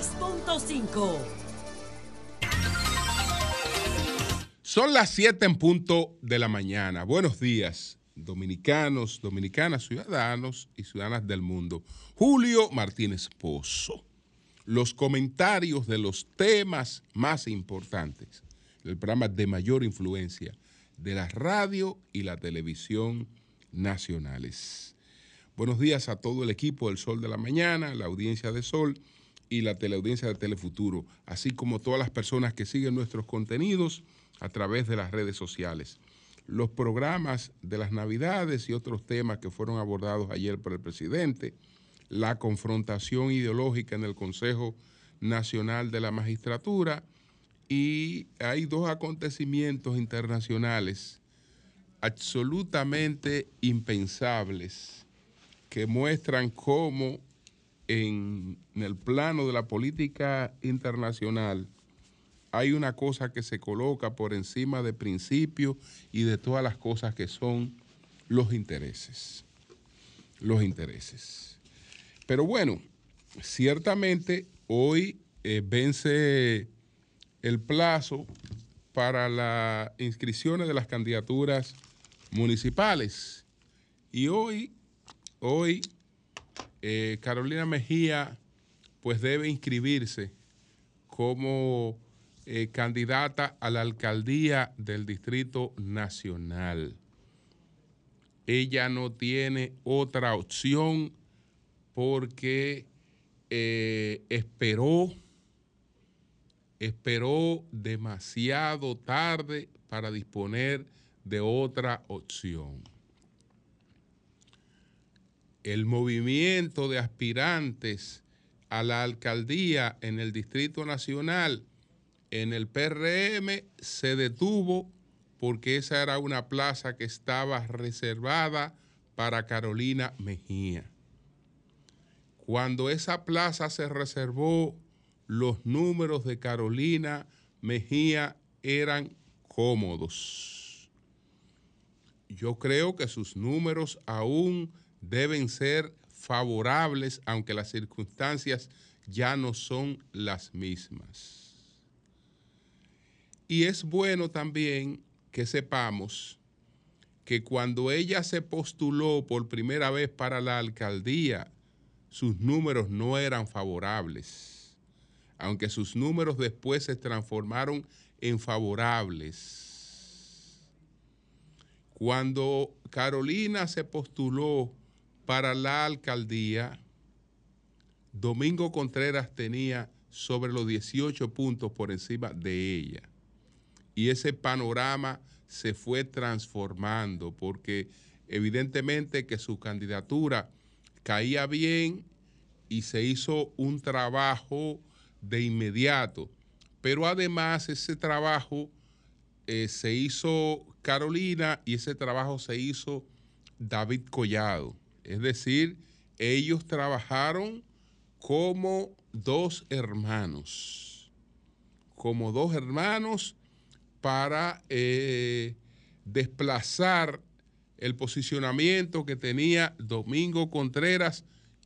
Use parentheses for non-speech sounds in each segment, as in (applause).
96.5. Son las 7 en punto de la mañana. Buenos días, dominicanos, dominicanas, ciudadanos y ciudadanas del mundo. Julio Martínez Pozo. Los comentarios de los temas más importantes del programa de mayor influencia de la radio y la televisión nacionales. Buenos días a todo el equipo del Sol de la Mañana, la audiencia de Sol y la teleaudiencia de Telefuturo, así como todas las personas que siguen nuestros contenidos a través de las redes sociales. Los programas de las Navidades y otros temas que fueron abordados ayer por el presidente, la confrontación ideológica en el Consejo Nacional de la Magistratura y hay dos acontecimientos internacionales absolutamente impensables que muestran cómo en, el plano de la política internacional hay una cosa que se coloca por encima de principios y de todas las cosas que son los intereses. Los intereses. Pero bueno, ciertamente hoy eh, vence el plazo para las inscripciones de las candidaturas municipales. Y hoy, hoy, eh, Carolina Mejía, pues debe inscribirse como eh, candidata a la alcaldía del Distrito Nacional. Ella no tiene otra opción porque eh, esperó, esperó demasiado tarde para disponer de otra opción. El movimiento de aspirantes a la alcaldía en el Distrito Nacional, en el PRM, se detuvo porque esa era una plaza que estaba reservada para Carolina Mejía. Cuando esa plaza se reservó, los números de Carolina Mejía eran cómodos yo creo que sus números aún deben ser favorables, aunque las circunstancias ya no son las mismas. Y es bueno también que sepamos que cuando ella se postuló por primera vez para la alcaldía, sus números no eran favorables, aunque sus números después se transformaron en favorables cuando Carolina se postuló para la alcaldía, Domingo Contreras tenía sobre los 18 puntos por encima de ella. Y ese panorama se fue transformando porque evidentemente que su candidatura caía bien y se hizo un trabajo de inmediato. Pero además ese trabajo eh, se hizo Carolina y ese trabajo se hizo David Collado. Es decir, ellos trabajaron como dos hermanos, como dos hermanos para eh, desplazar el posicionamiento que tenía Domingo Contreras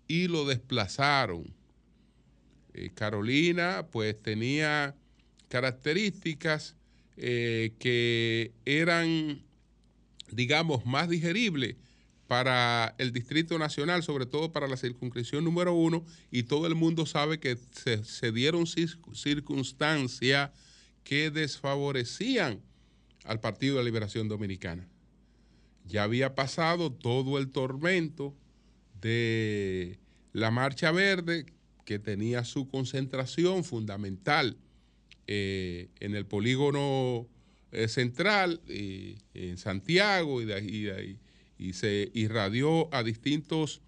y lo desplazaron. Eh, Carolina pues tenía características eh, que eran, digamos, más digeribles para el Distrito Nacional, sobre todo para la circunscripción número uno, y todo el mundo sabe que se, dieron circunstancias que desfavorecían al Partido de Liberación Dominicana. Ya había pasado todo el tormento de la Marcha Verde, que tenía su concentración fundamental eh, en el polígono eh, central en Santiago y, de ahí, se irradió a distintos,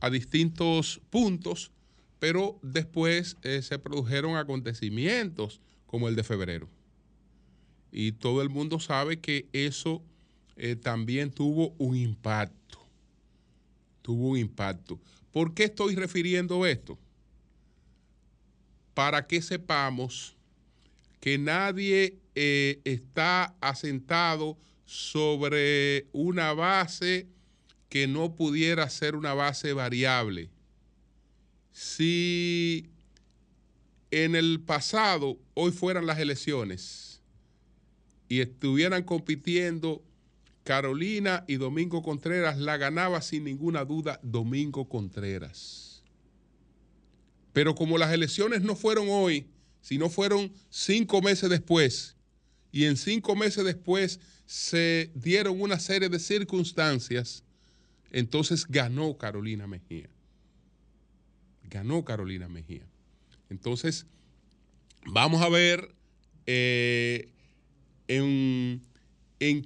a distintos puntos, pero después eh, se produjeron acontecimientos como el de febrero. Y todo el mundo sabe que eso también tuvo un impacto. Tuvo un impacto. ¿Por qué estoy refiriendo esto? Para que sepamos que nadie eh, está asentado sobre una base que no pudiera ser una base variable. Si en el pasado, hoy fueran las elecciones y estuvieran compitiendo Carolina y Domingo Contreras, la ganaba sin ninguna duda Domingo Contreras. Pero como las elecciones no fueron hoy, sino fueron cinco meses después, y en cinco meses después se dieron una serie de circunstancias, entonces ganó Carolina Mejía. Ganó Carolina Mejía. Entonces, vamos a ver eh, en,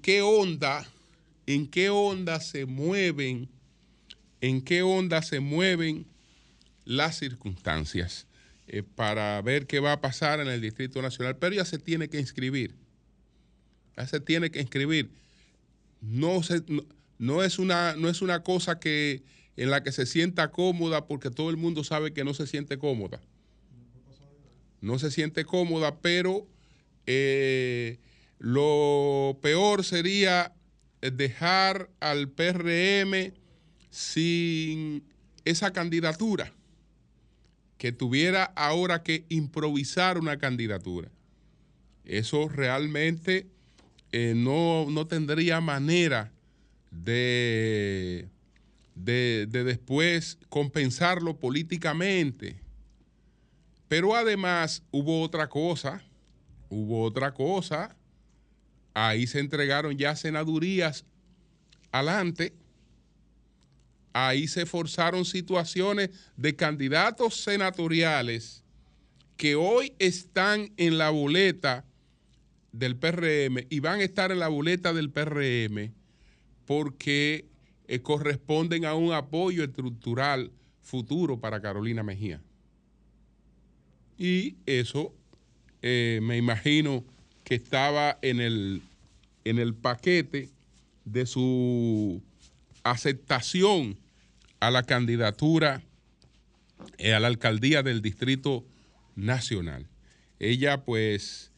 qué onda, en qué onda se mueven, en qué onda se mueven las circunstancias eh, para ver qué va a pasar en el Distrito Nacional. Pero ya se tiene que inscribir. Se tiene que inscribir. No, es, una, no es una cosa que, en la que se sienta cómoda porque todo el mundo sabe que no se siente cómoda no se siente cómoda, pero eh, lo peor sería dejar al PRM sin esa candidatura, que tuviera ahora que improvisar una candidatura. Eso realmente eh, no, tendría manera de, de después compensarlo políticamente pero además hubo otra cosa, hubo otra cosa. Ahí se entregaron ya senadurías adelante. Ahí se forzaron situaciones de candidatos senatoriales que hoy están en la boleta del PRM y van a estar en la boleta del PRM porque eh, corresponden a un apoyo estructural futuro para Carolina Mejía. Y eso eh, me imagino que estaba en el, en el paquete de su aceptación a la candidatura eh, a la alcaldía del Distrito Nacional. Ella pues,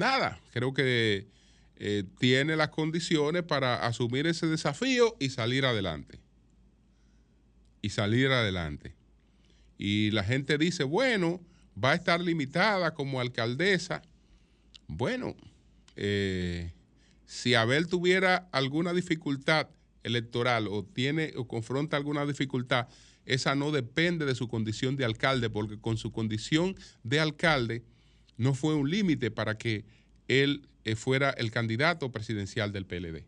nada, creo que tiene las condiciones para asumir ese desafío y salir adelante. Y salir adelante. Y la gente dice, bueno, va a estar limitada como alcaldesa. Bueno, eh, si Abel tuviera alguna dificultad electoral o tiene o confronta alguna dificultad, esa no depende de su condición de alcalde, porque con su condición de alcalde no fue un límite para que él eh, fuera el candidato presidencial del PLD.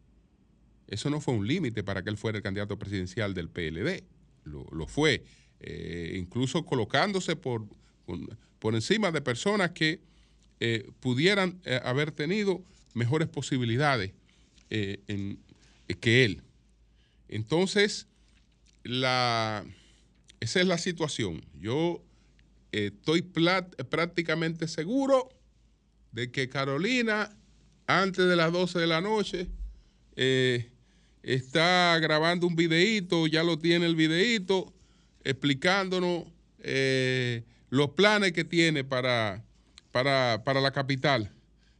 Eso no fue un límite para que él fuera el candidato presidencial del PLD. Lo, lo fue. Eh, incluso colocándose por, por encima de personas que eh, pudieran haber tenido mejores posibilidades que él. Entonces, la, esa es la situación. Yo estoy prácticamente seguro de que Carolina, antes de las 12 de la noche, está grabando un videíto, ya lo tiene el videíto, explicándonos eh, los planes que tiene para, para, la capital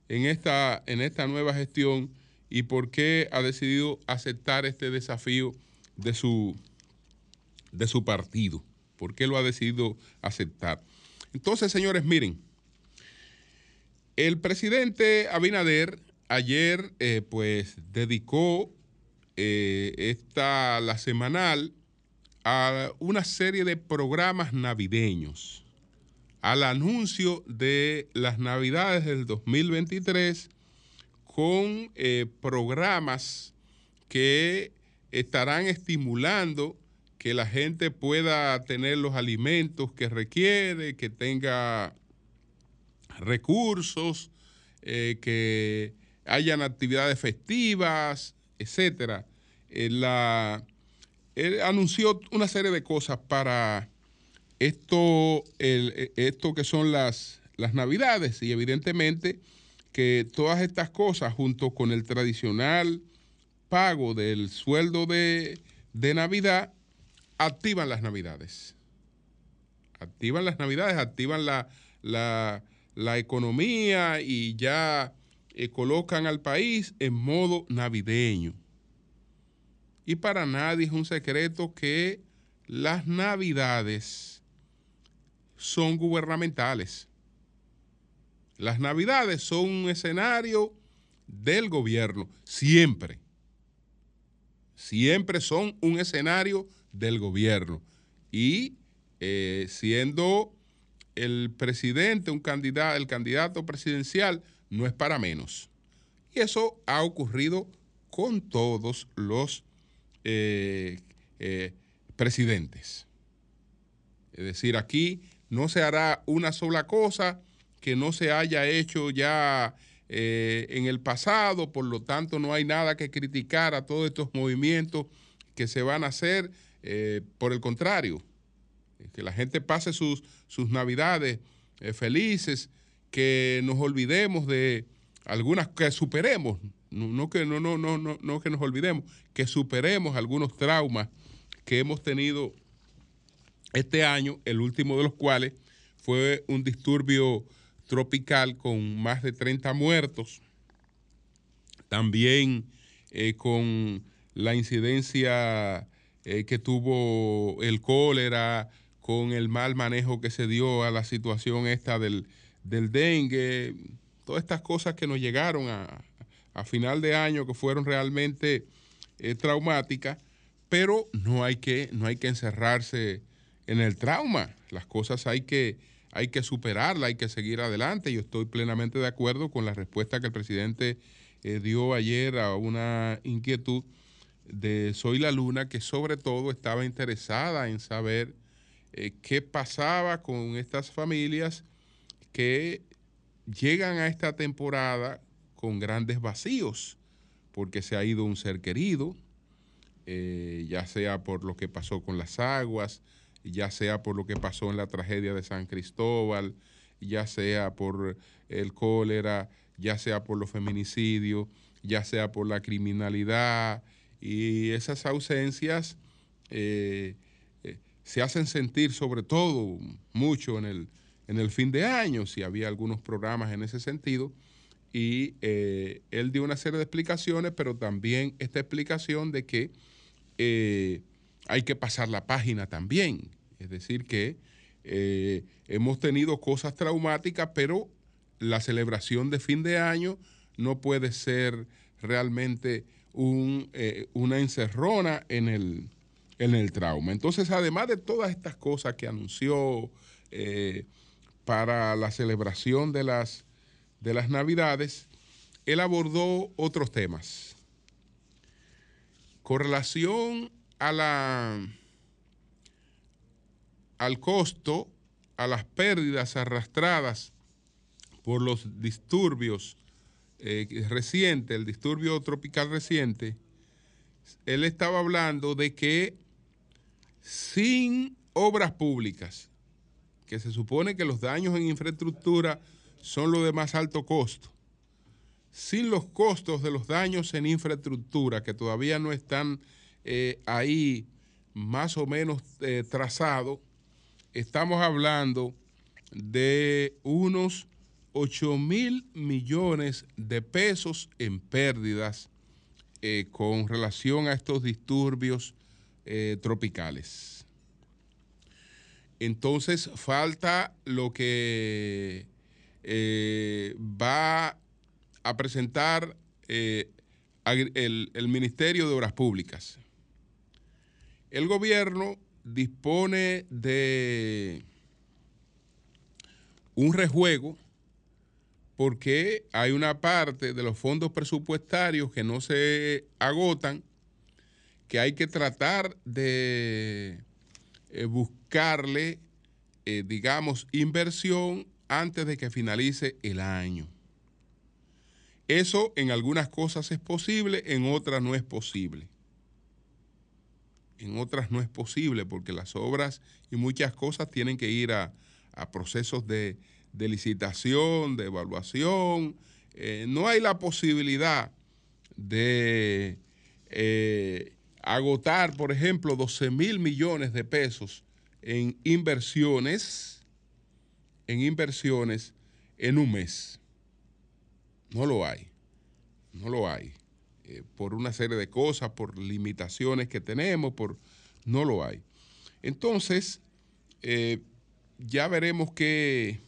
en esta, en esta nueva gestión y por qué ha decidido aceptar este desafío de su, de su partido. ¿Por qué lo ha decidido aceptar? Entonces, señores, miren, el presidente Abinader ayer eh, pues dedicó eh, esta, la semanal a una serie de programas navideños, al anuncio de las navidades del 2023 con eh, programas que estarán estimulando que la gente pueda tener los alimentos que requiere, que tenga recursos, eh, que hayan actividades festivas, etcétera. Eh, él anunció una serie de cosas para esto, esto que son las, las navidades y evidentemente que todas estas cosas junto con el tradicional pago del sueldo de, Navidad activan las navidades. Activan las navidades, activan la, la, economía y ya eh, colocan al país en modo navideño. Y para nadie es un secreto que las navidades son gubernamentales. Las navidades son un escenario del gobierno, siempre. Siempre son un escenario del gobierno. Y eh, siendo el presidente, un candidato, el candidato presidencial, no es para menos. Y eso ha ocurrido con todos los eh, eh, presidentes. Es decir, aquí no se hará una sola cosa que no se haya hecho ya en el pasado, por lo tanto no hay nada que criticar a todos estos movimientos que se van a hacer, por el contrario, que la gente pase sus, sus navidades felices, que nos olvidemos de algunas, que superemos, no, que, no, no, no, no, que nos olvidemos, que superemos algunos traumas que hemos tenido este año, el último de los cuales fue un disturbio tropical con más de 30 muertos, también eh, con la incidencia eh, que tuvo el cólera, con el mal manejo que se dio a la situación esta del, del dengue, todas estas cosas que nos llegaron a, a final de año que fueron realmente eh, traumáticas, pero no hay, que, no hay que encerrarse en el trauma. Las cosas hay que, hay que superarlas, hay que seguir adelante. Yo estoy plenamente de acuerdo con la respuesta que el presidente eh, dio ayer a una inquietud de Soy la Luna, que sobre todo estaba interesada en saber eh, qué pasaba con estas familias que llegan a esta temporada con grandes vacíos, porque se ha ido un ser querido, eh, ya sea por lo que pasó con las aguas, ya sea por lo que pasó en la tragedia de San Cristóbal, ya sea por el cólera, ya sea por los feminicidios, ya sea por la criminalidad, y esas ausencias eh, eh, se hacen sentir sobre todo mucho en el, en el fin de año, si había algunos programas en ese sentido, y eh, él dio una serie de explicaciones, pero también esta explicación de que hay que pasar la página también. Es decir, que hemos tenido cosas traumáticas, pero la celebración de fin de año no puede ser realmente una encerrona en el, en el trauma. Entonces, además de todas estas cosas que anunció para la celebración de las de las Navidades, él abordó otros temas. Con relación a la, al costo, a las pérdidas arrastradas por los disturbios eh, recientes, el disturbio tropical reciente, él estaba hablando de que sin obras públicas, que se supone que los daños en infraestructura son los de más alto costo. Sin los costos de los daños en infraestructura que todavía no están eh, ahí más o menos eh, trazados, estamos hablando de unos 8 mil millones de pesos en pérdidas eh, con relación a estos disturbios tropicales. Entonces falta lo que eh, va a presentar eh, el, Ministerio de Obras Públicas. El gobierno dispone de un rejuego porque hay una parte de los fondos presupuestarios que no se agotan, que hay que tratar de eh, buscarle, digamos, inversión antes de que finalice el año. Eso en algunas cosas es posible, en otras no es posible. En otras no es posible porque las obras y muchas cosas tienen que ir a, procesos de, licitación, de evaluación. Eh, no hay la posibilidad de eh, agotar, por ejemplo, 12 mil millones de pesos en inversiones en inversiones en un mes. No lo hay. No lo hay. Eh, por una serie de cosas, por limitaciones que tenemos, por no lo hay. Entonces, ya veremos que,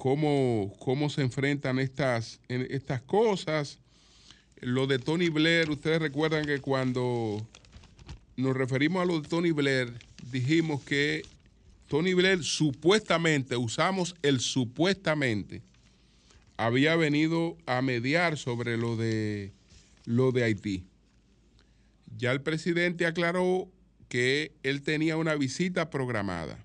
cómo, cómo se enfrentan estas, estas cosas. Lo de Tony Blair, ustedes recuerdan que cuando nos referimos a lo de Tony Blair, dijimos que Tony Blair supuestamente, usamos el supuestamente, había venido a mediar sobre lo de, lo de Haití. Ya el presidente aclaró que él tenía una visita programada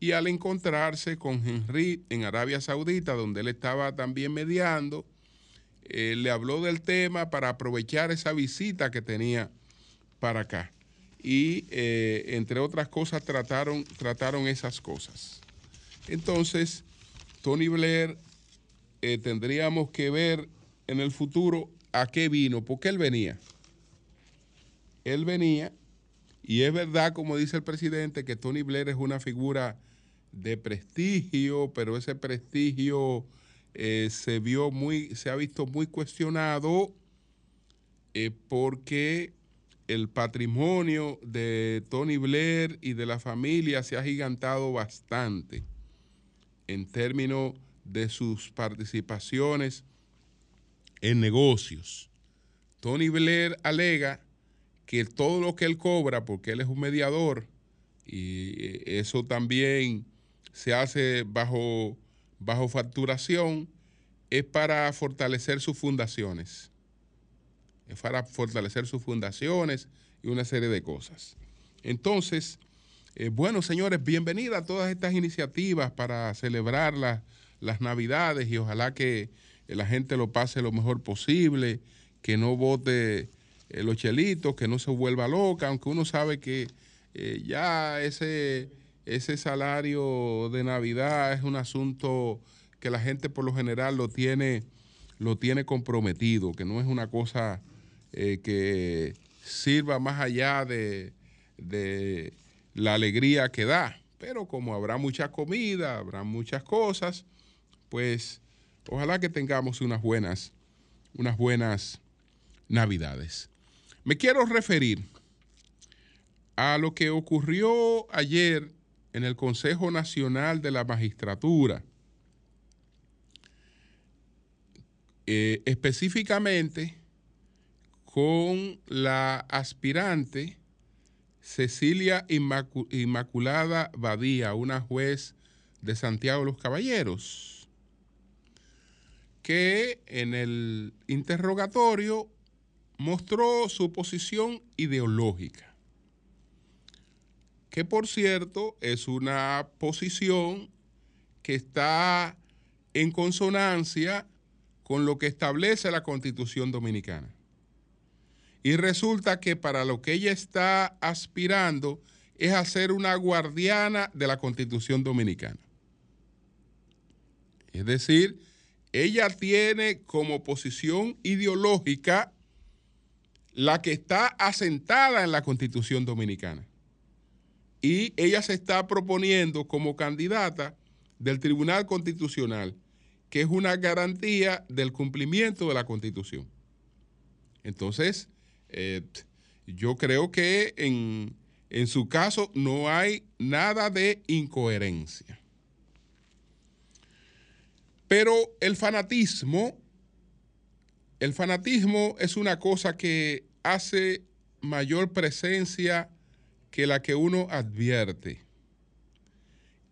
y al encontrarse con Henry en Arabia Saudita, donde él estaba también mediando, eh, le habló del tema para aprovechar esa visita que tenía para acá. Y eh, entre otras cosas trataron, trataron esas cosas. Entonces, Tony Blair eh, tendríamos que ver en el futuro a qué vino, porque él venía. Él venía, y es verdad, como dice el presidente, que Tony Blair es una figura de prestigio, pero ese prestigio eh, se vio muy, se ha visto muy cuestionado eh, porque el patrimonio de Tony Blair y de la familia se ha gigantado bastante en términos de sus participaciones en negocios. Tony Blair alega que todo lo que él cobra, porque él es un mediador, y eh, eso también se hace bajo, bajo facturación es para fortalecer sus fundaciones. Es para fortalecer sus fundaciones y una serie de cosas. Entonces, eh, bueno, señores, bienvenida a todas estas iniciativas para celebrar las Navidades y ojalá que la gente lo pase lo mejor posible, que no vote eh, los chelitos, que no se vuelva loca, aunque uno sabe que eh, ya ese ese salario de Navidad es un asunto que la gente por lo general lo tiene, lo tiene comprometido, que no es una cosa eh, que sirva más allá de, de la alegría que da. Pero como habrá mucha comida, habrá muchas cosas, pues ojalá que tengamos unas buenas, unas buenas navidades. Me quiero referir a lo que ocurrió ayer en el Consejo Nacional de la Magistratura. Eh, específicamente con la aspirante Cecilia Inmaculada Badía, una juez de Santiago de los Caballeros, que en el interrogatorio mostró su posición ideológica que por cierto es una posición que está en consonancia con lo que establece la constitución dominicana. Y resulta que para lo que ella está aspirando es a ser una guardiana de la constitución dominicana. Es decir, ella tiene como posición ideológica la que está asentada en la constitución dominicana y ella se está proponiendo como candidata del Tribunal Constitucional, que es una garantía del cumplimiento de la Constitución. Entonces, eh, yo creo que en, en su caso no hay nada de incoherencia. Pero el fanatismo, el fanatismo es una cosa que hace mayor presencia que la que uno advierte.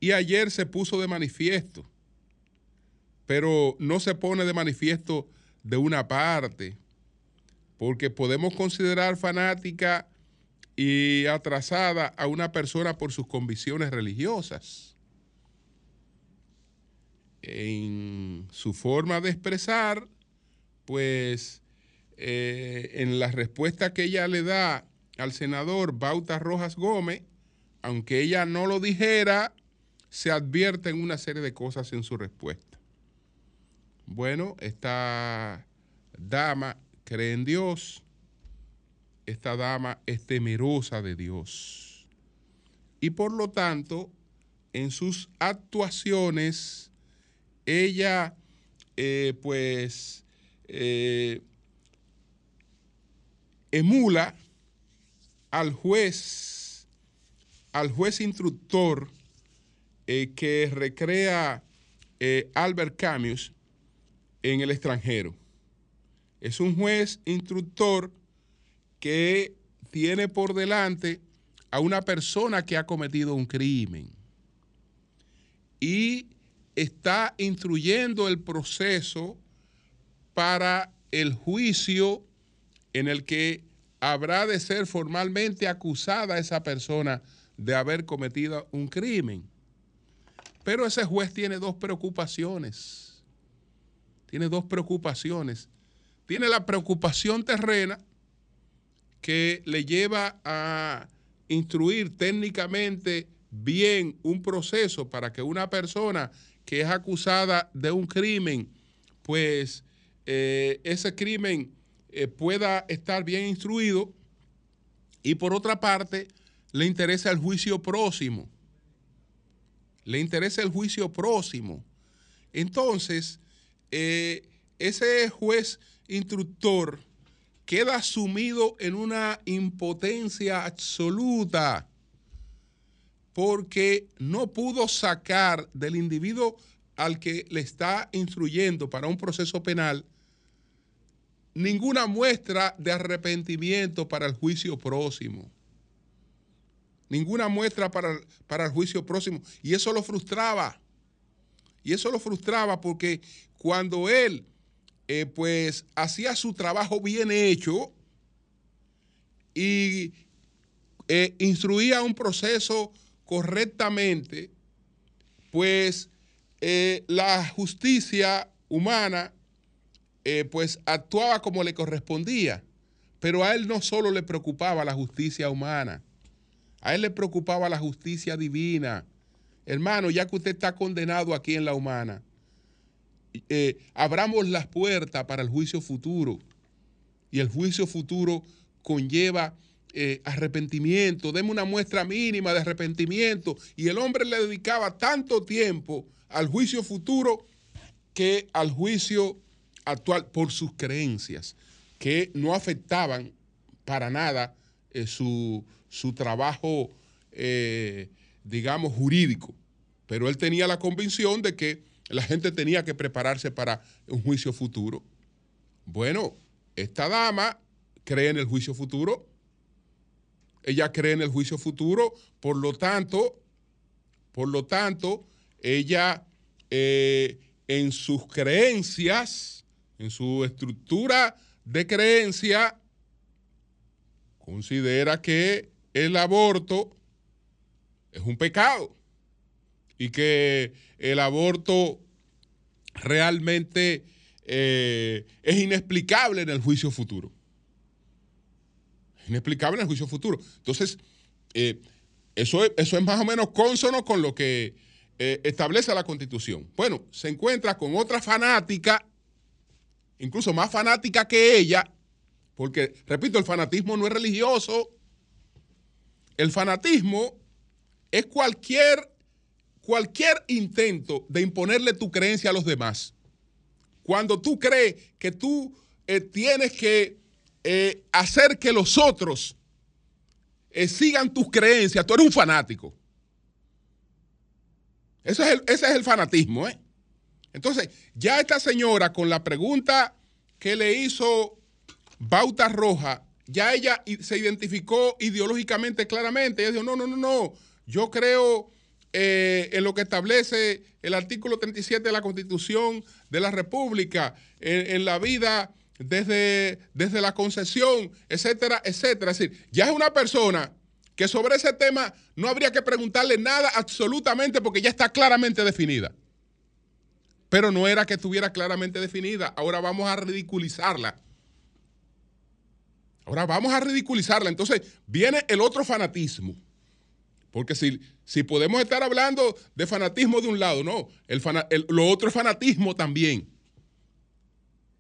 Y ayer se puso de manifiesto, pero no se pone de manifiesto de una parte, porque podemos considerar fanática y atrasada a una persona por sus convicciones religiosas. En su forma de expresar, pues eh, en la respuesta que ella le da al senador Bauta Rojas Gómez, aunque ella no lo dijera, se advierten una serie de cosas en su respuesta. Bueno, esta dama cree en Dios, esta dama es temerosa de Dios. Y por lo tanto, en sus actuaciones, ella eh, pues eh, emula al juez, al juez instructor eh, que recrea eh, Albert Camus en el extranjero. Es un juez instructor que tiene por delante a una persona que ha cometido un crimen y está instruyendo el proceso para el juicio en el que habrá de ser formalmente acusada esa persona de haber cometido un crimen. Pero ese juez tiene dos preocupaciones. Tiene dos preocupaciones. Tiene la preocupación terrena que le lleva a instruir técnicamente bien un proceso para que una persona que es acusada de un crimen, pues eh, ese crimen eh, pueda estar bien instruido. Y por otra parte, le interesa el juicio próximo. Le interesa el juicio próximo. Entonces, eh, ese juez instructor queda sumido en una impotencia absoluta porque no pudo sacar del individuo al que le está instruyendo para un proceso penal ninguna muestra de arrepentimiento para el juicio próximo. Ninguna muestra para, para el juicio próximo. Y eso lo frustraba. Y eso lo frustraba porque cuando él eh, pues hacía su trabajo bien hecho y eh, instruía un proceso correctamente, pues eh, la justicia humana pues actuaba como le correspondía. Pero a él no solo le preocupaba la justicia humana, a él le preocupaba la justicia divina. Hermano, ya que usted está condenado aquí en la humana, eh, abramos las puertas para el juicio futuro. Y el juicio futuro conlleva eh, arrepentimiento. Deme una muestra mínima de arrepentimiento. Y el hombre le dedicaba tanto tiempo al juicio futuro que al juicio actual por sus creencias, que no afectaban para nada eh, su, su, trabajo, digamos, jurídico. Pero él tenía la convicción de que la gente tenía que prepararse para un juicio futuro. Bueno, esta dama cree en el juicio futuro. Ella cree en el juicio futuro, por lo tanto, por lo tanto, ella eh, en sus creencias, en su estructura de creencia, considera que el aborto es un pecado y que el aborto realmente eh, es inexplicable en el juicio futuro. Inexplicable en el juicio futuro. Entonces, eh, eso, es, eso es más o menos consono con lo que eh, establece la Constitución. Bueno, se encuentra con otra fanática, incluso más fanática que ella, porque, repito, el fanatismo no es religioso. El fanatismo es cualquier cualquier intento de imponerle tu creencia a los demás, cuando tú crees que tú eh, tienes que eh, hacer que los otros eh, sigan tus creencias, tú eres un fanático. Eso es ese es el fanatismo. Entonces, ya esta señora con la pregunta que le hizo Bauta Roja, ya ella se identificó ideológicamente claramente. Ella dijo, no, no, no, no, yo creo eh, en lo que establece el artículo 37 de la Constitución de la República, en, la vida desde, desde la concesión, etcétera, etcétera. Es decir, ya es una persona que sobre ese tema no habría que preguntarle nada absolutamente porque ya está claramente definida. Pero no era que estuviera claramente definida. Ahora vamos a ridiculizarla. Ahora vamos a ridiculizarla. Entonces viene el otro fanatismo porque si, si podemos estar hablando de fanatismo de un lado, no, el, lo otro es fanatismo también.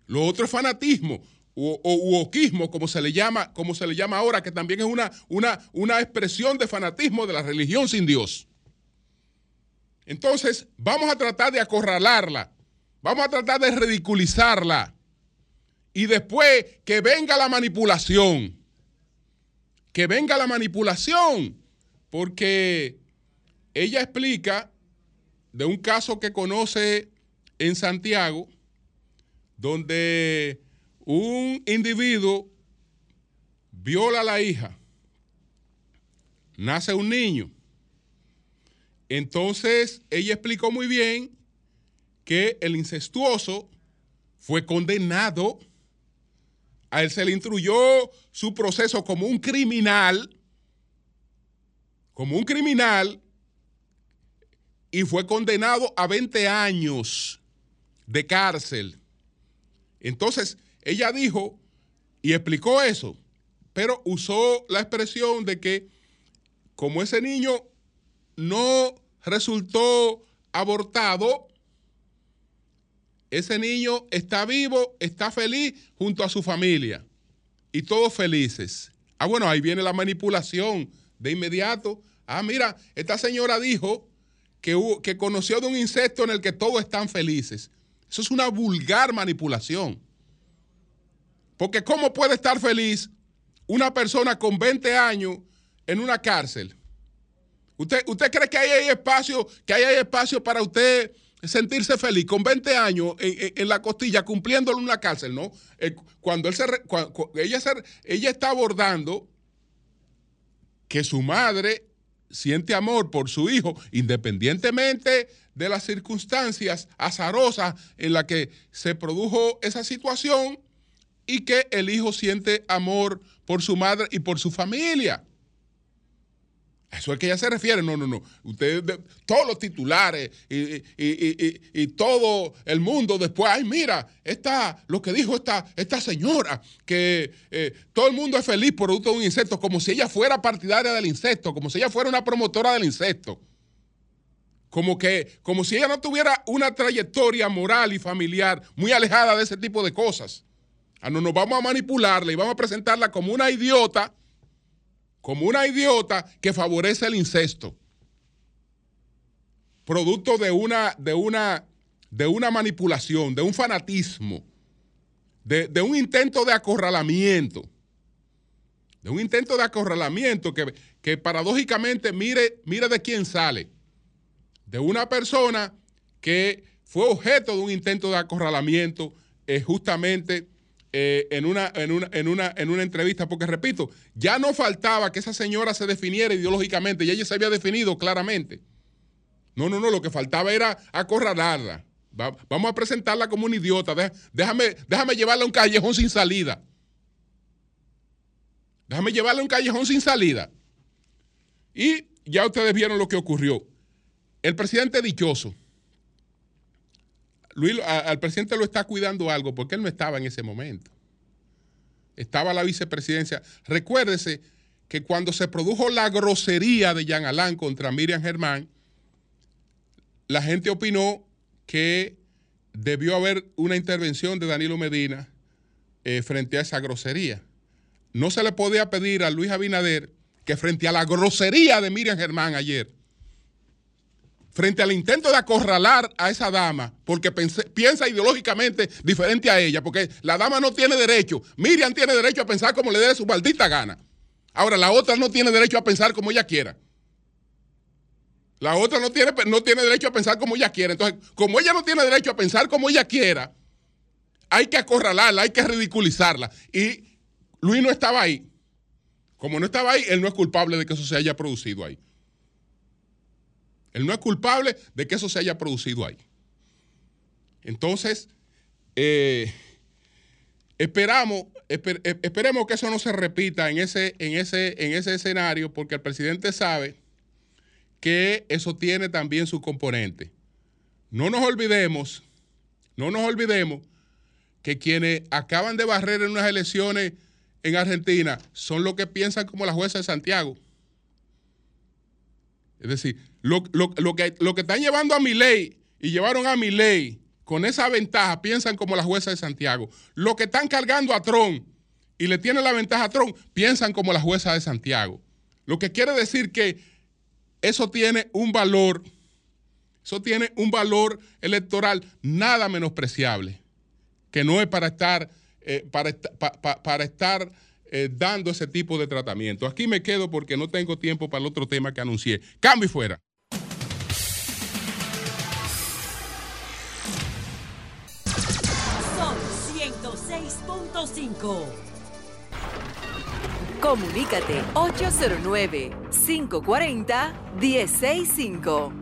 Lo otro es fanatismo o, o como se le llama, como se le llama ahora, que también es una, una, una expresión de fanatismo de la religión sin Dios. Entonces, vamos a tratar de acorralarla, vamos a tratar de ridiculizarla. Y después que venga la manipulación, que venga la manipulación. Porque ella explica de un caso que conoce en Santiago, donde un individuo viola a la hija, nace un niño. Entonces ella explicó muy bien que el incestuoso fue condenado, a él se le instruyó su proceso como un criminal, como un criminal, y fue condenado a 20 años de cárcel. Entonces, ella dijo y explicó eso, pero usó la expresión de que como ese niño no resultó abortado, ese niño está vivo, está feliz junto a su familia y todos felices. Ah, bueno, ahí viene la manipulación de inmediato. Ah, mira, esta señora dijo que, que conoció de un insecto en el que todos están felices. Eso es una vulgar manipulación. Porque ¿cómo puede estar feliz una persona con 20 años en una cárcel? ¿Usted, usted cree que hay espacio, que hay espacio para usted sentirse feliz con 20 años en, la costilla cumpliéndolo en una cárcel, ¿no? Eh, cuando, él se, ella, ella está abordando que su madre siente amor por su hijo, independientemente de las circunstancias azarosas en las que se produjo esa situación y que el hijo siente amor por su madre y por su familia. Eso es que ella se refiere. No, no, no. Ustedes, todos los titulares y, todo el mundo después, ay, mira, esta, lo que dijo esta, esta señora, que eh, todo el mundo es feliz producto de un insecto, como si ella fuera partidaria del insecto, como si ella fuera una promotora del insecto. Como que, como si ella no tuviera una trayectoria moral y familiar muy alejada de ese tipo de cosas. Ah, no, nos vamos a manipularla y vamos a presentarla como una idiota como una idiota que favorece el incesto. Producto de una, de una, de una manipulación, de un fanatismo, de, un intento de acorralamiento. De un intento de acorralamiento que, que paradójicamente mire, mire de quién sale. De una persona que fue objeto de un intento de acorralamiento eh, justamente eh, en, una, en, una, en, una, en una entrevista, porque repito, ya no faltaba que esa señora se definiera ideológicamente, y ella se había definido claramente. No, no, no, lo que faltaba era acorralarla. vamos a presentarla como una idiota. Déjame, déjame llevarla a un callejón sin salida. Déjame llevarla a un callejón sin salida. Y ya ustedes vieron lo que ocurrió. El presidente dichoso Luis, al presidente lo está cuidando algo porque él no estaba en ese momento. Estaba la vicepresidencia. Recuérdese que cuando se produjo la grosería de Jean Alain contra Miriam Germán, la gente opinó que debió haber una intervención de Danilo Medina eh, frente a esa grosería. No se le podía pedir a Luis Abinader que frente a la grosería de Miriam Germán ayer, frente al intento de acorralar a esa dama, porque piensa ideológicamente diferente a ella, porque la dama no tiene derecho, Miriam tiene derecho a pensar como le dé su maldita gana. Ahora, la otra no tiene derecho a pensar como ella quiera. La otra no tiene, no tiene derecho a pensar como ella quiera. Entonces, como ella no tiene derecho a pensar como ella quiera, hay que acorralarla, hay que ridiculizarla. Y Luis no estaba ahí. Como no estaba ahí, él no es culpable de que eso se haya producido ahí. Él no es culpable de que eso se haya producido ahí. Entonces, eh, esperamos, eh, esperemos que eso no se repita en ese, en, ese, en ese escenario, porque el presidente sabe que eso tiene también su componente. No nos olvidemos, no nos olvidemos que quienes acaban de barrer en unas elecciones en Argentina son los que piensan como la jueza de Santiago. Es decir, lo, que, están llevando a mi ley y llevaron a mi ley con esa ventaja, piensan como la jueza de Santiago. Lo que están cargando a Trump y le tienen la ventaja a Trump, piensan como la jueza de Santiago. Lo que quiere decir que eso tiene un valor, eso tiene un valor electoral nada menospreciable, que no es para estar, eh, para, para estar eh, dando ese tipo de tratamiento. Aquí me quedo porque no tengo tiempo para el otro tema que anuncié. Cambio y fuera. 96.5. Comunícate 809-540-1065.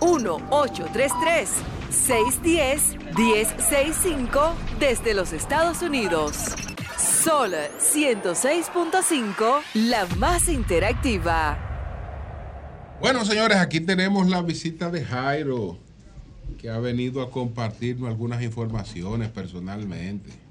1-833-610-1065 desde los Estados Unidos. Sol 106.5, la más interactiva. Bueno, señores, aquí tenemos la visita de Jairo, que ha venido a compartirnos algunas informaciones personalmente.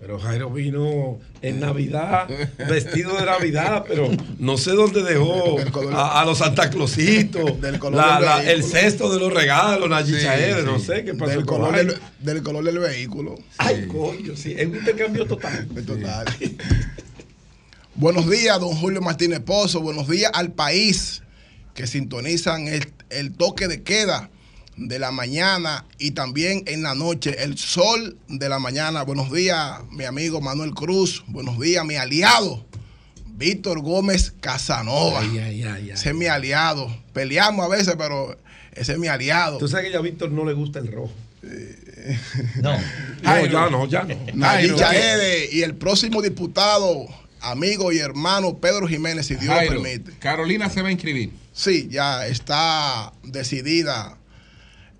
Pero Jairo vino en Navidad, vestido de Navidad, pero no sé dónde dejó a, a los Santa Clausitos, (laughs) la- la- el cesto de los regalos, la chichaera, no sé qué pasó Del color del color del vehículo. Ay, coño, sí, es un intercambio total. (laughs) Total. (laughs) Buenos días, don Julio Martínez Pozo. Buenos días al país que sintonizan el, el toque de queda de la mañana y también en la noche, el sol de la mañana. Buenos días, mi amigo Manuel Cruz. Buenos días, mi aliado, Víctor Gómez Casanova. Ay, ay, ay, ay. Ese es mi aliado. Peleamos a veces, pero ese es mi aliado. Tú sabes que ya a Víctor no le gusta el rojo. No. (laughs) No, ya no, ya no. Chaede y el próximo diputado, amigo y hermano Pedro Jiménez, si Dios Jairo, lo permite. Carolina se va a inscribir. Sí, ya está decidida.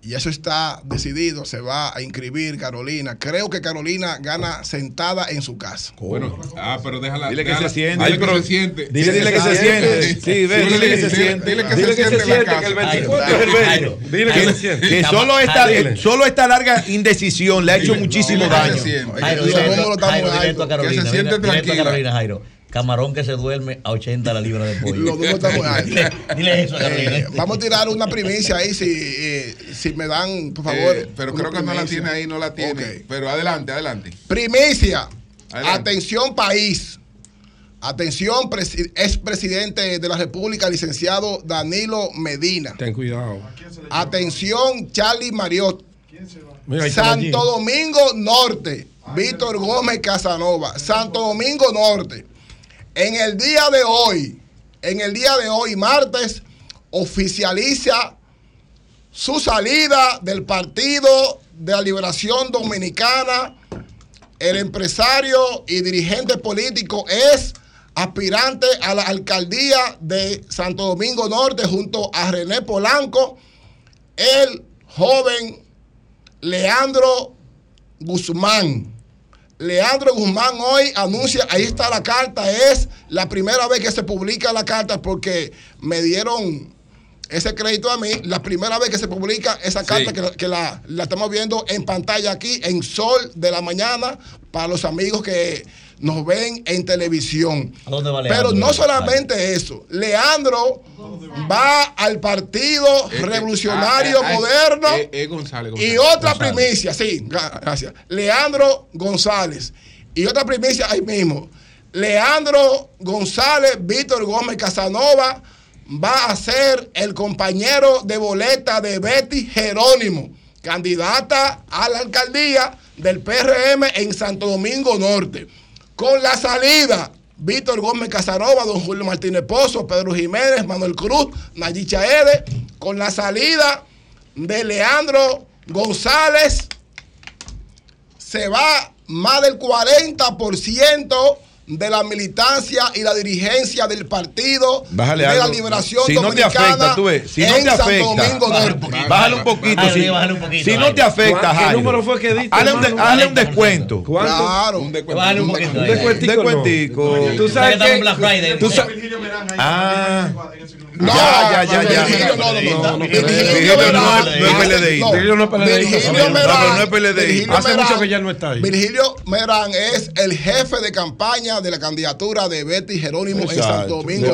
Y eso está decidido, se va a inscribir Carolina. Creo que Carolina gana sentada en su casa. Bueno, ah, pero déjala. Dile que déjala- se siente. Dile que se siente. Dile, dile que se siente. Sí, ve, dile que se siente. Dile que Dile se que se siente que casa. el 24 es el Jairo, 20. Dile que se siente. Que solo esta, Dile. solo esta larga indecisión le ha hecho muchísimo dile que se daño. Que se siente dile Camarón que se duerme a 80 la libra de (laughs) pollo. (laughs) Dile, dile eso a Carolina. Eh, vamos a tirar una primicia ahí, si, eh, si me dan, por favor. Eh, pero creo que no la tiene ahí, no la tiene. Pero adelante, adelante. Primicia. Adelante. Atención país. Atención, presi- expresidente de la República, licenciado Danilo Medina. Ten cuidado. Atención, Charlie Mariot. Mira. Santo Domingo Norte. Víctor Gómez Casanova. Santo Domingo Norte. En el día de hoy, en el día de hoy, martes, oficializa su salida del Partido de la Liberación Dominicana. El empresario y dirigente político es aspirante a la alcaldía de Santo Domingo Norte junto a René Polanco, el joven Leandro Guzmán. Leandro Guzmán hoy anuncia, ahí está la carta, es la primera vez que se publica la carta porque me dieron ese crédito a mí, la primera vez que se publica esa carta que, la- que la, la estamos viendo en pantalla aquí, en Sol de la Mañana, para los amigos que nos ven en televisión. ¿A dónde va Pero no solamente eso, Leandro va al Partido Revolucionario Eh, eh, eh, Moderno. eh, eh, González, Y otra González. primicia, sí, gra- gracias. Leandro González. Y otra primicia ahí mismo. Leandro González, Víctor Gómez Casanova va a ser el compañero de boleta de Betty Jerónimo, candidata a la alcaldía del PRM en Santo Domingo Norte. Con la salida, Víctor Gómez Casanova, don Julio Martínez Pozo, Pedro Jiménez, Manuel Cruz, Nayi Chaede, con la salida de Leandro González, se va más del 40% de la militancia y la dirigencia del partido Bájale de la algo. liberación Si no te dominicana afecta, tú ves, si no en te afecta, Domingo bájale Norte. un poquito. Bájale un poquito. Jairo, si, sí, bájale un poquito, si no te afecta, ¿Qué Jairo. número fue que diste, Hazle un, de- hermano? hazle un 40%. descuento. ¿Cuánto? Claro. Un descuento. Bájale un poquito. Un descuentico. Descuentico. no. Tú sabes que tú sabes- Ah. No, Ya, ya, ya, ya. Virgilio, no, no, no. No, no, Virgilio no es- no es PLDI. Virgilio no es PLDI. Virgilio No, Merán- pero no es PLDI. Hace mucho que ya no está ahí. Virgilio Merán es el jefe de campaña de la candidatura de Betty Jerónimo en. Santo Domingo.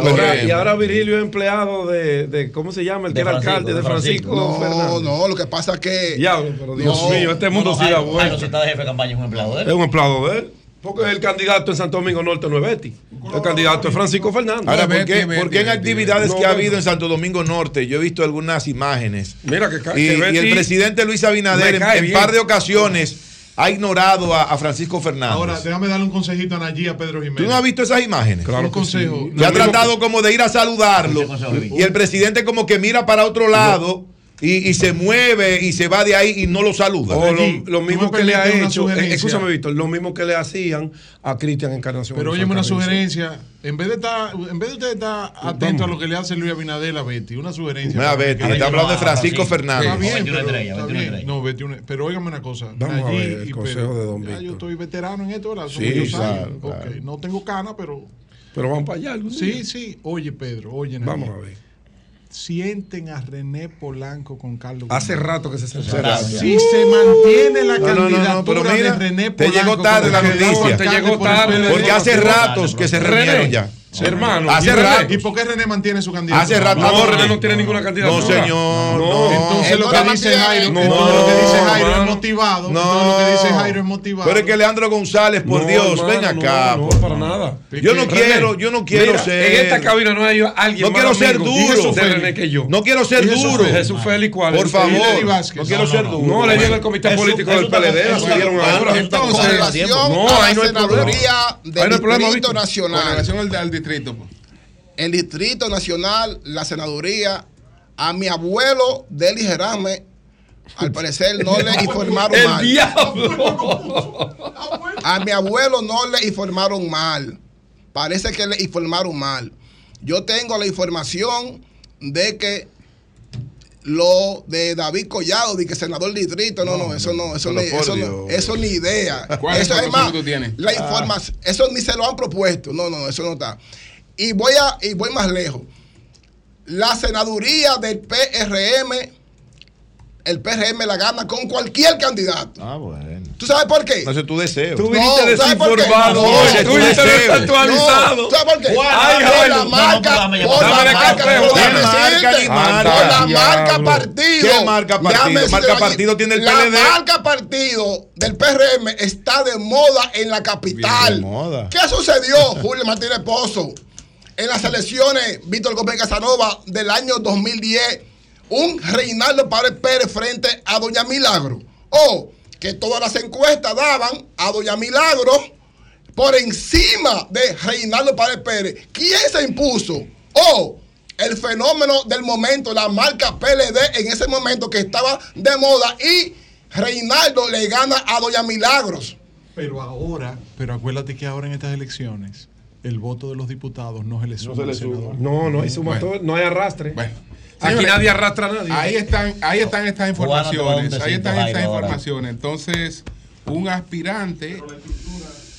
Y ahora- Virgilio es empleado de, de ¿cómo se llama? El que De era Francisco, alcalde de de Francisco. No, Fernández. no, lo que pasa es que. Diablo, pero Dios No. mío, este No, mundo no, sí da vuelta. si está de jefe de campaña, es un empleado de Es él. un empleado de él. Porque el candidato en Santo Domingo Norte no es Betty. El candidato es Francisco Fernández. Ahora, ¿por qué, vete, por qué en actividades que ha habido en Santo Domingo Norte, yo he visto algunas imágenes, Mira que, y, que y el presidente Luis Abinader en, en par de ocasiones ha ignorado a, a Francisco Fernández. Ahora, déjame darle un consejito a Nayí a Pedro Jiménez. ¿Tú no has visto esas imágenes? Claro un que sí. consejo. Ha tratado como de ir a saludarlo y el presidente como que mira para otro lado y, y se mueve y se va de ahí y no lo saluda. O lo, mismo que le ha hecho, eh, escúchame Víctor, lo mismo que le hacían a Cristian Encarnación. Pero óyeme una sugerencia. En vez de estar, en vez de usted estar atento a lo que le hace Luis Abinader a Betty, una sugerencia. Mira, Betty, está hablando de Francisco Está Fernández. bien, 21 pero, está 21 bien. No, 21, pero óigame una cosa. Vamos a ver el consejo de don ya Víctor. yo estoy veterano en esto, ¿verdad? Son Sí, muchos claro, años. claro. Ok, No tengo cana, pero Pero van para allá. algún sí, día. sí. Oye, Pedro, oye, Vamos a ver. Sienten a René Polanco con Carlos. Hace Guzmán. rato que se sentaron. Si se mantiene la No, no, no, no, candidatura pero mira, de René te Polanco llegó tarde la noticia. Te llegó tarde. Porque hace ratos que se reunieron René, ya. hermano. Hace rato. ¿Y por qué René mantiene su candidatura? Hace rato. No, René no tiene ninguna candidatura. No, señor. No. No. Entonces lo que no dice. Jairo, No, entonces lo que dice Jairo es motivado. No. entonces lo que dice Jairo es motivado. Pero es que Leandro González, por No, Dios, ven acá. No, no, para nada. Yo no René, quiero, yo no quiero mira, ser. En esta cabina no hay alguien No más quiero ser duro. de René que yo. No quiero ser duro. Jesús Félix, ¿cuál? Por favor. No quiero No, ser no, no. duro. No, le llega el comité político del PLD, Entonces. No, a ahí la no hay problema. Ahí no hay problema, Nacional. Distrito. pues. el Distrito Nacional, la senaduría, a mi abuelo Deli Gerame, al parecer no le (laughs) informaron El mal. diablo. A mi abuelo no le informaron mal. Parece que le informaron mal. Yo tengo la información de que lo de David Collado, de que senador del distrito, no, no, eso no, eso, ni, eso, no, eso ni idea. ¿Cuál eso es más, que tú tienes? la información, eso ni se lo han propuesto. No, no, eso no está. Y voy a, y voy más lejos. La senaduría del PRM, el PRM la gana con cualquier candidato. Ah, bueno. ¿Tú sabes por qué? No es tu deseo. Tú No, viniste ¿sabe por qué? desinformado. No, es Tú viniste deseo. desactualizado. No, ¿Sabes por qué? Ay, por la No, marca, no, por la marca, por ¿Qué la marca la partido. ¿Qué marca partido? Marca partido tiene el La PLD. marca partido del PRM está de moda en la capital. Bien, de moda. ¿Qué sucedió, (laughs) Julio Martínez Pozo? En las elecciones, Víctor Gómez Casanova del año 2010, un Reinaldo Párez Pérez frente a Doña Milagro. O que todas las encuestas daban a Doña Milagro por encima de Reinaldo Párez Pérez. ¿Quién se impuso? O el fenómeno del momento, la marca PLD en ese momento que estaba de moda y Reinaldo le gana a Doña Milagros. Pero ahora, pero acuérdate que ahora en estas elecciones, el voto de los diputados no se le suma al senador. No, no hay sumatorio, no hay arrastre. Bueno. Aquí Señores, nadie arrastra a nadie. Ahí están, ahí están estas informaciones. Ahí están estas informaciones. Entonces, un aspirante,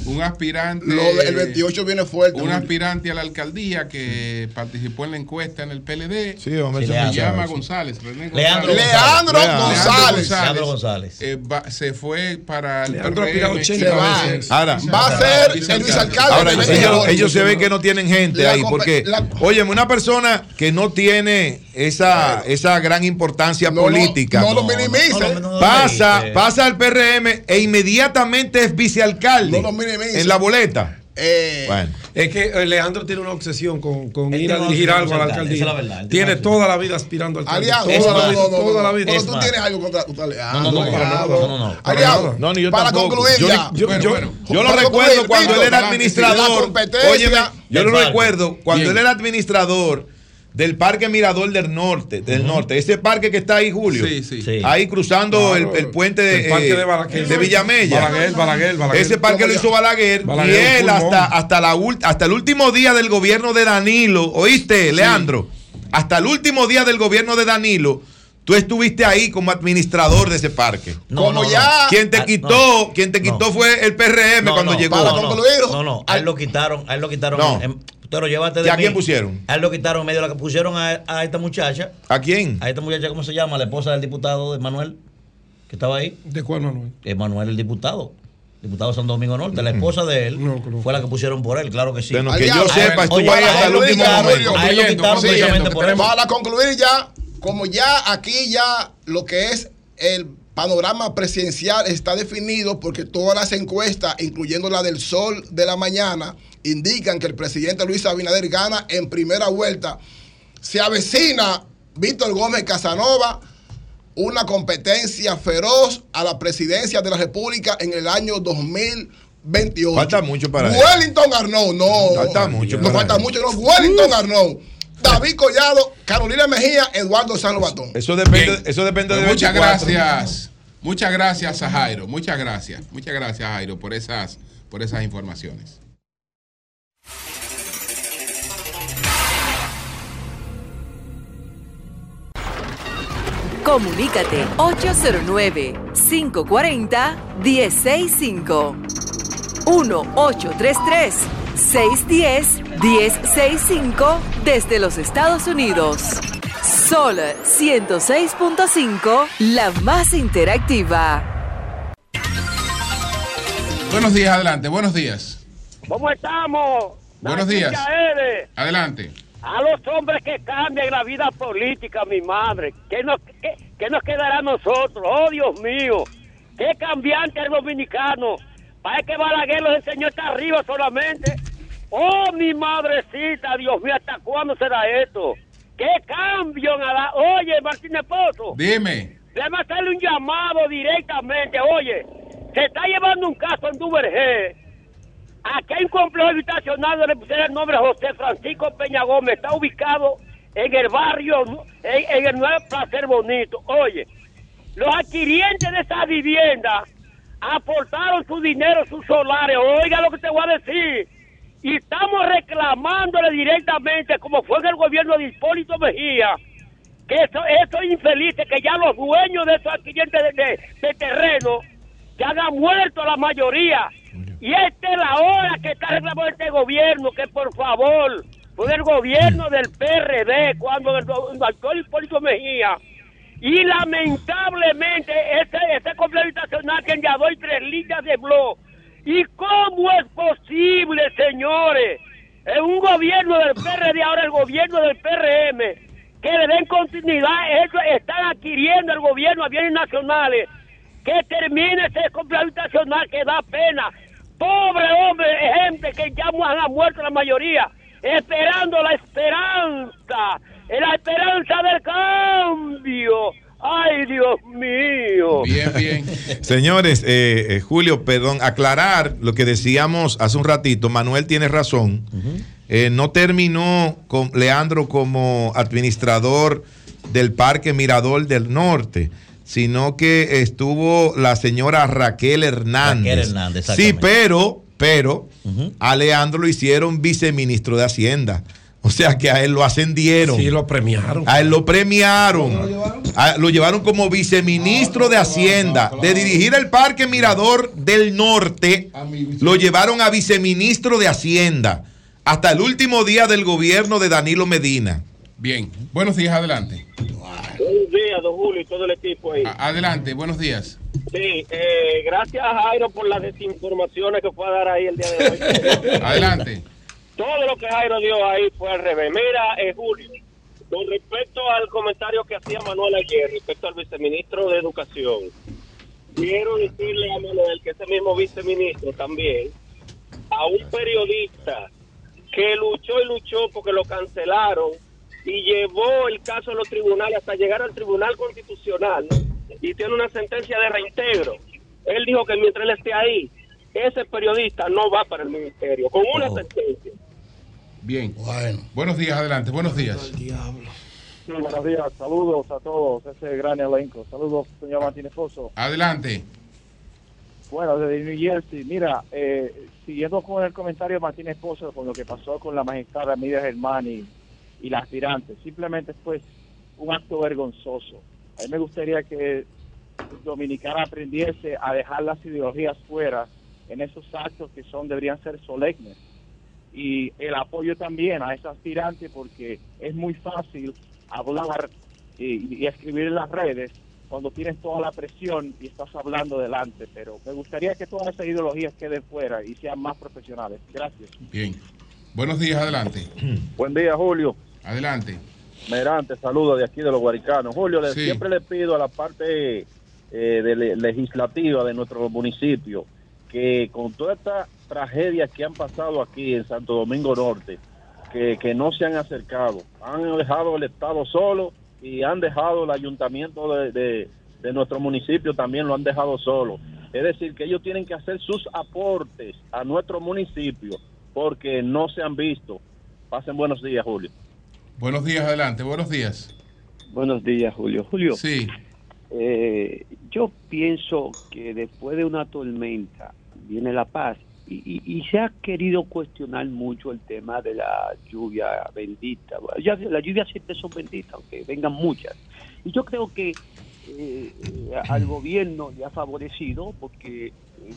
un aspirante, Lo del 28 viene fuerte. un aspirante a la alcaldía que participó en la encuesta en el PLD, Sí, hombre, Sí, se llama. González, René Leandro González. Leandro Leandro González. Leandro González. eh, va- se fue para el Leandro PRM. 80 Se va. Ahora, Va a ser el vicealcalde. Ahora, ellos, se ven que no tienen gente La ahí, porque, la- óyeme, una persona que no tiene esa, esa gran importancia No lo- política, no lo. No, no, no, no, pasa, no, no, pasa al PRM e inmediatamente es vicealcalde No lo en la boleta. Eh, Bueno, Es que Leandro tiene una obsesión con, con ir a dirigir algo a la alcaldía. esa es la verdad, tiene toda la vida aspirando al alcalde. Aliado, Toda no, la no, toda la vida. Pero tú más. tienes algo contra, contra Leandro. No, no, no, Aliado. no, no, no. Aliado, No, ni yo para tampoco. concluir Yo- ya. yo- Bueno, yo- bueno. yo lo Para recuerdo cuando él era administrador. Óyeme, yo lo recuerdo cuando él era administrador del Parque Mirador del Norte, del Norte, ese parque que está ahí, Julio. Sí, sí. Sí. Ahí cruzando Claro, el, el puente de, el parque eh, de Balaguer. de Villamella. Balaguer, Balaguer, Balaguer. Ese parque lo hizo Balaguer, Balaguer, y él hasta, hasta, la, ult- hasta el último día del gobierno de Danilo, ¿oíste, Leandro? Hasta el último día del gobierno de Danilo, tú estuviste ahí como administrador de ese parque. No, Como no, no. ya- Quien te Ah, quitó, no. quien te quitó No. fue el PRM No, cuando no, llegó. para no, no. No, no, a él lo quitaron, a él lo quitaron. No. en- pero llévate de ¿Y a mí. quién pusieron? A él lo quitaron en medio de la que pusieron a, a esta muchacha. ¿A quién? A esta muchacha, ¿cómo se llama? La esposa del diputado de Manuel, que estaba ahí. ¿De cuál, Manuel? Manuel, el diputado. Diputado de San Domingo Norte. La esposa de él No, no. fue la que pusieron por él, claro que sí. Bueno, que yo sepa, estuvo ahí a hasta él el lo último momento. A él lo quitaron precisamente por eso. Para concluir ya, como ya aquí ya lo que es el panorama presidencial está definido porque todas las encuestas, incluyendo la del Sol de la mañana, indican que el presidente Luis Abinader gana en primera vuelta. Se avecina Víctor Gómez Casanova una competencia feroz a la presidencia de la República en el año 2028. Falta mucho para eso. Wellington Arnaud, no. Falta mucho No falta mucho, no. Wellington Arnaud. David Collado, Carolina Mejía, Eduardo San Lobatón. Eso depende, Bien. eso depende Pues de muchas 24. gracias. Muchas gracias a Jairo. Muchas gracias. Muchas gracias, Jairo, por esas, por esas informaciones. Comunícate 809-540-1065. 1-833-610-1065 desde los Estados Unidos. Sol 106.5, la más interactiva. Buenos días, adelante. Buenos días. ¿Cómo estamos? Buenos días. Adelante. A los hombres que cambian la vida política, mi madre. ¿Qué nos, qué, qué nos quedará a nosotros? Oh, Dios mío. Qué cambiante el dominicano. Parece que Balaguer los enseñó hasta arriba solamente. Oh, mi madrecita, Dios mío, ¿hasta cuándo será esto? ¿Qué cambio a la... Oye, Martínez Pozo. Dime. Déjame hacerle un llamado directamente. Oye, se está llevando un caso en Duvergé. Aquí hay un complejo habitacional donde le pusieron el nombre José Francisco Peña Gómez. Está ubicado en el barrio, en, en el nuevo Placer Bonito. Oye, los adquirientes de esa vivienda aportaron su dinero, sus solares. Oiga lo que te voy a decir. Y estamos reclamándole directamente, como fue en el gobierno de Hipólito Mejía, que eso, esos infelices, que ya los dueños de esos adquirientes de, de- de terreno, ya han muerto la mayoría. Y esta es la hora que está reclamando este gobierno, que por favor, fue el gobierno del PRD, cuando el, do- el doctor Hipólito Mejía, y lamentablemente ese, ese complejo habitacional que ya doy tres líneas de blog. ¿Y cómo es posible, señores, en un gobierno del PRD, ahora el gobierno del PRM, que le den continuidad, ellos están adquiriendo el gobierno a bienes nacionales, que termine ese complejo habitacional que da pena. Pobre hombre, gente que ya han muerto la mayoría, esperando la esperanza, la esperanza del cambio. Ay, Dios mío. Bien, bien. (laughs) Señores, eh, eh, Julio, perdón, aclarar lo que decíamos hace un ratito. Manuel tiene razón. Eh, no terminó con Leandro como administrador del Parque Mirador del Norte, sino que estuvo la señora Raquel Hernández. Raquel Hernández, sí, pero, pero a Leandro lo hicieron viceministro de Hacienda. O sea que a él lo ascendieron. Sí, lo premiaron. A él lo premiaron. A- lo llevaron como viceministro de Hacienda. De dirigir el Parque Mirador del Norte, lo llevaron a viceministro de Hacienda. Hasta el último día del gobierno de Danilo Medina. Bien. Buenos días, adelante. Buenos días, don Julio y todo el equipo ahí. A- adelante, buenos días. Sí, eh, gracias a Jairo por las desinformaciones que fue a dar ahí el día de hoy. (laughs) Adelante. Todo lo que Jairo dio ahí fue al revés. Mira, eh, Julio, con respecto al comentario que hacía Manuel ayer respecto al viceministro de Educación, quiero decirle a Manuel que ese mismo viceministro también, a un periodista que luchó y luchó porque lo cancelaron y llevó el caso a los tribunales hasta llegar al Tribunal Constitucional y tiene una sentencia de reintegro. Él dijo que mientras él esté ahí, ese periodista no va para el ministerio, con una sentencia. Bien. Bueno. Buenos días, adelante. Buenos días. Sí, buenos días, saludos a todos, ese gran elenco. Saludos, señor Martínez Pozo. Adelante. Bueno, desde New Jersey, mira, eh, siguiendo con el comentario de Martínez Pozo con lo que pasó con la magistrada Miriam Germán y, y la aspirante, simplemente fue un acto vergonzoso. A mí me gustaría que Dominicana aprendiese a dejar las ideologías fuera en esos actos que son deberían ser solemnes y el apoyo también a esa aspirante porque es muy fácil hablar y, y escribir en las redes cuando tienes toda la presión y estás hablando delante, pero me gustaría que todas esas ideologías queden fuera y sean más profesionales. Gracias. Bien. Buenos días, adelante. (clears throat) Buen día, Julio. Adelante. Merante, saludos de aquí de los Guaricanos. Julio, Sí. siempre le pido a la parte eh, de legislativa de nuestro municipio que con todas estas tragedias que han pasado aquí en Santo Domingo Norte, que, que no se han acercado, han dejado el Estado solo y han dejado el ayuntamiento de, de- de nuestro municipio también lo han dejado solo. Es decir, que ellos tienen que hacer sus aportes a nuestro municipio porque no se han visto. Pasen buenos días, Julio. Buenos días, adelante, buenos días. Buenos días, Julio. Julio. Sí. Eh, yo pienso que después de una tormenta viene la paz y, y- se ha querido cuestionar mucho el tema de la lluvia bendita. Ya, las lluvias siempre son benditas, aunque vengan muchas. Y yo creo que eh, al gobierno le ha favorecido porque, eh,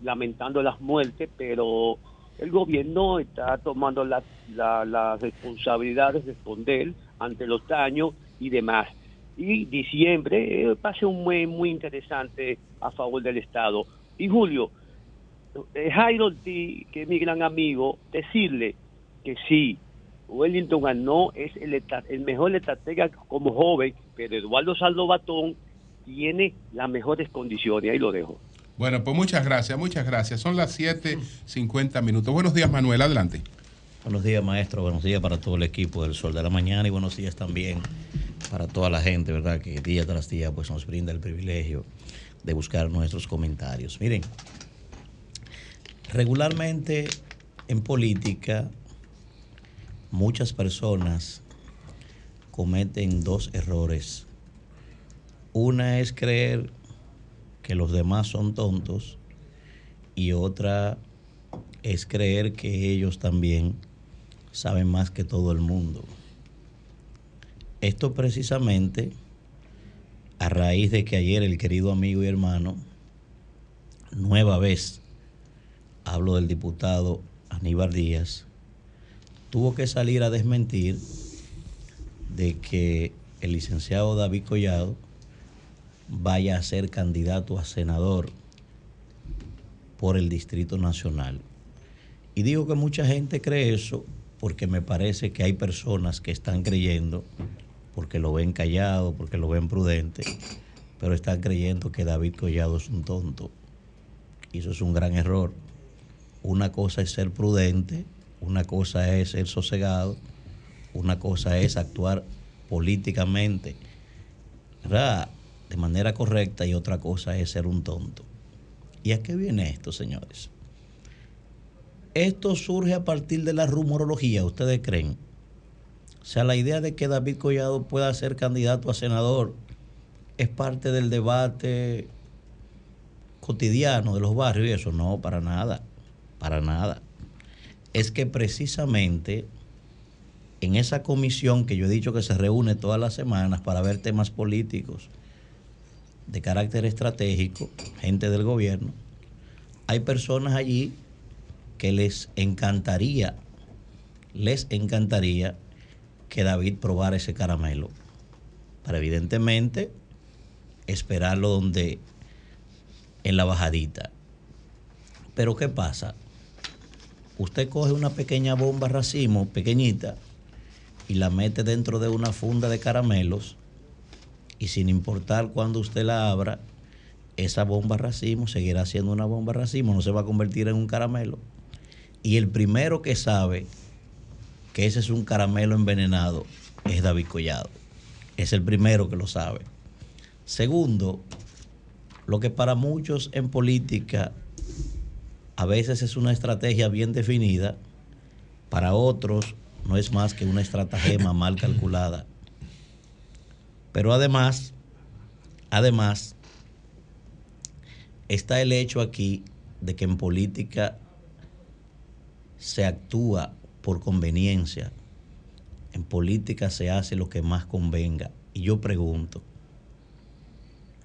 lamentando las muertes, pero el gobierno está tomando la, la, la responsabilidad de responder ante los daños y demás. Y diciembre eh, ser un muy, muy interesante a favor del Estado. Y Julio, Jairo Ortiz, que es mi gran amigo, decirle que sí, Wellington ganó, es el, mejor estratega como joven, pero Eduardo Saldo Batón tiene las mejores condiciones. Ahí lo dejo. Bueno, pues muchas gracias, muchas gracias. Son las 7.50 minutos. Buenos días, Manuel, adelante. Buenos días, maestro. Buenos días para todo el equipo del Sol de la Mañana y buenos días también para toda la gente, ¿verdad? Que día tras día pues, nos brinda el privilegio de buscar nuestros comentarios. Miren, regularmente en política muchas personas cometen dos errores. Una es creer que los demás son tontos y otra es creer que ellos también saben más que todo el mundo. Esto precisamente a raíz de que ayer el querido amigo y hermano, nueva vez, hablo del diputado Aníbal Díaz, tuvo que salir a desmentir de que el licenciado David Collado vaya a ser candidato a senador por el Distrito Nacional. Y digo que mucha gente cree eso porque me parece que hay personas que están creyendo, porque lo ven callado, porque lo ven prudente, pero están creyendo que David Collado es un tonto. Y eso es un gran error. Una cosa es ser prudente, una cosa es ser sosegado, una cosa es actuar políticamente, de manera correcta y otra cosa es ser un tonto. ¿Y a qué viene esto, señores? Esto surge a partir de la rumorología, ¿ustedes creen? O sea, la idea de que David Collado pueda ser candidato a senador es parte del debate cotidiano de los barrios y eso no, para nada, para nada. Es que precisamente en esa comisión que yo he dicho que se reúne todas las semanas para ver temas políticos de carácter estratégico, gente del gobierno, hay personas allí que les encantaría, les encantaría que David probara ese caramelo. Para evidentemente esperarlo donde, en la bajadita. Pero ¿qué pasa? Usted coge una pequeña bomba racimo, pequeñita, y la mete dentro de una funda de caramelos, y sin importar cuándo usted la abra, esa bomba racimo seguirá siendo una bomba racimo, no se va a convertir en un caramelo. Y el primero que sabe que ese es un caramelo envenenado es David Collado. Es el primero que lo sabe. Segundo, lo que para muchos en política a veces es una estrategia bien definida, para otros no es más que una estratagema mal calculada. Pero además, además, está el hecho aquí de que en política se actúa por conveniencia. En política se hace lo que más convenga. Y yo pregunto,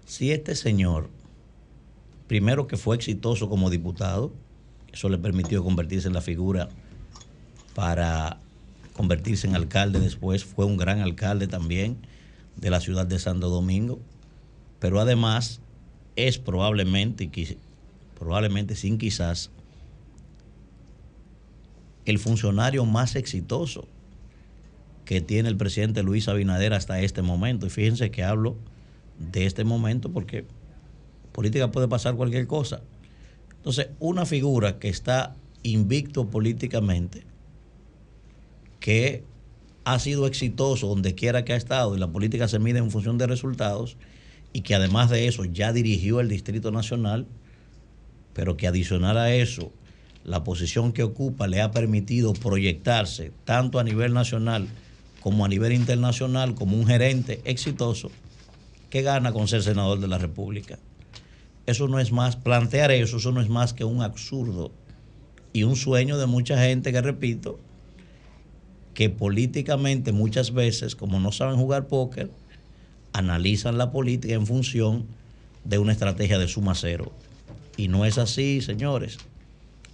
si este señor, primero que fue exitoso como diputado, eso le permitió convertirse en la figura para convertirse en alcalde después, fue un gran alcalde también de la ciudad de Santo Domingo, pero además es probablemente, probablemente sin quizás, el funcionario más exitoso que tiene el presidente Luis Abinader hasta este momento. Y fíjense que hablo de este momento porque política puede pasar cualquier cosa. Entonces, una figura que está invicto políticamente, que ha sido exitoso donde quiera que ha estado y la política se mide en función de resultados y que además de eso ya dirigió el Distrito Nacional, pero que adicional a eso la posición que ocupa le ha permitido proyectarse tanto a nivel nacional como a nivel internacional como un gerente exitoso que gana con ser senador de la República. Eso no es más, plantear eso, eso no es más que un absurdo y un sueño de mucha gente que, repito, que políticamente muchas veces, como no saben jugar póker, analizan la política en función de una estrategia de suma cero. Y no es así, señores.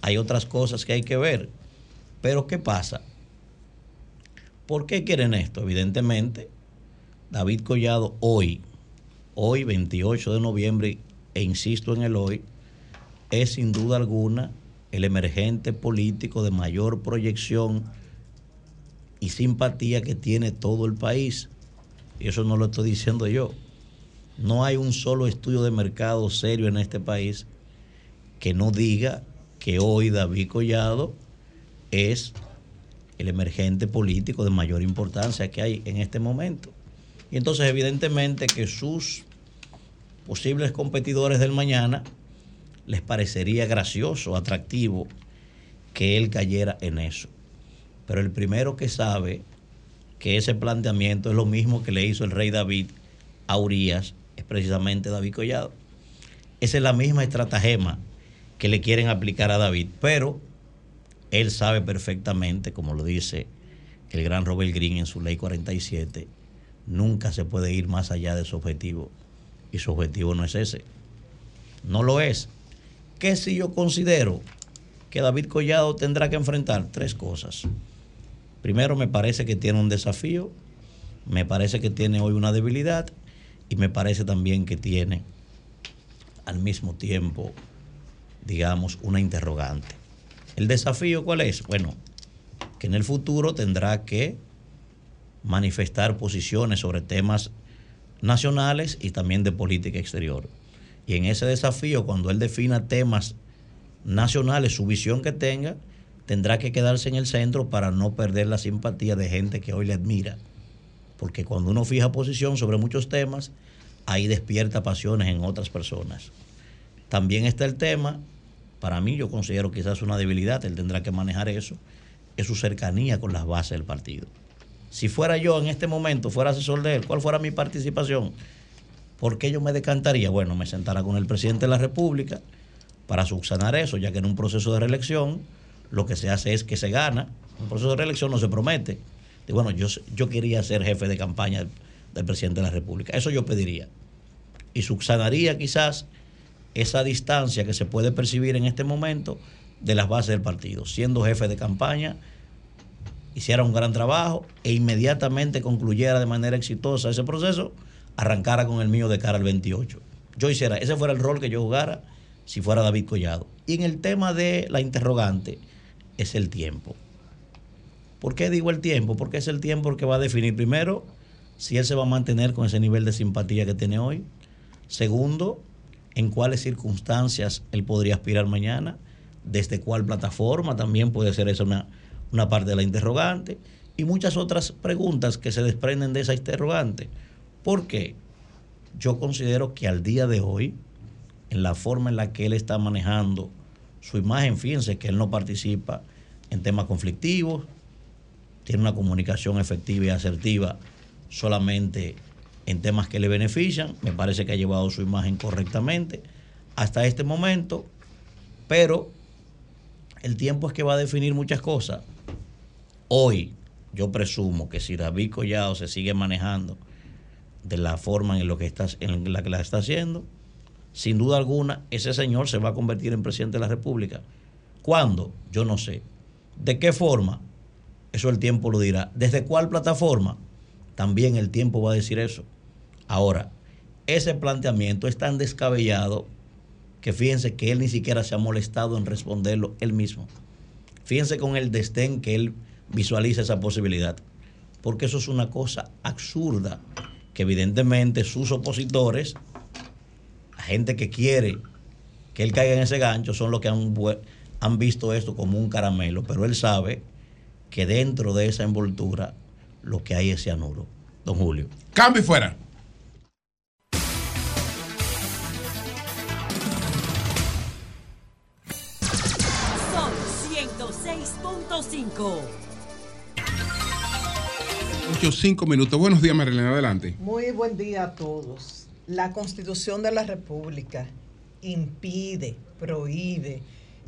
Hay otras cosas que hay que ver. Pero ¿qué pasa? ¿Por qué quieren esto? Evidentemente, David Collado hoy, hoy 28 de noviembre, e insisto en el hoy, es sin duda alguna el emergente político de mayor proyección y simpatía que tiene todo el país. Y eso no lo estoy diciendo yo. No hay un solo estudio de mercado serio en este país que no diga que hoy David Collado es el emergente político de mayor importancia que hay en este momento. Y entonces evidentemente que sus posibles competidores del mañana les parecería gracioso, atractivo que él cayera en eso. Pero el primero que sabe que ese planteamiento es lo mismo que le hizo el rey David a Urias es precisamente David Collado. Esa es la misma estratagema que le quieren aplicar a David, pero él sabe perfectamente, como lo dice el gran Robert Green en su ley 47, nunca se puede ir más allá de su objetivo. Y su objetivo no es ese. No lo es. ¿Qué si yo considero que David Collado tendrá que enfrentar? Tres cosas. Primero, me parece que tiene un desafío, me parece que tiene hoy una debilidad y me parece también que tiene al mismo tiempo digamos, una interrogante. ¿El desafío cuál es? Bueno, que en el futuro tendrá que manifestar posiciones sobre temas nacionales y también de política exterior. Y en ese desafío, cuando él defina temas nacionales, su visión que tenga, tendrá que quedarse en el centro para no perder la simpatía de gente que hoy le admira. Porque cuando uno fija posición sobre muchos temas, ahí despierta pasiones en otras personas. También está el tema, para mí yo considero quizás una debilidad, él tendrá que manejar eso, es su cercanía con las bases del partido. Si fuera yo en este momento, fuera asesor de él, ¿cuál fuera mi participación? ¿Por qué yo me decantaría? Bueno, me sentara con el presidente de la República para subsanar eso, ya que en un proceso de reelección lo que se hace es que se gana. Un proceso de reelección no se promete. Y bueno, yo, yo quería ser jefe de campaña del, del presidente de la República. Eso yo pediría. Y subsanaría quizás esa distancia que se puede percibir en este momento de las bases del partido. Siendo jefe de campaña, hiciera un gran trabajo e inmediatamente concluyera de manera exitosa ese proceso, arrancara con el mío de cara al 28. Yo hiciera, ese fuera el rol que yo jugara si fuera David Collado. Y en el tema de la interrogante, es el tiempo. ¿Por qué digo el tiempo? Porque es el tiempo que va a definir primero si él se va a mantener con ese nivel de simpatía que tiene hoy. Segundo, en cuáles circunstancias él podría aspirar mañana, desde cuál plataforma, también puede ser esa una, una parte de la interrogante, y muchas otras preguntas que se desprenden de esa interrogante. ¿Por qué? Yo considero que al día de hoy, en la forma en la que él está manejando su imagen, fíjense que él no participa en temas conflictivos, tiene una comunicación efectiva y asertiva solamente en temas que le benefician. Me parece que ha llevado su imagen correctamente hasta este momento, pero el tiempo es que va a definir muchas cosas. Hoy yo presumo que si David Collado se sigue manejando de la forma en, lo que está, en la que la está haciendo, sin duda alguna ese señor se va a convertir en presidente de la República. ¿Cuándo? Yo no sé. ¿De qué forma? Eso el tiempo lo dirá. ¿Desde cuál plataforma? También el tiempo va a decir eso. Ahora, ese planteamiento es tan descabellado que fíjense que él ni siquiera se ha molestado en responderlo él mismo. Fíjense con el destén que él visualiza esa posibilidad. Porque eso es una cosa absurda que evidentemente sus opositores, la gente que quiere que él caiga en ese gancho, son los que han, han visto esto como un caramelo. Pero él sabe que dentro de esa envoltura lo que hay es cianuro. Don Julio. Cambio y fuera. Son 805. 8, 5 minutos. Buenos días, Marilena, adelante. Muy buen día a todos. La Constitución de la República impide, prohíbe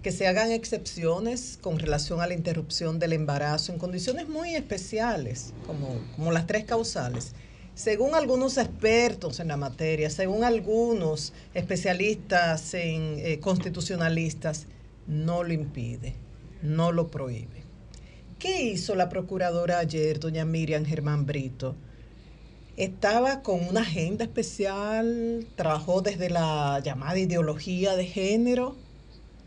que se hagan excepciones con relación a la interrupción del embarazo en condiciones muy especiales, como, como las tres causales. Según algunos expertos en la materia, según algunos especialistas en eh, constitucionalistas, no lo impide, no lo prohíbe. ¿Qué hizo la procuradora ayer, doña Miriam Germán Brito? Estaba con una agenda especial, trabajó desde la llamada ideología de género.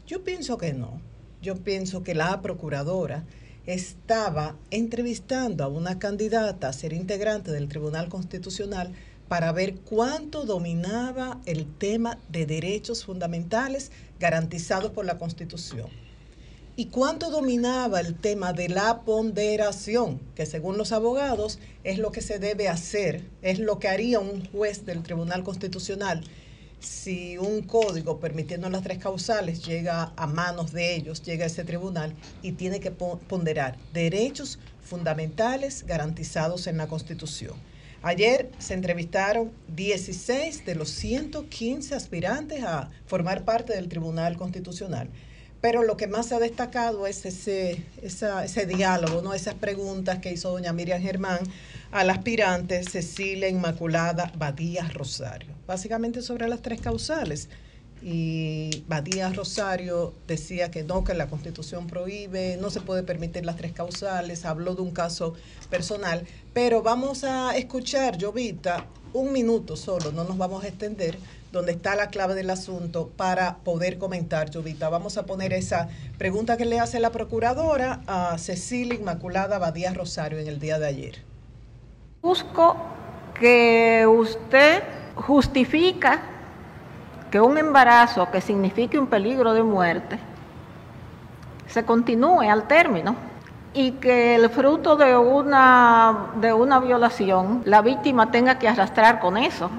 Yo pienso que no. Yo pienso que la procuradora estaba entrevistando a una candidata a ser integrante del Tribunal Constitucional para ver cuánto dominaba el tema de derechos fundamentales garantizados por la Constitución y cuánto dominaba el tema de la ponderación, que según los abogados es lo que se debe hacer, es lo que haría un juez del Tribunal Constitucional si un código permitiendo las tres causales llega a manos de ellos, llega a ese tribunal y tiene que ponderar derechos fundamentales garantizados en la Constitución. Ayer se entrevistaron 16 de los 115 aspirantes a formar parte del Tribunal Constitucional. Pero lo que más se ha destacado es ese, ese diálogo, ¿no? esas preguntas que hizo doña Miriam Germán al aspirante Cecilia Inmaculada Badía Rosario, básicamente sobre las tres causales. Y Badía Rosario decía que no, que la constitución prohíbe, no se puede permitir las tres causales, habló de un caso personal, pero vamos a escuchar, Jovita, un minuto solo, no nos vamos a extender, donde está la clave del asunto para poder comentar, Jovita. Vamos a poner esa pregunta que le hace la procuradora a Cecilia Inmaculada Badía Rosario en el día de ayer. Busco que usted justifica que un embarazo que signifique un peligro de muerte se continúe al término y que el fruto de una, de una violación la víctima tenga que arrastrar con eso.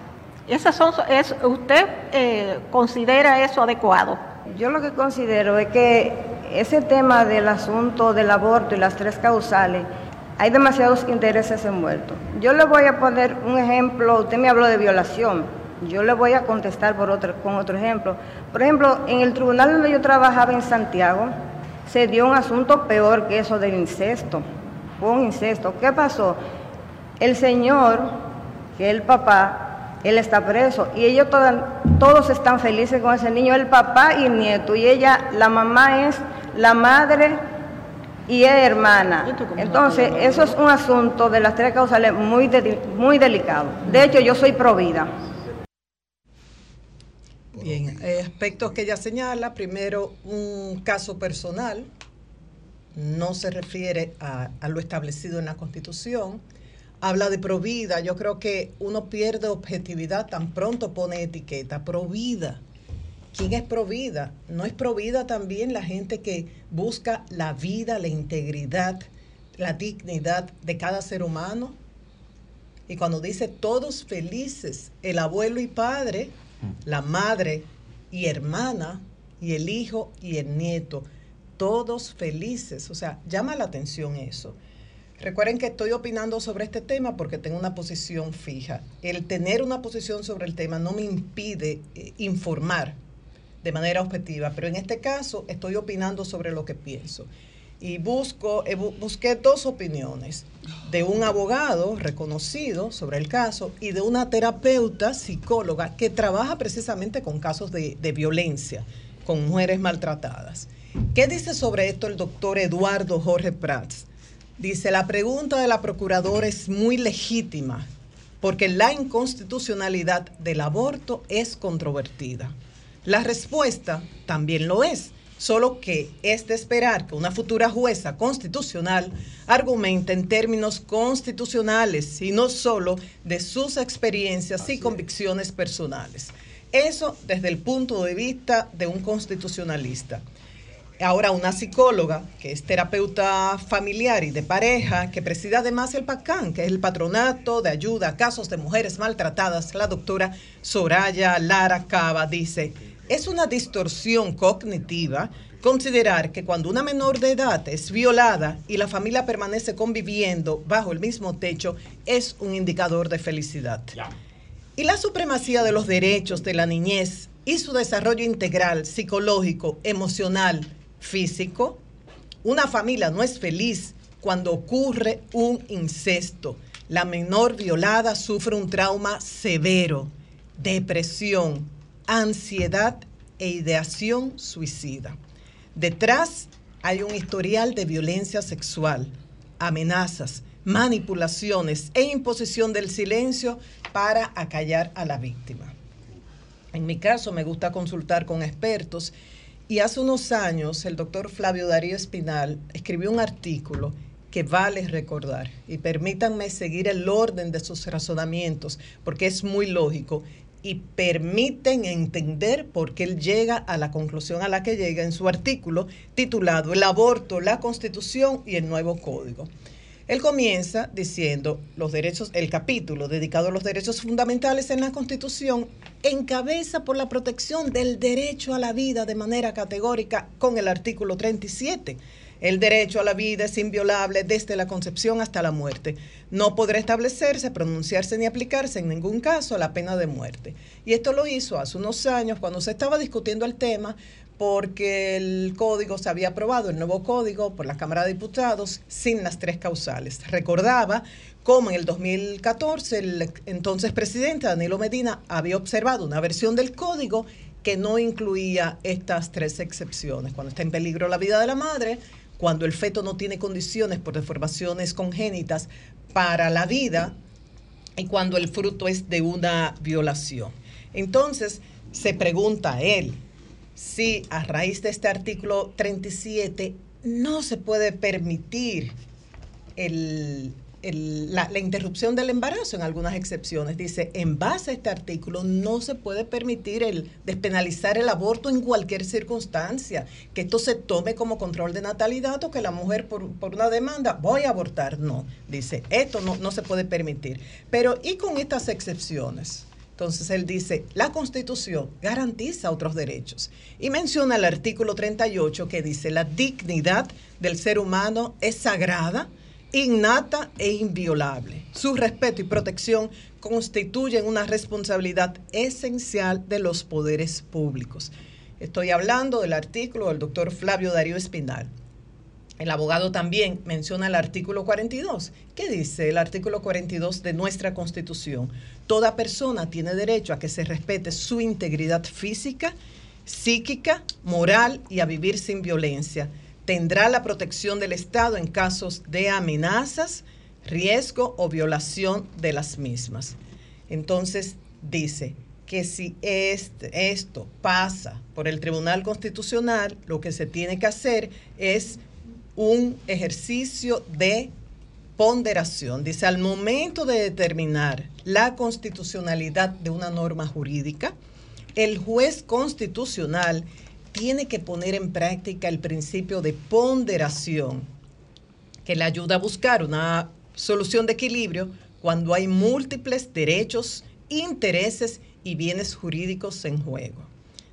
Esas son, es, ¿Usted eh, considera eso adecuado? Yo lo que considero es que ese tema del asunto del aborto y las tres causales hay demasiados intereses envueltos. Yo le voy a poner un ejemplo, usted me habló de violación, yo le voy a contestar por otro, con otro ejemplo. Por ejemplo, en el tribunal donde yo trabajaba en Santiago, se dio un asunto peor que eso del incesto. Un incesto. ¿Qué pasó? El señor, que el papá, él está preso y ellos todos están felices con ese niño, el papá y el nieto. Y ella, la mamá es la madre y es hermana. Entonces, eso es un asunto de las tres causales muy, muy delicado. De hecho, yo soy provida. Bien, eh, aspectos que ella señala. Primero, un caso personal. No se refiere a, a lo establecido en la Constitución. Habla de provida. Yo creo que uno pierde objetividad tan pronto pone etiqueta. Provida ¿Quién es provida? ¿No es provida también la gente que busca la vida, la integridad, la dignidad de cada ser humano? Y cuando dice todos felices, el abuelo y padre, la madre y hermana, y el hijo y el nieto, todos felices. O sea, llama la atención eso. Recuerden que estoy opinando sobre este tema porque tengo una posición fija. El tener una posición sobre el tema no me impide eh, informar de manera objetiva, pero en este caso estoy opinando sobre lo que pienso. Y busco, eh, busqué dos opiniones, de un abogado reconocido sobre el caso y de una terapeuta psicóloga que trabaja precisamente con casos de, de violencia, con mujeres maltratadas. ¿Qué dice sobre esto el doctor Eduardo Jorge Prats? Dice, la pregunta de la procuradora es muy legítima porque la inconstitucionalidad del aborto es controvertida. La respuesta también lo es, solo que es de esperar que una futura jueza constitucional argumente en términos constitucionales y no solo de sus experiencias y convicciones personales. Eso desde el punto de vista de un constitucionalista. Ahora, una psicóloga que es terapeuta familiar y de pareja, que preside además el PACAN, que es el Patronato de Ayuda a Casos de Mujeres Maltratadas, la doctora Soraya Lara Cava, dice, es una distorsión cognitiva considerar que cuando una menor de edad es violada y la familia permanece conviviendo bajo el mismo techo es un indicador de felicidad. Y la supremacía de los derechos de la niñez y su desarrollo integral, psicológico, emocional, físico. Una familia no es feliz cuando ocurre un incesto. La menor violada sufre un trauma severo, depresión, ansiedad e ideación suicida. Detrás hay un historial de violencia sexual, amenazas, manipulaciones e imposición del silencio para acallar a la víctima. En mi caso me gusta consultar con expertos y hace unos años el doctor Flavio Darío Espinal escribió un artículo que vale recordar y permítanme seguir el orden de sus razonamientos porque es muy lógico y permiten entender por qué él llega a la conclusión a la que llega en su artículo titulado El aborto, la constitución y el nuevo código. Él comienza diciendo los derechos, el capítulo dedicado a los derechos fundamentales en la Constitución encabeza por la protección del derecho a la vida de manera categórica con el artículo 37 el derecho a la vida es inviolable desde la concepción hasta la muerte. No podrá establecerse, pronunciarse ni aplicarse en ningún caso la pena de muerte. Y esto lo hizo hace unos años cuando se estaba discutiendo el tema porque el código se había aprobado, el nuevo código, por la Cámara de Diputados sin las tres causales. Recordaba cómo en el 2014 el entonces presidente Danilo Medina había observado una versión del código que no incluía estas tres excepciones. Cuando está en peligro la vida de la madre, cuando el feto no tiene condiciones por deformaciones congénitas para la vida y cuando el fruto es de una violación. Entonces, se pregunta a él si a raíz de este artículo 37 no se puede permitir el, la, interrupción del embarazo en algunas excepciones. Dice, en base a este artículo no se puede permitir el despenalizar el aborto en cualquier circunstancia, que esto se tome como control de natalidad o que la mujer por, por una demanda voy a abortar. No, dice, esto no, no se puede permitir. Pero ¿y con estas excepciones? Entonces él dice, la constitución garantiza otros derechos y menciona el artículo 38 que dice, la dignidad del ser humano es sagrada innata e inviolable. Su respeto y protección constituyen una responsabilidad esencial de los poderes públicos. Estoy hablando del artículo del doctor Flavio Darío Espinal. El abogado también menciona el artículo 42. ¿Qué dice el artículo 42 de nuestra Constitución? Toda persona tiene derecho a que se respete su integridad física, psíquica, moral y a vivir sin violencia tendrá la protección del Estado en casos de amenazas, riesgo o violación de las mismas. Entonces dice que si esto pasa por el Tribunal Constitucional, lo que se tiene que hacer es un ejercicio de ponderación. Dice, al momento de determinar la constitucionalidad de una norma jurídica, el juez constitucional tiene que poner en práctica el principio de ponderación, que le ayuda a buscar una solución de equilibrio cuando hay múltiples derechos, intereses y bienes jurídicos en juego.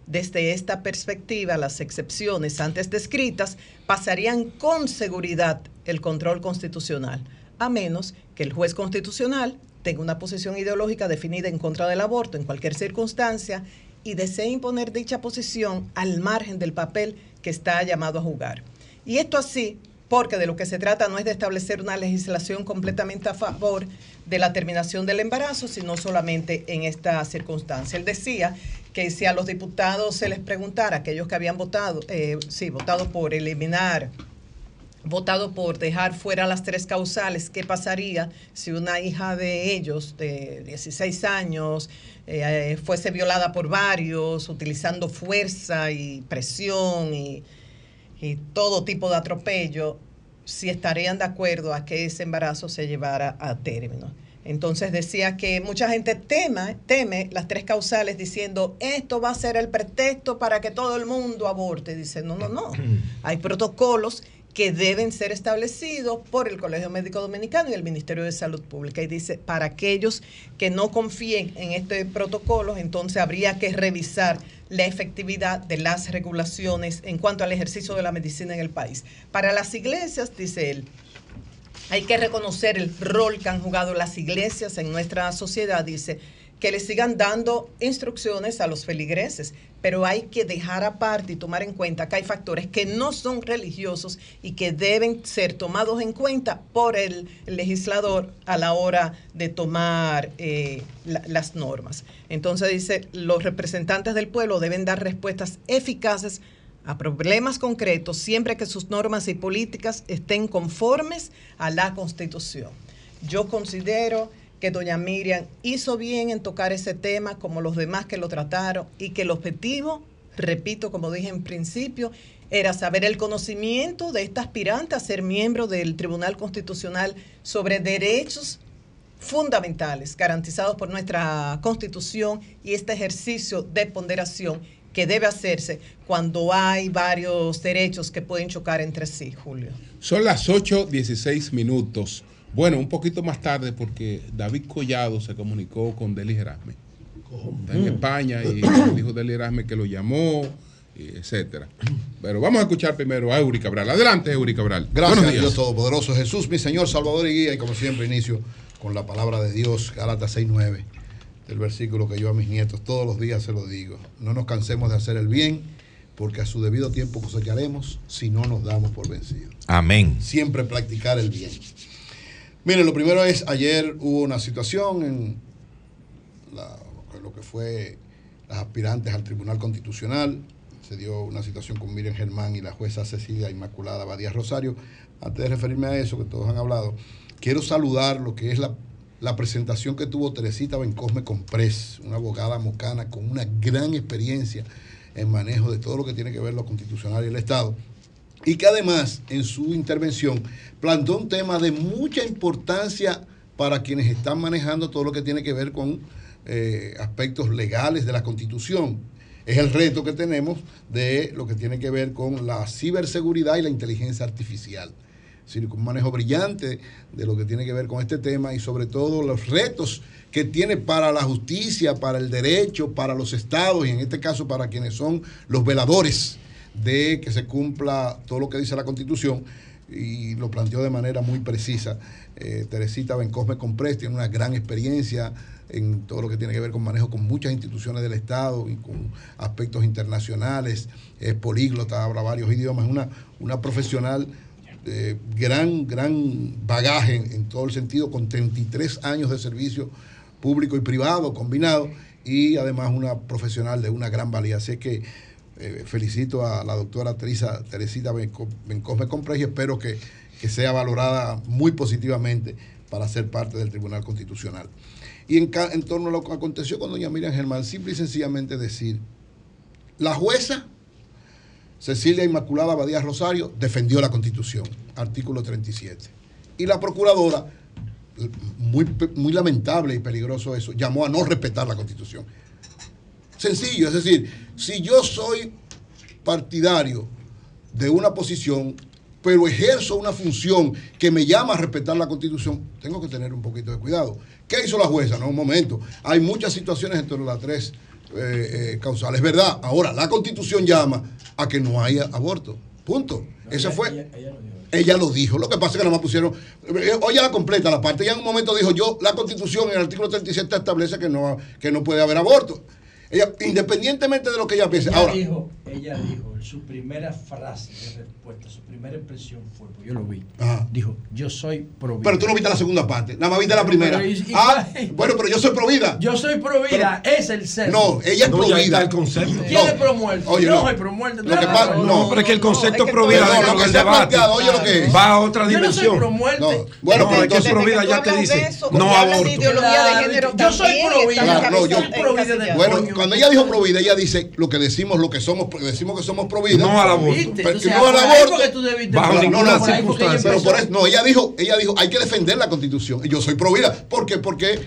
Desde esta perspectiva, las excepciones antes descritas pasarían con seguridad el control constitucional, a menos que el juez constitucional tenga una posición ideológica definida en contra del aborto en cualquier circunstancia y desea imponer dicha posición al margen del papel que está llamado a jugar. Y esto así porque de lo que se trata no es de establecer una legislación completamente a favor de la terminación del embarazo, sino solamente en esta circunstancia. Él decía que si a los diputados se les preguntara, aquellos que habían votado, eh, sí, votado por eliminar votado por dejar fuera las tres causales, ¿qué pasaría si una hija de ellos de 16 años eh, fuese violada por varios, utilizando fuerza y presión y, y, todo tipo de atropello, si estarían de acuerdo a que ese embarazo se llevara a término? Entonces decía que mucha gente teme, teme las tres causales diciendo esto va a ser el pretexto para que todo el mundo aborte. Dice, no, no, no. (clears throat) Hay protocolos que deben ser establecidos por el Colegio Médico Dominicano y el Ministerio de Salud Pública. Y dice, para aquellos que no confíen en este protocolo, entonces habría que revisar la efectividad de las regulaciones en cuanto al ejercicio de la medicina en el país. Para las iglesias, dice él, hay que reconocer el rol que han jugado las iglesias en nuestra sociedad, dice, que le sigan dando instrucciones a los feligreses, pero hay que dejar aparte y tomar en cuenta que hay factores que no son religiosos y que deben ser tomados en cuenta por el legislador a la hora de tomar eh, la- las normas. Entonces dice, los representantes del pueblo deben dar respuestas eficaces a problemas concretos siempre que sus normas y políticas estén conformes a la Constitución. Yo considero que doña Miriam hizo bien en tocar ese tema como los demás que lo trataron y que el objetivo, repito, como dije en principio, era saber el conocimiento de esta aspirante a ser miembro del Tribunal Constitucional sobre derechos fundamentales garantizados por nuestra Constitución y este ejercicio de ponderación que debe hacerse cuando hay varios derechos que pueden chocar entre sí, Julio. Son las 8.16 minutos. Bueno, un poquito más tarde porque David Collado se comunicó con Deli Erasme. Está en España y (clears throat) dijo Deli Erasme que lo llamó, etcétera. Pero vamos a escuchar primero a Eury Cabral. Adelante, Eury Cabral. Gracias a Dios. Todopoderoso, Jesús, mi Señor, Salvador y Guía. Y como siempre inicio con la palabra de Dios, Gálatas 6.9, del versículo que yo a mis nietos todos los días se lo digo. No nos cansemos de hacer el bien, porque a su debido tiempo cosecharemos si no nos damos por vencidos. Amén. Siempre practicar el bien. Miren, lo primero es, ayer hubo una situación en la- lo que fue las aspirantes al Tribunal Constitucional. Se dio una situación con Miriam Germán y la jueza Cecilia Inmaculada Badía Rosario. Antes de referirme a eso, que todos han hablado, quiero saludar lo que es la, la presentación que tuvo Teresita Bencosme Comprés, una abogada mocana con una gran experiencia en manejo de todo lo que tiene que ver lo constitucional y el Estado y que además en su intervención planteó un tema de mucha importancia para quienes están manejando todo lo que tiene que ver con eh, aspectos legales de la Constitución. Es el reto que tenemos de lo que tiene que ver con la ciberseguridad y la inteligencia artificial. Un manejo brillante de lo que tiene que ver con este tema y sobre todo los retos que tiene para la justicia, para el derecho, para los estados y en este caso para quienes son los veladores de que se cumpla todo lo que dice la Constitución y lo planteó de manera muy precisa. Eh, Teresita Bencosme Comprés tiene una gran experiencia en todo lo que tiene que ver con manejo con muchas instituciones del Estado y con aspectos internacionales, es políglota, habla varios idiomas, es una, una profesional gran, gran bagaje en, todo el sentido, con 33 años de servicio público y privado combinado y además una profesional de una gran valía. Así que eh, felicito a la doctora Teresa, Teresita Benco- Bencosme Comprés y espero que, que sea valorada muy positivamente para ser parte del Tribunal Constitucional. Y en, en torno a lo que aconteció con doña Miriam Germán, simple y sencillamente decir, la jueza Cecilia Inmaculada Badía Rosario defendió la Constitución, artículo 37. Y la procuradora, muy, muy lamentable y peligroso eso, llamó a no respetar la Constitución. Sencillo, es decir, si yo soy partidario de una posición, pero ejerzo una función que me llama a respetar la Constitución, tengo que tener un poquito de cuidado. ¿Qué hizo la jueza? No, un momento. Hay muchas situaciones entre las tres eh, eh, causales. Es verdad, ahora la Constitución llama a que no haya aborto. Punto. Ese fue. Ella lo dijo. Lo que pasa es que nada más pusieron. eh, Oye, la completa la parte. Ella en un momento dijo: Yo, la constitución en el artículo 37 establece que no, que no puede haber aborto. Ella, independientemente de lo que ella piense. Ella Ahora, dijo, ella dijo, su primera frase de respuesta, su primera expresión fue, porque yo lo vi, Ajá. dijo, yo soy pro vida. pero tú no viste la segunda parte. Nada más viste la primera. Pero, ¿y- y ah, (laughs) bueno, pero yo soy pro vida. Yo soy pro vida, es el ser. No, ella es pro vida. ¿Quién No. es pro muerte? Oye, yo no. soy pro muerte. Lo que pasa- no, pero es que el concepto es que pro vida todo- dentro lo que del se ha debate planteado, oye lo que es. va a otra Yo no soy dimensión. pro muerte. No, bueno, No, pero es entonces- pro vida ya te dice no aborto. ideología de Claro, género yo soy también pro vida. está Claro, no, yo- encasillado. pro vida de- Bueno, cuando ella dijo pro vida, ella dice lo que decimos, lo que somos, porque decimos que somos No al aborto. No al aborto. Bajo ninguna no, circunstancia. Pero por eso, no, ella dijo, ella dijo, hay que defender la constitución. Y yo soy pro vida. ¿Por qué? Porque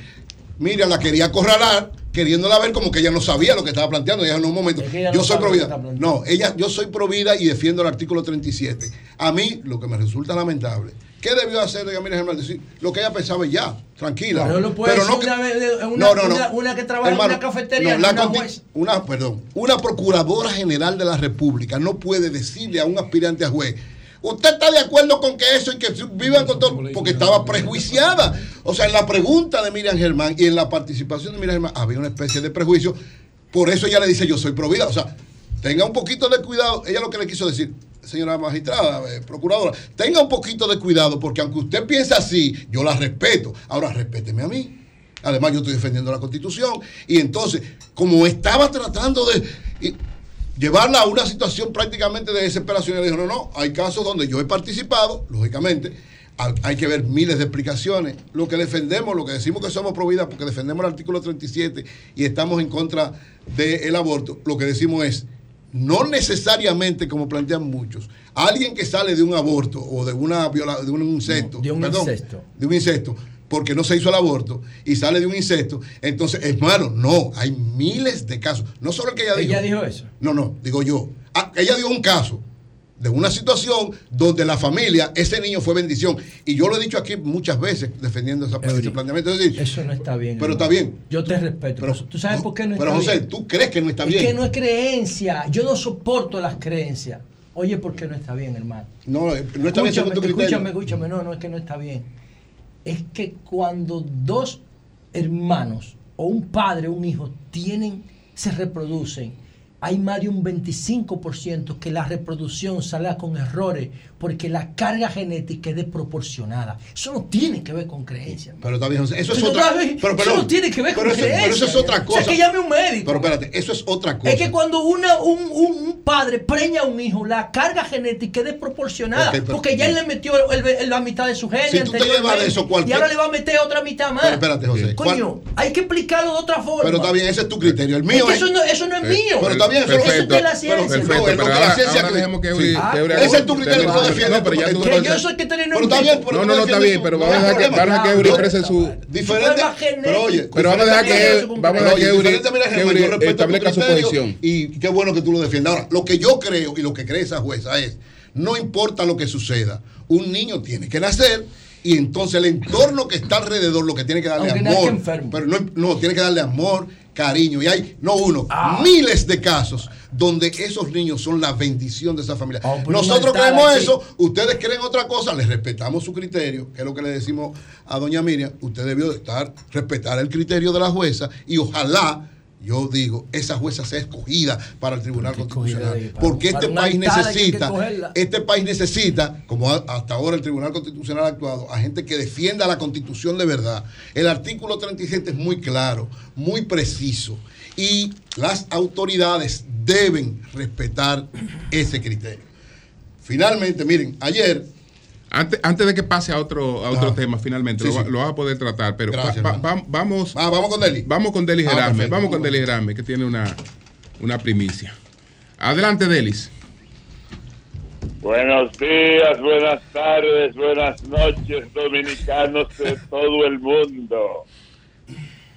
Miriam la quería acorralar queriéndola ver como que ella no sabía lo que estaba planteando. Ella en un momento, que yo no soy provida. No, ella, yo soy provida y defiendo el artículo 37. A mí, lo que me resulta lamentable, ¿qué debió hacer de Yamira Germán? Decir lo que ella pensaba ya, tranquila. Pero no puede Pero que- una, una, no, una- una que trabaja Hermano, en una cafetería, no, la una conti- juez. una, perdón, una procuradora general de la República no puede decirle a un aspirante a juez, usted está de acuerdo con que eso y que vivan con todo, porque estaba prejuiciada. O sea, en la pregunta de Miriam Germán y en la participación de Miriam Germán había una especie de prejuicio. Por eso ella le dice, yo soy provida. O sea, tenga un poquito de cuidado. Ella lo que le quiso decir, señora magistrada, eh, procuradora, tenga un poquito de cuidado porque aunque usted piense así, yo la respeto. Ahora, respéteme a mí. Además, yo estoy defendiendo la Constitución. Y entonces, como estaba tratando de llevarla a una situación prácticamente de desesperación, ella dijo, no, no, hay casos donde yo he participado, lógicamente, ha- hay que ver miles de explicaciones. Lo que defendemos, lo que decimos que somos pro vida porque defendemos el artículo 37 y estamos en contra del aborto, lo que decimos es, no necesariamente como plantean muchos, alguien que sale de un aborto o de una viola, de un incesto, de un perdón, incesto. de un incesto, porque no se hizo el aborto y sale de un incesto, entonces, hermano, no, hay miles de casos, no solo el que ella dijo. Ella dijo eso. No, no, digo yo. Ah, ella dio un caso de una situación donde la familia, ese niño fue bendición. Y yo lo he dicho aquí muchas veces defendiendo esa, ese planteamiento. Es decir, Eso no está bien. pero hermano. está bien. Yo te respeto. Pero, ¿Tú sabes por qué no Pero está José, bien? ¿tú crees que no está es bien? que no es creencia. Yo no soporto las creencias. Oye, ¿por qué no está bien, hermano? No, eh, no está bien según tu criterio. Escúchame, escúchame. No, no es que no está bien. Es que cuando dos hermanos o un padre o un hijo tienen, se reproducen, hay más de un 25% que la reproducción sale con errores porque la carga genética es desproporcionada. Eso no tiene que ver con creencia. Pero está bien, José. Eso es Pero otra vez, pero, eso perdón, no tiene que ver pero con eso, pero eso es otra O sea, cosa. que llame un médico. Pero espérate, eso es otra cosa. Es que cuando una, un, un- un padre preña a un hijo, la carga genética es desproporcionada. Pero- porque ya él le metió el- el- la mitad de su genes. Si tú te anteriormente, llevas de eso, cualquier- Y ahora le va a meter otra mitad más. Pero espérate, José. Coño, hay que explicarlo de otra forma. Pero está bien, ese es tu criterio. El mío Es que es. eso no, eso no es mío. Pero está bien, eso, Eso es de la ciencia. perfecto, Perfecto, es lo pero que ahora- la ciencia ahora que- dejemos que sí. Ah, que Ese es tu criterio, tú lo defiendes. No, pero ya tú- Que yo soy que tener Pero un está bien, pero No, tú no, no, está bien, pero vamos a dejar que, que No, exprese su... Diferente, pero oye, Pero vamos a dejar que, vamos a dejar que que establezca su posición. Y qué bueno que tú lo defiendas. Ahora, lo que yo creo y lo que cree esa jueza es, no importa lo que suceda, un niño tiene que nacer y entonces el entorno que está alrededor lo que tiene que darle Aunque amor. Pero no, no, tiene que darle amor, cariño. Y hay, no uno, miles de casos donde esos niños son la bendición de esa familia. pero Nosotros creemos aquí. eso, ustedes creen otra cosa, les respetamos su criterio, que es lo que le decimos a doña Miriam. Usted debió de estar, respetar el criterio de la jueza y ojalá. Yo digo, esa jueza sea escogida para el Tribunal Constitucional. Porque este país que necesita, este país necesita, como ha- hasta ahora el Tribunal Constitucional ha actuado, a gente que defienda la Constitución de verdad. El artículo 37 es muy claro, muy preciso. Y las autoridades deben respetar ese criterio. Finalmente, miren, ayer Antes, antes de que pase a otro, a otro Ah. tema, finalmente, Sí, lo, va- sí. lo vas a poder tratar, pero Gracias, va- va- vamos, Ah, vamos con Deli. Vamos con Deli Ah, Gerarme, perfecto. vamos con Deli Gerarme, que tiene una, una primicia. Adelante, Delis. Buenos días, buenas tardes, buenas noches, dominicanos de todo el mundo.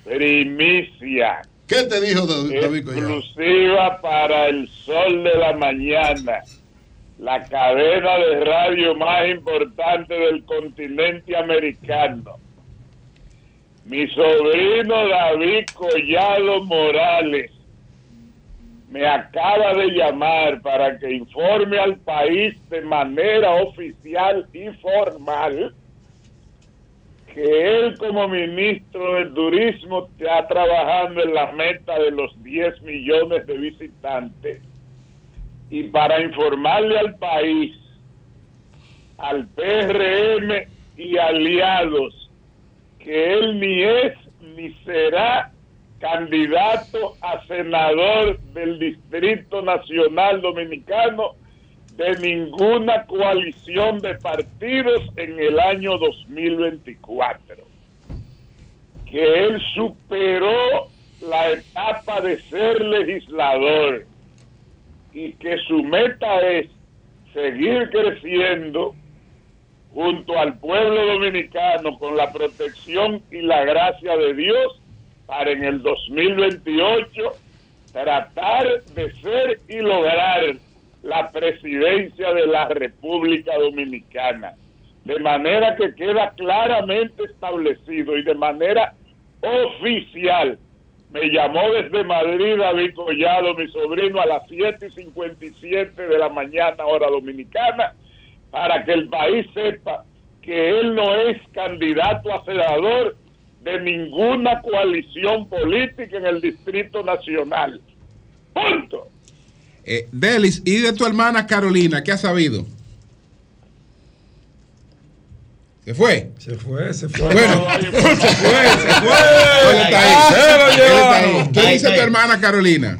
Primicia. ¿Qué te dijo David? Exclusiva para el sol de la mañana. La cadena de radio más importante del continente americano. Mi sobrino David Collado Morales me acaba de llamar para que informe al país de manera oficial y formal que él como ministro de turismo está trabajando en la meta de los 10 millones de visitantes y para informarle al país, al PRM y aliados que él ni es ni será candidato a senador del Distrito Nacional Dominicano de ninguna coalición de partidos en el año 2024. Que él superó la etapa de ser legislador y que su meta es seguir creciendo junto al pueblo dominicano con la protección y la gracia de Dios para en el 2028 tratar de ser y lograr la presidencia de la República Dominicana. De manera que queda claramente establecido y de manera oficial. Me llamó desde Madrid David Collado, mi sobrino, a las 7 y 57 de la mañana, hora dominicana, para que el país sepa que él no es candidato a senador de ninguna coalición política en el Distrito Nacional. Punto. Eh, Delis, ¿y de tu hermana Carolina? ¿Qué has sabido? ¿Se fue? Se fue, se fue. Bueno, (laughs) se fue, se fue. Él está ahí. Se lo Él está llevaron. ahí. ¿Qué dice tu hermana Carolina?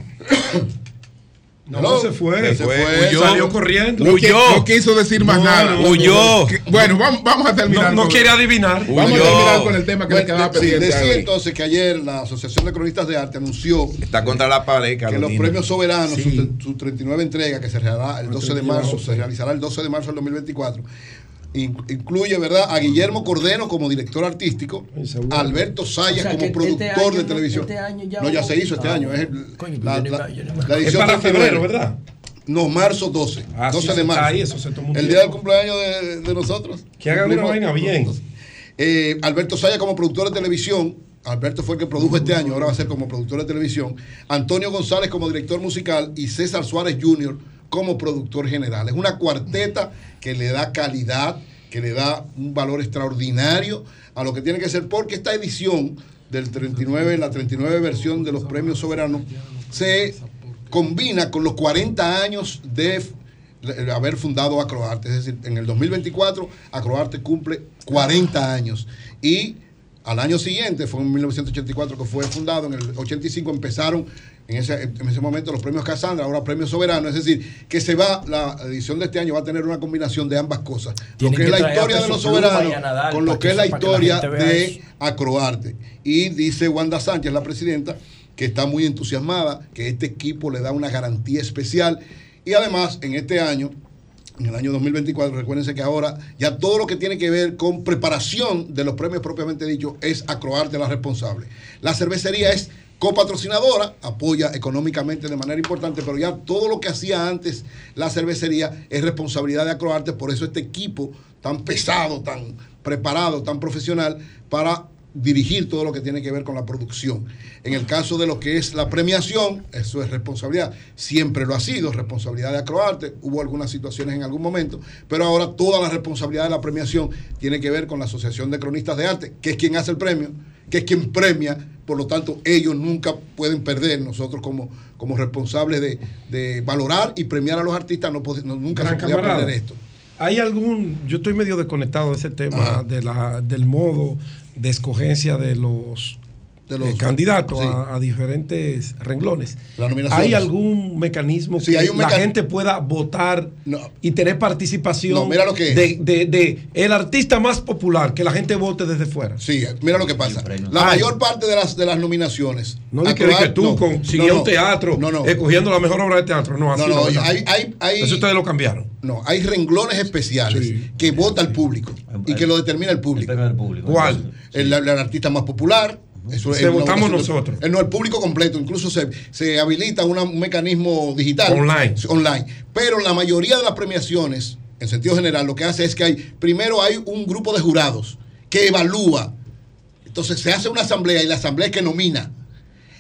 No, se fue. Se fue. Huyó. Salió corriendo. No, qui- no quiso decir más No, nada. Huyó. Bueno, vamos, vamos a terminar. No- con- quiere adivinar. Vamos Huyó. a terminar con el tema que le quedaba sí, pendiente. a decía entonces que ayer la Asociación de Cronistas de Arte anunció Está contra la pared, que los premios soberanos, Sí. su, su 39 entrega que se realizará el 12 de marzo, se realizará el 12 de marzo del 2024. In- Incluye, ¿verdad?, a Guillermo Cordero como director artístico, a Alberto Sayas O sea, como este productor año de televisión. este año ya no, ya se hizo este Ah, año. Es el- Coño, la, la- Es para 39. febrero, ¿verdad? No, marzo 12. Ah, sí, 12 eso de marzo. ahí, eso se toma un el día del cumpleaños de, de nosotros. Que hagan una vaina bien. eh, Alberto Saya como productor de televisión. Alberto fue el que produjo este año, ahora va a ser como productor de televisión. Antonio González como director musical y César Suárez Jr. como productor general. Es una cuarteta que le da calidad, que le da un valor extraordinario a lo que tiene que ser, porque esta edición del 39, la 39 versión de los premios soberanos, se combina con los 40 años de haber fundado Acroarte. Es decir, en el 2024 Acroarte cumple 40 años. Y al año siguiente, fue en 1984 que fue fundado, en el 85 empezaron en ese, en ese momento los premios Casandra, ahora premios Soberano. Es decir, que se va, la edición de este año va a tener una combinación de ambas cosas. Tienen lo que es la historia de los soberanos Nadal con lo que que es la la historia vea de. Acroarte. Y dice Wanda Sánchez, la presidenta, que está muy entusiasmada, que este equipo le da una garantía especial. Y además, en este año, en el año 2024, recuérdense que ahora ya todo lo que tiene que ver con preparación de los premios propiamente dicho es Acroarte la responsable. La cervecería es copatrocinadora, apoya económicamente de manera importante, pero ya todo lo que hacía antes la cervecería es responsabilidad de Acroarte, por eso este equipo tan pesado, tan preparado, tan profesional para dirigir todo lo que tiene que ver con la producción. En el caso de lo que es la premiación, eso es responsabilidad. Siempre lo ha sido, responsabilidad de Acroarte. Hubo algunas situaciones en algún momento, pero ahora toda la responsabilidad de la premiación tiene que ver con la Asociación de Cronistas de Arte, que es quien hace el premio, que es quien premia. Por lo tanto, ellos nunca pueden perder. Nosotros como, como responsables de, de valorar y premiar a los artistas, no, nunca Gran se podía camarada. perder esto. ¿Hay algún, yo estoy medio desconectado de ese tema, de la, del modo de escogencia de los, De los- eh, candidatos sí. a, a diferentes renglones? ¿Hay algún mecanismo Sí, que hay un la gente pueda votar y tener participación No, mira lo que es. de, de- de el artista más popular, que la gente vote desde fuera? Sí, mira lo que pasa. La Ay. mayor parte de las, de las nominaciones. No le crees que tú no, con, no, siguiendo no. un teatro, No, no. escogiendo la mejor obra de teatro. No, así No, no, no, ¿verdad? hay, hay, hay- Eso ustedes lo cambiaron. No, hay renglones especiales que vota el público y que lo determina el público. ¿Cuál? El, el artista más popular. Eso Se es votamos nosotros. eh, no, el público completo. Incluso se, se habilita una- un mecanismo digital. Online. Online. Pero la mayoría de las premiaciones, en sentido general, lo que hace es que hay, primero hay un grupo de jurados que evalúa. Entonces se hace una asamblea y la asamblea es que nomina.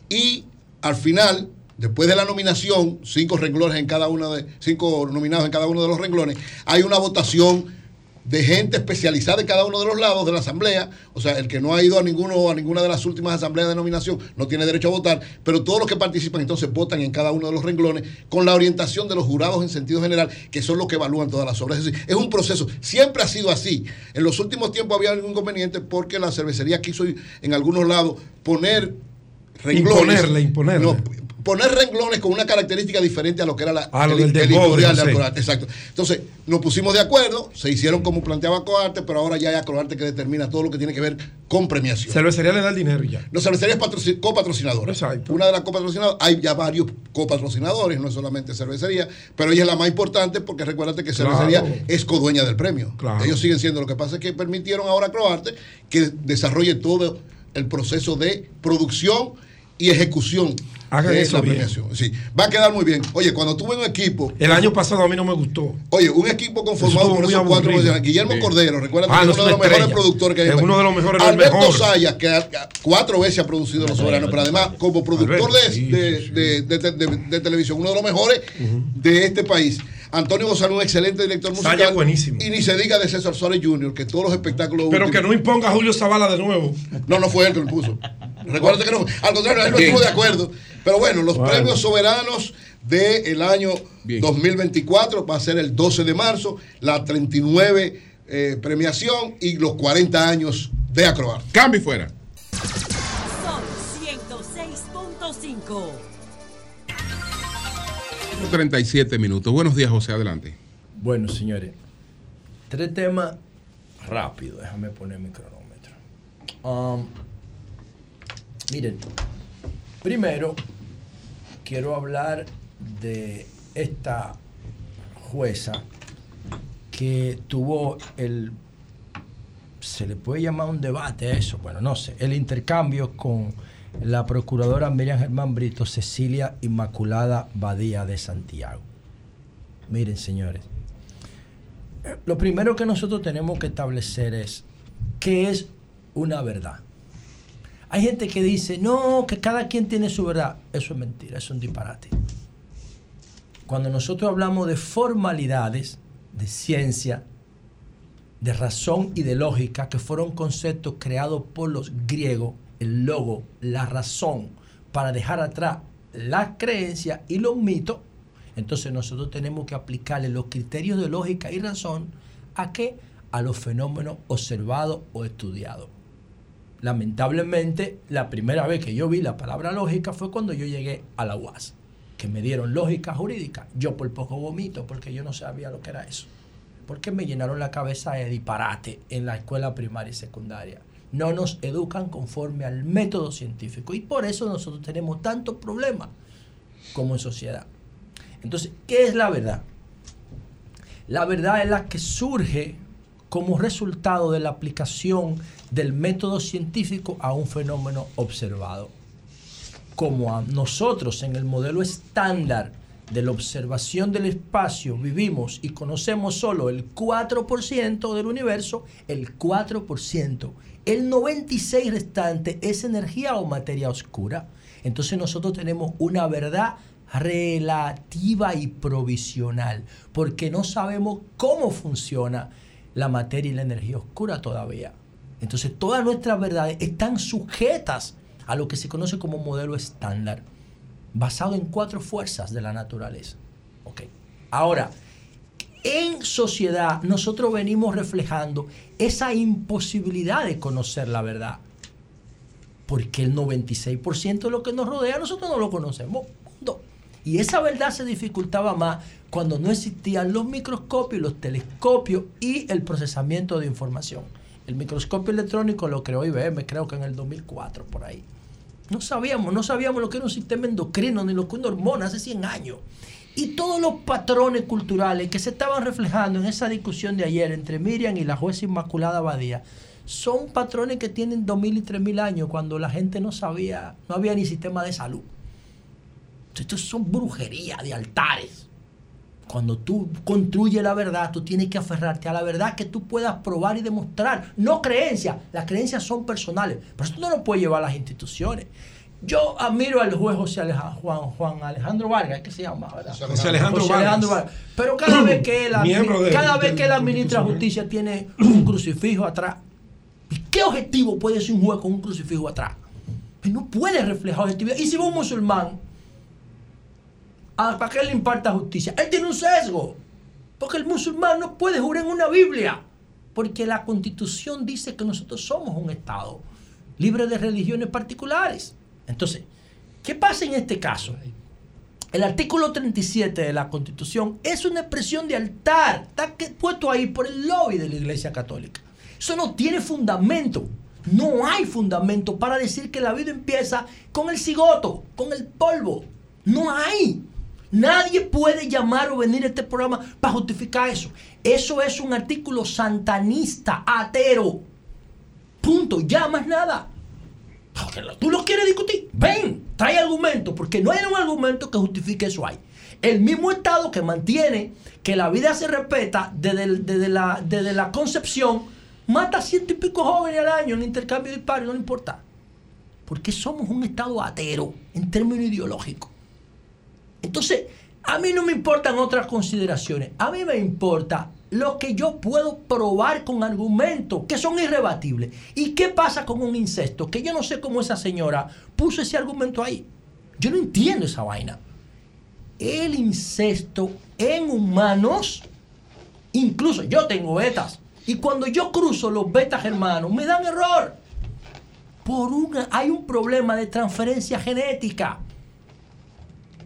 Y al final, después de la nominación, cinco renglones en cada uno de, cinco nominados en cada uno de los renglones, hay una votación de gente especializada en cada uno de los lados de la asamblea. O sea, el que no ha ido a ninguno a ninguna de las últimas asambleas de nominación no tiene derecho a votar, pero todos los que participan entonces votan en cada uno de los renglones con la orientación de los jurados en sentido general, que son los que evalúan todas las obras. Es decir, es un proceso. Siempre ha sido así. En los últimos tiempos había algún inconveniente porque la cervecería quiso en algunos lados poner renglones. Imponerle, imponerle. No, poner renglones con una característica diferente a lo que era la, Ah, lo el, del el editorial de sé. Acroarte. Exacto. Entonces, nos pusimos de acuerdo, se hicieron como planteaba Acroarte, pero ahora ya hay Acroarte que determina todo lo que tiene que ver con premiación. Cervecería le da el dinero ya. No, cervecería es patroci- copatrocinadora. Una de las copatrocinadoras, hay ya varios copatrocinadores, no es solamente cervecería, pero ella es la más importante porque recuérdate que Claro. cervecería es codueña del premio. Claro. Ellos siguen siendo. Lo que pasa es que permitieron ahora a Croarte que desarrolle todo el proceso de producción y ejecución Hagan de eso la bien. Sí, va a quedar muy bien. Oye, cuando tuve un equipo. El año pasado a mí no me gustó. Oye, un equipo conformado por esos cuatro. Guillermo Sí. Cordero, recuerda Ah, que no, es uno de los mejores productores que hay. Es uno de los mejores, Alberto mejor. Sayas, que cuatro veces ha producido Los Soberanos, pero además como productor de, de- televisión, uno de los mejores de este país. Antonio Gonzalo, un excelente director musical. Sayas buenísimo. Y ni se diga de César Suárez Jr., que todos los espectáculos. Pero últimos- que no imponga a Julio Zavala de nuevo. no, no fue él que lo puso. Recuerda que no. Al contrario, él no estuvo de acuerdo. Pero bueno, los Bueno. premios soberanos del año 2024 va a ser el 12 de marzo, la 39 eh, premiación y los 40 años de Acrobar. Cambio y fuera. Sol 106.5. 37 minutos. Buenos días, José. Adelante. Bueno, señores, tres temas rápido. Déjame poner mi cronómetro. Um, miren, primero quiero hablar de esta jueza que tuvo el se le puede llamar un debate eso, bueno, no sé, el intercambio con la procuradora Miriam Germán Brito, Cecilia Inmaculada Badía de Santiago. Miren, señores, lo primero que nosotros tenemos que establecer es qué es una verdad. Hay gente que dice, no, que cada quien tiene su verdad. Eso es mentira, es un disparate. Cuando nosotros hablamos de formalidades, de ciencia, de razón y de lógica, que fueron conceptos creados por los griegos, el logo, la razón, para dejar atrás las creencias y los mitos, entonces nosotros tenemos que aplicarle los criterios de lógica y razón a qué? A los fenómenos observados o estudiados. Lamentablemente, la primera vez que yo vi la palabra lógica fue cuando yo llegué a la UAS, que me dieron lógica jurídica. Yo por poco vomito porque yo no sabía lo que era eso. Porque me llenaron la cabeza de disparate en la escuela primaria y secundaria. No nos educan conforme al método científico y por eso nosotros tenemos tantos problemas como en sociedad. Entonces, ¿qué es la verdad? La verdad es la que surge como resultado de la aplicación del método científico a un fenómeno observado. Como a nosotros en el modelo estándar de la observación del espacio vivimos y conocemos solo el 4% del universo, el 4%, el 96% restante es energía o materia oscura. Entonces nosotros tenemos una verdad relativa y provisional, porque no sabemos cómo funciona la materia y la energía oscura todavía. Entonces todas nuestras verdades están sujetas a lo que se conoce como modelo estándar, basado en cuatro fuerzas de la naturaleza. Ahora, en sociedad nosotros venimos reflejando esa imposibilidad de conocer la verdad, porque el 96% de lo que nos rodea nosotros no lo conocemos. Y esa verdad se dificultaba más cuando no existían los microscopios, los telescopios y el procesamiento de información. El microscopio electrónico lo creó IBM, creo que en el 2004, por ahí. No sabíamos, no sabíamos lo que era un sistema endocrino ni lo que era una hormona hace 100 años. Y todos los patrones culturales que se estaban reflejando en esa discusión de ayer entre Miriam y la jueza Inmaculada Badía son patrones que tienen 2.000 y 3.000 años cuando la gente no sabía, no había ni sistema de salud. Esto son brujería de altares. Cuando tú construyes la verdad, tú tienes que aferrarte a la verdad que tú puedas probar y demostrar. No creencias. Las creencias son personales. Pero esto no lo puede llevar a las instituciones. Yo admiro al juez José Alejandro, Juan, Juan Alejandro Vargas, ¿qué se llama? ¿verdad? José Alejandro Vargas. Pero cada vez que él, (clears throat) de- cada vez que él administra justicia tiene un (clears throat) crucifijo atrás. ¿Y qué objetivo puede ser un juez con un crucifijo atrás? Pues no puede reflejar objetividad. Y si va un musulmán, ¿a- ¿para qué le imparta justicia? Él tiene un sesgo. Porque el musulmán no puede jurar en una Biblia. Porque la constitución dice que nosotros somos un Estado libre de religiones particulares. Entonces, ¿qué pasa en este caso? El artículo 37 de la Constitución es una expresión de altar. Está puesto ahí por el lobby de la Iglesia Católica. Eso no tiene fundamento. No hay fundamento para decir que la vida empieza con el cigoto, con el polvo. No hay. Nadie puede llamar o venir a este programa para justificar eso. Eso es un artículo santanista, atero. Punto. Ya más nada. ¿Tú lo quieres discutir? Ven, trae argumentos, porque no hay un argumento que justifique eso ahí. El mismo Estado que mantiene que la vida se respeta desde, desde la, desde la concepción, mata ciento y pico jóvenes al año en intercambio de disparos, no le importa. Porque somos un Estado atero en términos ideológicos. Entonces, a mí no me importan otras consideraciones. A mí me importa lo que yo puedo probar con argumentos que son irrebatibles. ¿Y qué pasa con un incesto? Que yo no sé cómo esa señora puso ese argumento ahí. Yo no entiendo esa vaina. El incesto en humanos, incluso yo tengo betas, y cuando yo cruzo los betas hermanos, me dan error. Por una, hay un problema de transferencia genética.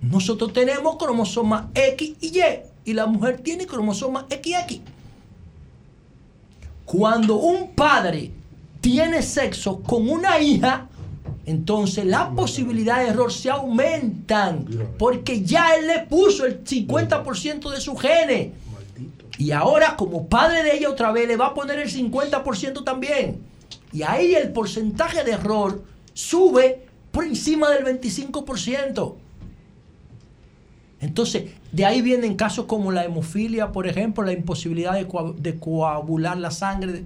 Nosotros tenemos cromosomas X y Y y la mujer tiene cromosomas XX. Cuando un padre tiene sexo con una hija, entonces las posibilidades de error se aumentan porque ya él le puso el 50% de su genes. Y ahora como padre de ella otra vez le va a poner el 50% también. Y ahí el porcentaje de error sube por encima del 25%. Entonces, de ahí vienen casos como la hemofilia, por ejemplo, la imposibilidad de, coa- de coagular la sangre.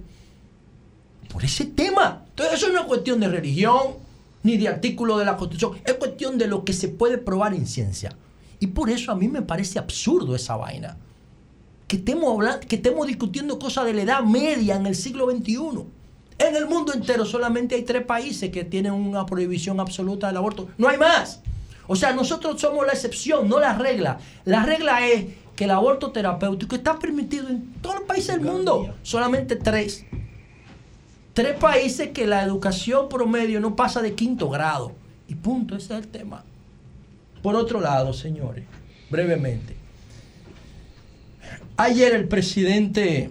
Por ese tema. Entonces, eso no es cuestión de religión, ni de artículo de la Constitución. Es cuestión de lo que se puede probar en ciencia. Y por eso a mí me parece absurdo esa vaina. Que estemos, hablando, que estemos discutiendo cosas de la edad media en el siglo XXI. En el mundo entero solamente hay tres países que tienen una prohibición absoluta del aborto. No hay más. O sea, nosotros somos la excepción, no la regla. La regla es que el aborto terapéutico está permitido en todos los países del mundo. Solamente tres. Tres países que la educación promedio no pasa de quinto grado. Y punto, ese es el tema. Por otro lado, señores, brevemente. Ayer el presidente,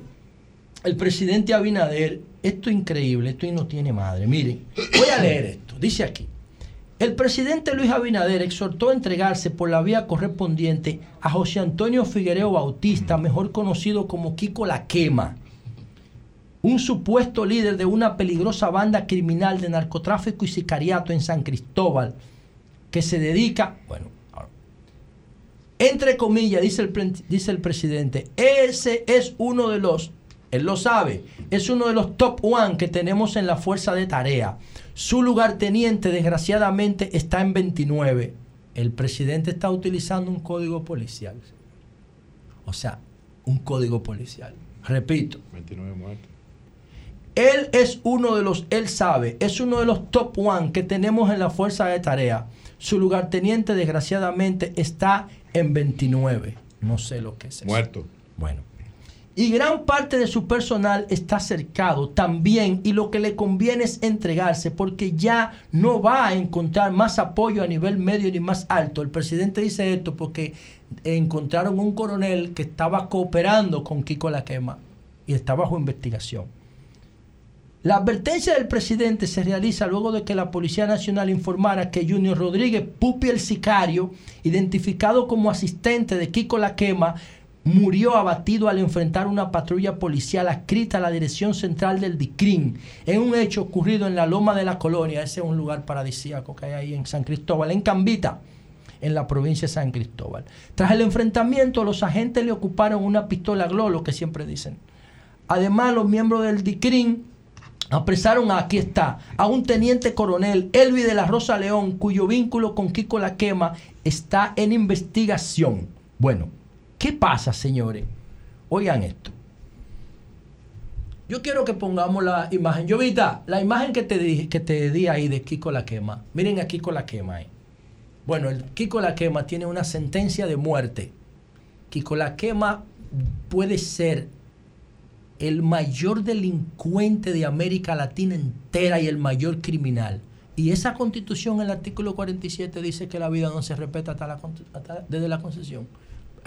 el presidente Abinader, esto es increíble, esto no tiene madre. Miren, voy a leer esto. Dice aquí. El presidente Luis Abinader exhortó a entregarse por la vía correspondiente a José Antonio Figuereo Bautista, mejor conocido como Kiko La Quema, un supuesto líder de una peligrosa banda criminal de narcotráfico y sicariato en San Cristóbal, que se dedica, bueno, entre comillas, dice el, dice el presidente, ese es uno de los, él lo sabe, es uno de los top one que tenemos en la fuerza de tarea. Su lugarteniente, desgraciadamente, está en 29. El presidente está utilizando un código policial. O sea, un código policial. Repito, 29 muertos. él es uno de los, él sabe, es uno de los top one que tenemos en la fuerza de tarea. Su lugarteniente, desgraciadamente, está en 29. No sé lo que es eso. Muerto. Bueno. Y gran parte de su personal está cercado también y lo que le conviene es entregarse porque ya no va a encontrar más apoyo a nivel medio ni más alto. El presidente dice esto porque encontraron un coronel que estaba cooperando con Kiko La Quema y está bajo investigación. La advertencia del presidente se realiza luego de que la Policía Nacional informara que Junior Rodríguez Pupi el sicario, identificado como asistente de Kiko La Quema, murió abatido al enfrentar una patrulla policial adscrita a la dirección central del DICRIN en un hecho ocurrido en la Loma de la Colonia, ese es un lugar paradisíaco que hay ahí en San Cristóbal, en Cambita, en la provincia de San Cristóbal. Tras el enfrentamiento, los agentes le ocuparon una pistola Glolo, que siempre dicen. Además, los miembros del DICRIN apresaron, a- aquí está, a un teniente coronel, Elvi de la Rosa León, cuyo vínculo con Kiko La Quema está en investigación. Bueno, ¿qué pasa, señores? Oigan esto. Yo quiero que pongamos la imagen. Jovita, la imagen que te di, que te di ahí de Kiko La Quema. Miren a Kiko La Quema ahí. Bueno, el Kiko La Quema tiene una sentencia de muerte. Kiko La Quema puede ser el mayor delincuente de América Latina entera y el mayor criminal. Y esa constitución, el artículo 47, dice que la vida no se respeta hasta la, hasta- desde la concesión.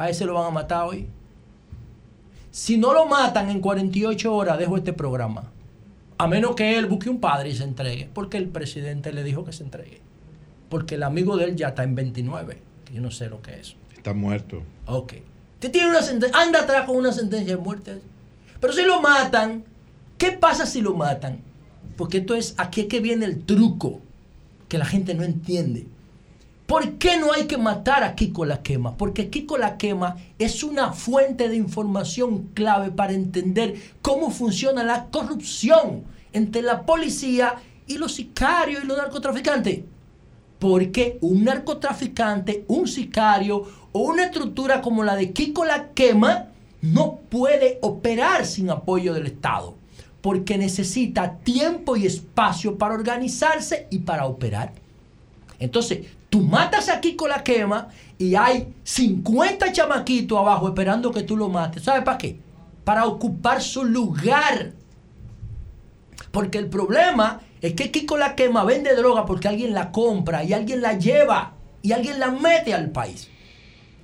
A ese lo van a matar hoy. Si no lo matan en 48 horas, dejo este programa. A menos que él busque un padre y se entregue. Porque el presidente le dijo que se entregue. Porque el amigo de él ya está en 29. Que yo no sé lo que es. Está muerto. Ok. Usted tiene una sentencia, anda atrás con una sentencia de muerte. Pero si lo matan, ¿qué pasa si lo matan? Porque esto es, aquí es que viene el truco. que la gente no entiende. ¿Por qué no hay que matar a Kiko la quema? Porque Kiko la quema es una fuente de información clave para entender cómo funciona la corrupción entre la policía y los sicarios y los narcotraficantes. Porque un narcotraficante, un sicario o una estructura como la de Kiko la quema no puede operar sin apoyo del Estado. Porque necesita tiempo y espacio para organizarse y para operar. Entonces, tú matas a Kiko la quema y hay 50 chamaquitos abajo esperando que tú lo mates. ¿Sabes para qué? Para ocupar su lugar. Porque el problema es que Kiko la quema vende droga porque alguien la compra y alguien la lleva y alguien la mete al país.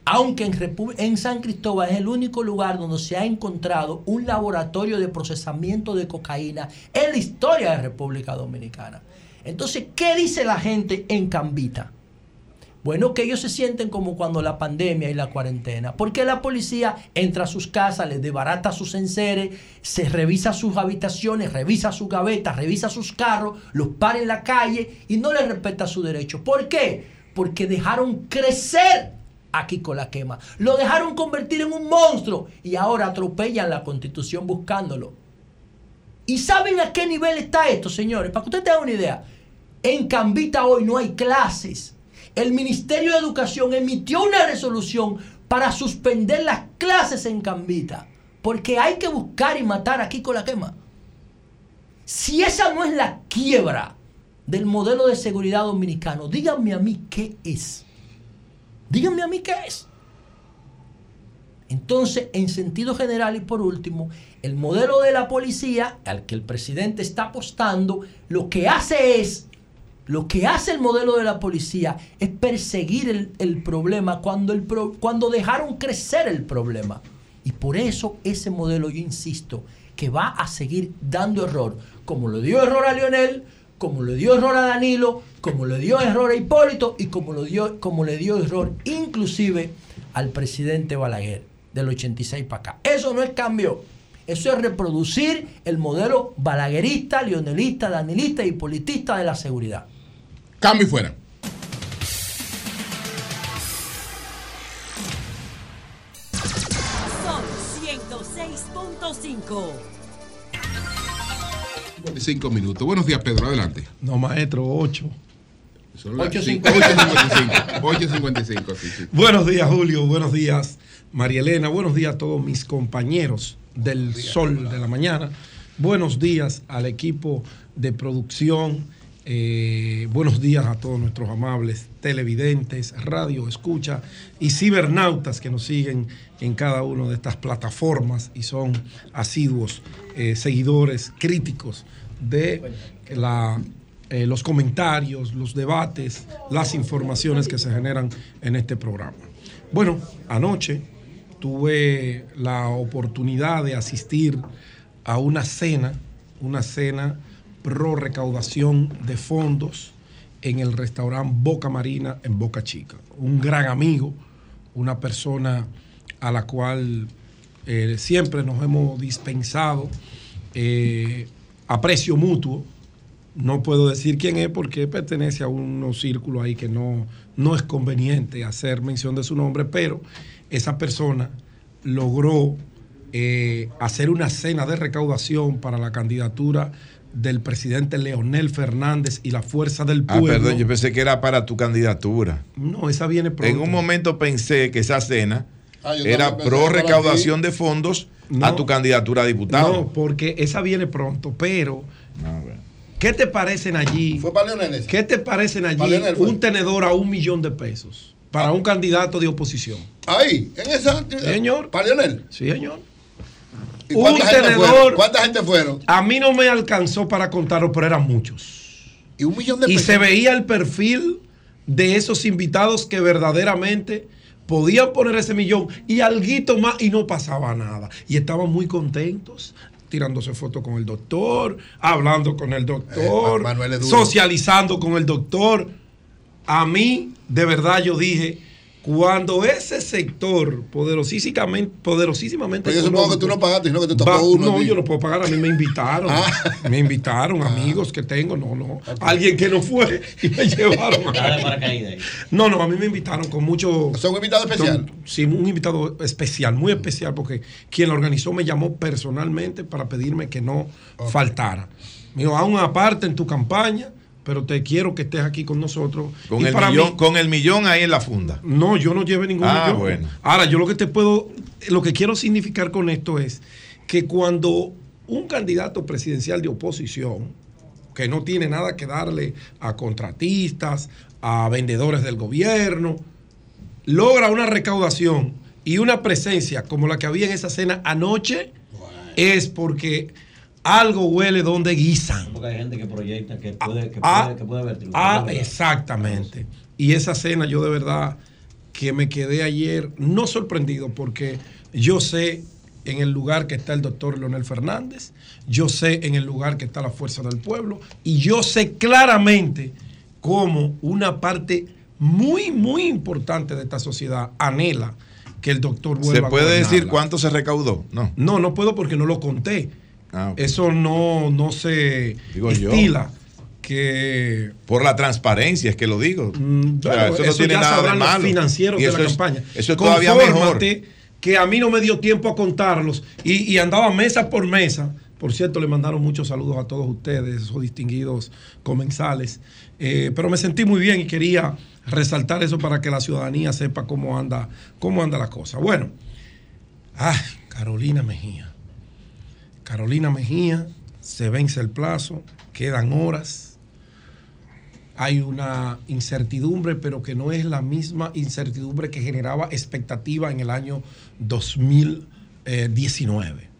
Aunque en, en San Cristóbal es el único lugar donde se ha encontrado un laboratorio de procesamiento de cocaína en la historia de República Dominicana. Entonces, ¿qué dice la gente en Cambita? Bueno, que ellos se sienten como cuando la pandemia y la cuarentena, porque la policía entra a sus casas, les debarata sus enseres, se revisa sus habitaciones, revisa sus gavetas, revisa sus carros, los para en la calle y no les respeta su derecho. ¿Por qué? Porque dejaron crecer a Kiko la quema, lo dejaron convertir en un monstruo y ahora atropellan la constitución buscándolo. ¿Y saben a qué nivel está esto, señores? Para que ustedes tengan una idea. En Cambita hoy no hay clases. El Ministerio de Educación emitió una resolución para suspender las clases en Cambita. Porque hay que buscar y matar a Kiko la quema. Si esa no es la quiebra del modelo de seguridad dominicano, díganme a mí qué es. Díganme a mí qué es. Entonces, en sentido general y por último, el modelo de la policía al que el presidente está apostando, lo que hace es, lo que hace el modelo de la policía es perseguir el, problema cuando, el pro- cuando dejaron crecer el problema. Y por eso ese modelo, yo insisto, que va a seguir dando error, como lo dio error a Lionel, como le dio error a Danilo, como le dio error a Hipólito y como, lo dio, como le dio error inclusive al presidente Balaguer del 86 para acá. Eso no es cambio. Eso es reproducir el modelo balaguerista, lionelista, danilista y politista de la seguridad. Cambio y fuera. Son 106.5. 5 minutos. Buenos días, Pedro. Adelante. No, maestro, 8. Son las 8.55. 8.55. 8.55, sí, sí. Buenos días, Julio. Buenos días, María Elena. Buenos días a todos mis compañeros del Sol de la Mañana. Buenos días al equipo de producción. Eh, buenos días a todos nuestros amables televidentes, radio escucha y cibernautas que nos siguen en cada una de estas plataformas y son asiduos eh, seguidores críticos de eh, los comentarios, los debates, las informaciones que se generan en este programa. Bueno, anoche tuve la oportunidad de asistir a una cena, una cena pro recaudación de fondos en el restaurante Boca Marina en Boca Chica. Un gran amigo, una persona a la cual eh, siempre nos hemos dispensado eh, aprecio mutuo. No puedo decir quién es porque pertenece a unos círculos ahí que no, no es conveniente hacer mención de su nombre, pero esa persona logró eh, hacer una cena de recaudación para la candidatura del presidente Leonel Fernández y la Fuerza del Ah, Pueblo. perdón, yo pensé que era para tu candidatura. No, esa viene pronto. En un momento pensé que esa cena Ah, era pro recaudación de fondos No. a tu candidatura a diputado. No, porque esa viene pronto, pero ¿qué te parecen allí? ¿Fue para Leonel ese? ¿Qué te parecen allí un tenedor a un millón de pesos para un candidato de oposición? Ahí, en esa. Señor. ¿Para Leonel? Sí, señor. ¿Y Un cuánta gente tenedor. fueron? ¿Cuánta gente fueron? A mí no me alcanzó para contarlo, pero eran muchos. Y un millón de Y se veía el perfil de esos invitados que verdaderamente podían poner ese millón y alguito más y no pasaba nada. Y estaban muy contentos, tirándose fotos con el doctor, hablando con el doctor, Eh, socializando con el doctor. A mí, de verdad, yo dije, Cuando ese sector poderosísimamente, poderosísimamente Pero yo supongo que tú no pagaste, sino que te tocó va- uno. No, a yo no puedo pagar, a mí me invitaron. Me invitaron, amigos que tengo, no, no. Alguien que no fue (laughs) y me llevaron. No, no, a mí me invitaron con mucho. ¿Son un invitado especial? con- sí, un invitado especial, muy especial, porque quien lo organizó me llamó personalmente para pedirme que no faltara. Me dijo, aún aparte en tu campaña, pero te quiero que estés aquí con nosotros. Con Y el, para millón, mí- con el millón ahí en la funda. no, yo no llevé ningún Ah, millón. bueno. Ahora, yo lo que te puedo, lo que quiero significar con esto es que cuando un candidato presidencial de oposición, que no tiene nada que darle a contratistas, a vendedores del gobierno, logra una recaudación y una presencia como la que había en esa cena anoche, es porque algo huele donde guisan. Porque hay gente que proyecta que puede, que Ah, puede, que puede verlo. Ah, exactamente. Y esa cena yo de verdad que me quedé ayer no sorprendido porque yo sé en el lugar que está el doctor Leonel Fernández, yo sé en el lugar que está la Fuerza del Pueblo y yo sé claramente cómo una parte muy, muy importante de esta sociedad anhela que el doctor vuelva ¿Se a puede decir cuánto se recaudó? No. No, no puedo porque no lo conté. Ah. Eso no, no se Digo yo. estila que Por la transparencia es que lo digo. O sea, Mm, eso no tiene ya nada de sabrán los malo. financieros Y de eso la es- campaña. Eso es todavía mejor. Que a mí no me dio tiempo a contarlos y, y andaba mesa por mesa. Por cierto, le mandaron muchos saludos a todos ustedes, esos distinguidos comensales. Eh, pero me sentí muy bien y quería resaltar eso para que la ciudadanía sepa cómo anda, cómo anda la cosa. Bueno, ay, Carolina Mejía. Carolina Mejía, se vence el plazo, quedan horas hay una incertidumbre, pero que no es la misma incertidumbre que generaba expectativa en el año 2019.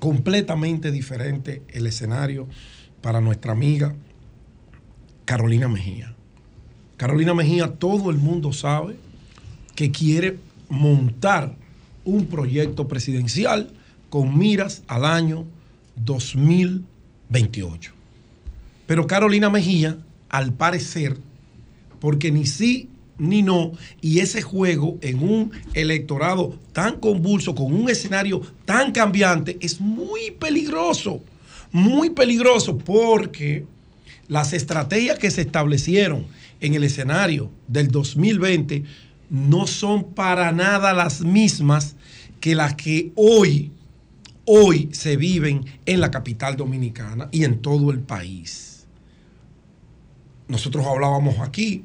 Completamente diferente el escenario para nuestra amiga Carolina Mejía. Carolina Mejía, todo el mundo sabe que quiere montar un proyecto presidencial con miras al año 2028. Pero Carolina Mejía, al parecer, porque ni sí ni no, y ese juego en un electorado tan convulso, con un escenario tan cambiante, es muy peligroso, muy peligroso, porque las estrategias que se establecieron en el escenario del 2020 no son para nada las mismas que las que hoy, hoy se viven en la capital dominicana y en todo el país. Nosotros hablábamos aquí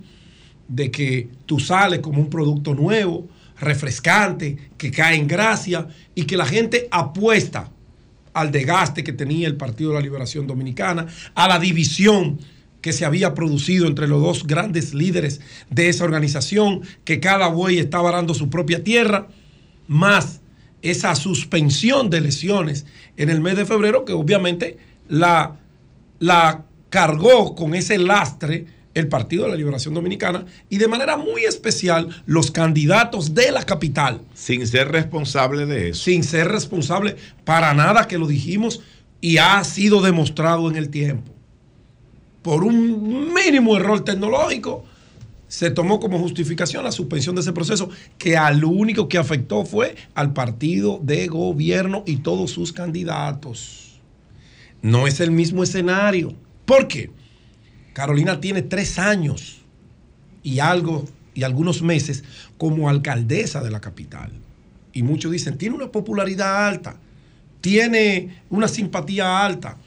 de que tú sales como un producto nuevo, refrescante, que cae en gracia y que la gente apuesta al desgaste que tenía el Partido de la Liberación Dominicana, a la división que se había producido entre los dos grandes líderes de esa organización, que cada buey estaba arando su propia tierra, más esa suspensión de elecciones en el mes de febrero, que obviamente la, la cargó con ese lastre el Partido de la Liberación Dominicana y de manera muy especial los candidatos de la capital. Sin ser responsable de eso. Sin ser responsable para nada que lo dijimos y ha sido demostrado en el tiempo. Por un mínimo error tecnológico, se tomó como justificación la suspensión de ese proceso, que al único que afectó fue al partido de gobierno y todos sus candidatos. No es el mismo escenario. ¿Por qué? Carolina tiene tres años y algo y algunos meses como alcaldesa de la capital. Y muchos dicen, tiene una popularidad alta, tiene una simpatía alta.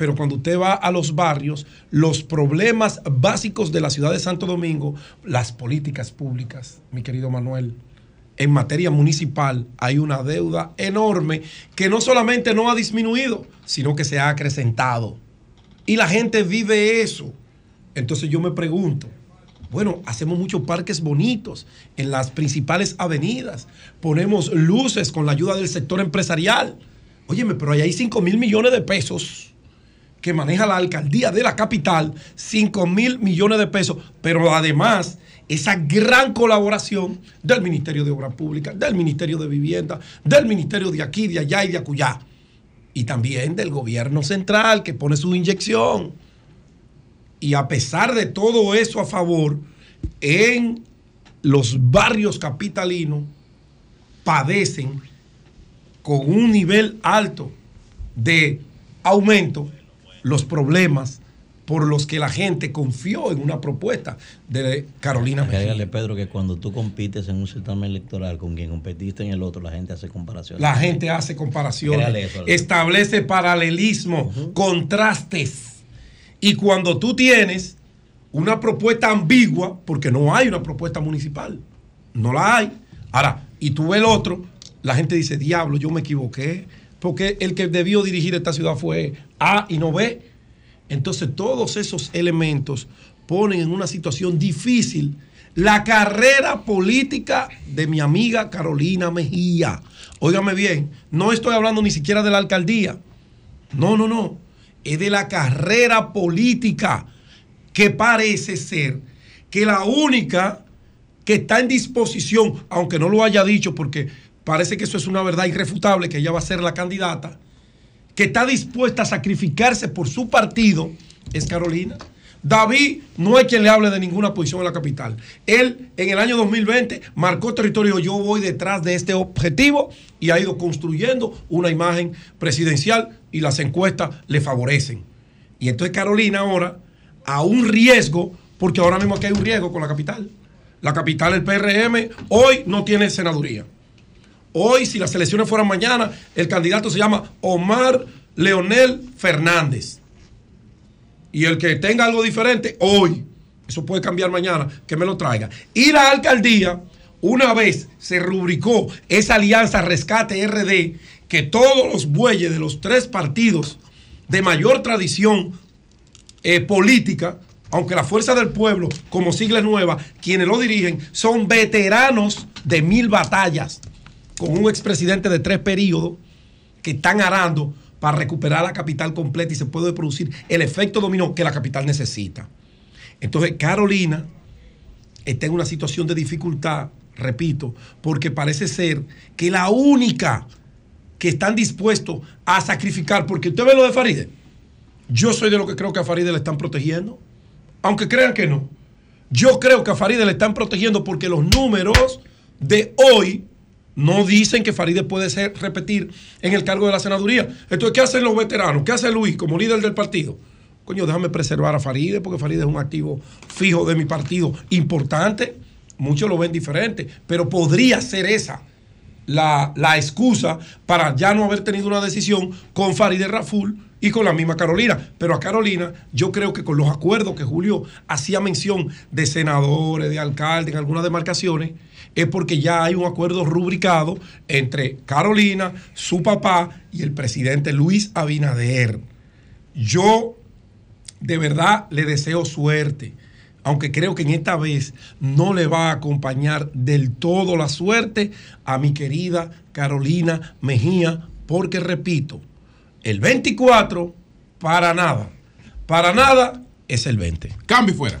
Pero cuando usted va a los barrios, los problemas básicos de la ciudad de Santo Domingo, las políticas públicas, mi querido Manuel, en materia municipal hay una deuda enorme que no solamente no ha disminuido, sino que se ha acrecentado. Y la gente vive eso. Entonces yo me pregunto, bueno, hacemos muchos parques bonitos en las principales avenidas, ponemos luces con la ayuda del sector empresarial. Óyeme, pero ahí hay 5 mil millones de pesos que maneja la alcaldía de la capital, 5 mil millones de pesos, pero además esa gran colaboración del Ministerio de Obras Públicas, del Ministerio de Vivienda, del Ministerio de aquí, de allá y de acullá, y también del gobierno central que pone su inyección. Y a pesar de todo eso a favor, en los barrios capitalinos padecen con un nivel alto de aumento los problemas por los que la gente confió en una propuesta de Carolina Mejía. Agrégale, Pedro, que cuando tú compites en un certamen electoral con quien competiste en el otro, la gente hace comparaciones. La gente hace comparaciones, eso, establece paralelismo, contrastes. Y cuando tú tienes una propuesta ambigua, porque no hay una propuesta municipal, no la hay. Ahora, y tú ves el otro, la gente dice, diablo, yo me equivoqué, porque el que debió dirigir esta ciudad fue A y no B. Entonces todos esos elementos ponen en una situación difícil la carrera política de mi amiga Carolina Mejía. Óigame bien, no estoy hablando ni siquiera de la alcaldía. No, no, no. Es de la carrera política que parece ser que la única que está en disposición, aunque no lo haya dicho porque parece que eso es una verdad irrefutable, que ella va a ser la candidata, que está dispuesta a sacrificarse por su partido, es Carolina. David no hay quien le hable de ninguna posición en la capital. Él en el año 2020 marcó territorio, yo voy detrás de este objetivo y ha ido construyendo una imagen presidencial y las encuestas le favorecen. Y entonces Carolina ahora, a un riesgo, porque ahora mismo aquí hay un riesgo con la capital. La capital, el PRM, hoy no tiene senaduría. Hoy, si las elecciones fueran mañana, el candidato se llama Omar Leonel Fernández. Y el que tenga algo diferente, hoy, eso puede cambiar mañana, que me lo traiga. Y la alcaldía, una vez se rubricó esa alianza Rescate RD, que todos los bueyes de los tres partidos de mayor tradición eh, política, aunque la Fuerza del Pueblo, como sigla nueva, quienes lo dirigen, son veteranos de mil batallas, con un expresidente de tres periodos que están arando para recuperar la capital completa y se puede producir el efecto dominó que la capital necesita. Entonces, Carolina está en una situación de dificultad, repito, porque parece ser que la única que están dispuestos a sacrificar, porque usted ve lo de Faride, yo soy de lo que creo que a Faride le están protegiendo, aunque crean que no. Yo creo que a Faride le están protegiendo porque los números de hoy no dicen que Faride puede ser, repetir en el cargo de la senaduría. Entonces, ¿qué hacen los veteranos? ¿Qué hace Luis como líder del partido? Coño, déjame preservar a Faride porque Faride es un activo fijo de mi partido importante. Muchos lo ven diferente, pero podría ser esa la, la excusa para ya no haber tenido una decisión con Faride Raful y con la misma Carolina. Pero a Carolina, yo creo que con los acuerdos que Julio hacía mención de senadores, de alcaldes en algunas demarcaciones, es porque ya hay un acuerdo rubricado entre Carolina, su papá y el presidente Luis Abinader. Yo de verdad le deseo suerte, aunque creo que en esta vez no le va a acompañar del todo la suerte a mi querida Carolina Mejía, porque repito, el 24 para nada, para nada es el 20. Cambio fuera.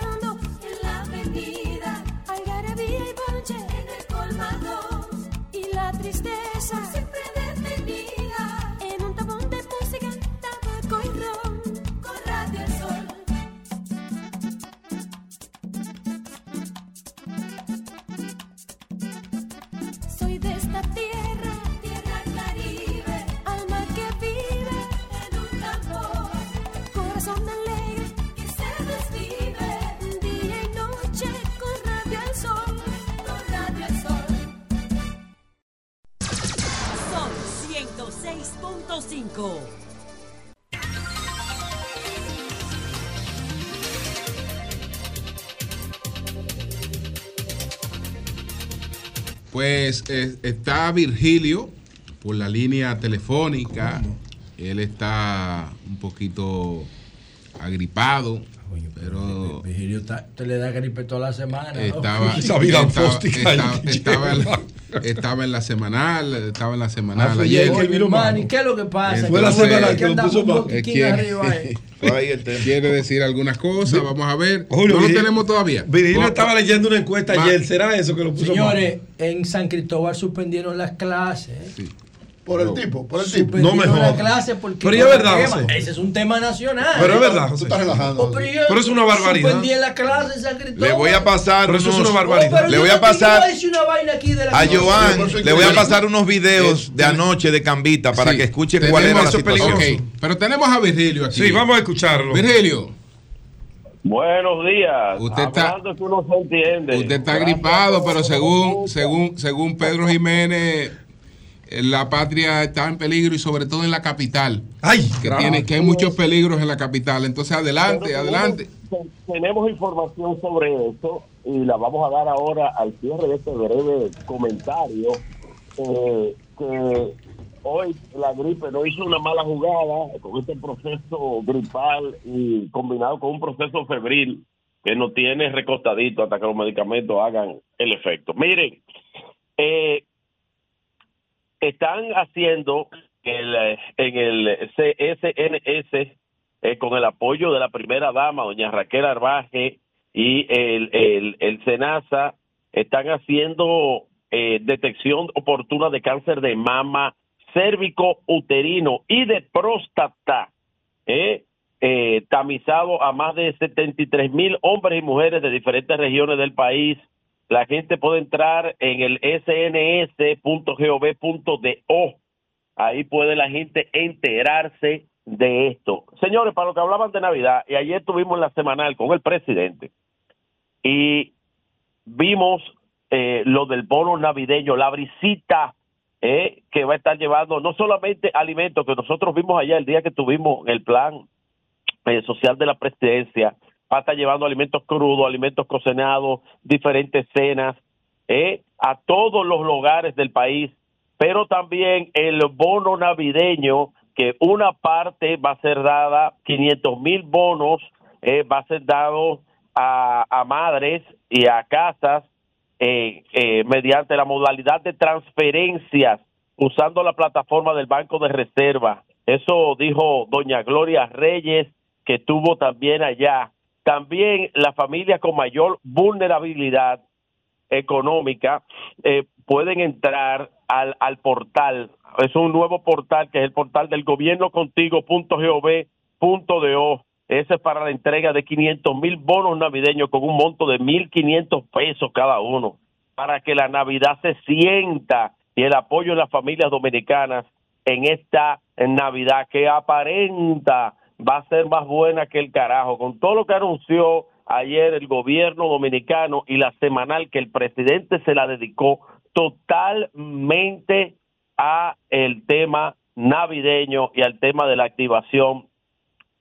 Son 106.5. Pues eh, está Virgilio por la línea telefónica. Él está un poquito agripado, pero Virgilio está- te le da gripe toda la semana. ¿no? estaba, (laughs) Esa vida estaba, fóstica estaba- estaba en la, estaba en la semanal, estaba en la semanal Ah, ayer. que vino Man, ¿y qué es lo que pasa? Fue la Que semana que lo andamos puso eh. (laughs) Quiere decir algunas cosas, vamos a ver. Julio, no lo tenemos todavía. Virgilio estaba leyendo una encuesta ayer. ¿Será eso que lo puso Señores, en San Cristóbal suspendieron las clases. Por el tipo, por el tipo. No me las jodas. clases porque Pero es verdad, José. ese es un tema nacional. Pero es verdad, Tú estás relajando. Oh, pero, yo Pero es una barbaridad. La clase en San Cristóbal. Le voy a pasar Pero eso es una barbaridad. Oh, Le voy a pasar- a Joan le voy a pasar unos videos de anoche de Cambita para Sí, que escuche cuál era la situación. peligroso. Pero tenemos a Virgilio aquí. Sí, vamos a escucharlo. Virgilio, Buenos días. Usted está- que uno se entiende. usted está gripado, pero según, según, según Pedro Jiménez, la patria está en peligro y sobre todo en la capital. Ay, Que, tiene, que hay muchos peligros en la capital. Entonces, adelante, Pero adelante. Tenemos, tenemos información sobre eso y la vamos a dar ahora al cierre de este breve comentario. eh, que hoy la gripe no hizo una mala jugada con este proceso gripal y combinado con un proceso febril que nos tiene recostadito hasta que los medicamentos hagan el efecto. Miren, eh, están haciendo el, eh, en el CSNS eh, con el apoyo de la primera dama, doña Raquel Arbaje, y el, el, SENASA, están haciendo eh, detección oportuna de cáncer de mama, cérvico uterino y de próstata, eh, eh, tamizado a más de 73 mil hombres y mujeres de diferentes regiones del país. La gente puede entrar en el sns.gov.do. Ahí puede la gente enterarse de esto. Señores, para lo que hablaban de Navidad, y ayer tuvimos la semanal con el presidente y vimos eh, lo del bono navideño, la brisita eh, que va a estar llevando no solamente alimentos que nosotros vimos allá el día que tuvimos el plan eh, social de la presidencia, va a estar llevando alimentos crudos, alimentos cocinados, diferentes cenas, eh, a todos los lugares del país, pero también el bono navideño, que una parte va a ser dada, 500 mil bonos, eh, va a ser dado a, a madres y a casas eh, eh, mediante la modalidad de transferencias usando la plataforma del Banco de Reserva. Eso dijo doña Gloria Reyes, que estuvo también allá. También la familia con mayor vulnerabilidad económica eh, pueden entrar al, al portal. Es un nuevo portal que es el portal del gobierno contigo.gov.do. Ese es para la entrega de 500 mil bonos navideños con un monto de 1.500 pesos cada uno, para que la Navidad se sienta y el apoyo de las familias dominicanas en esta Navidad que aparenta va a ser más buena que el carajo. Con todo lo que anunció ayer el gobierno dominicano y la semanal que el presidente se la dedicó totalmente a el tema navideño y al tema de la activación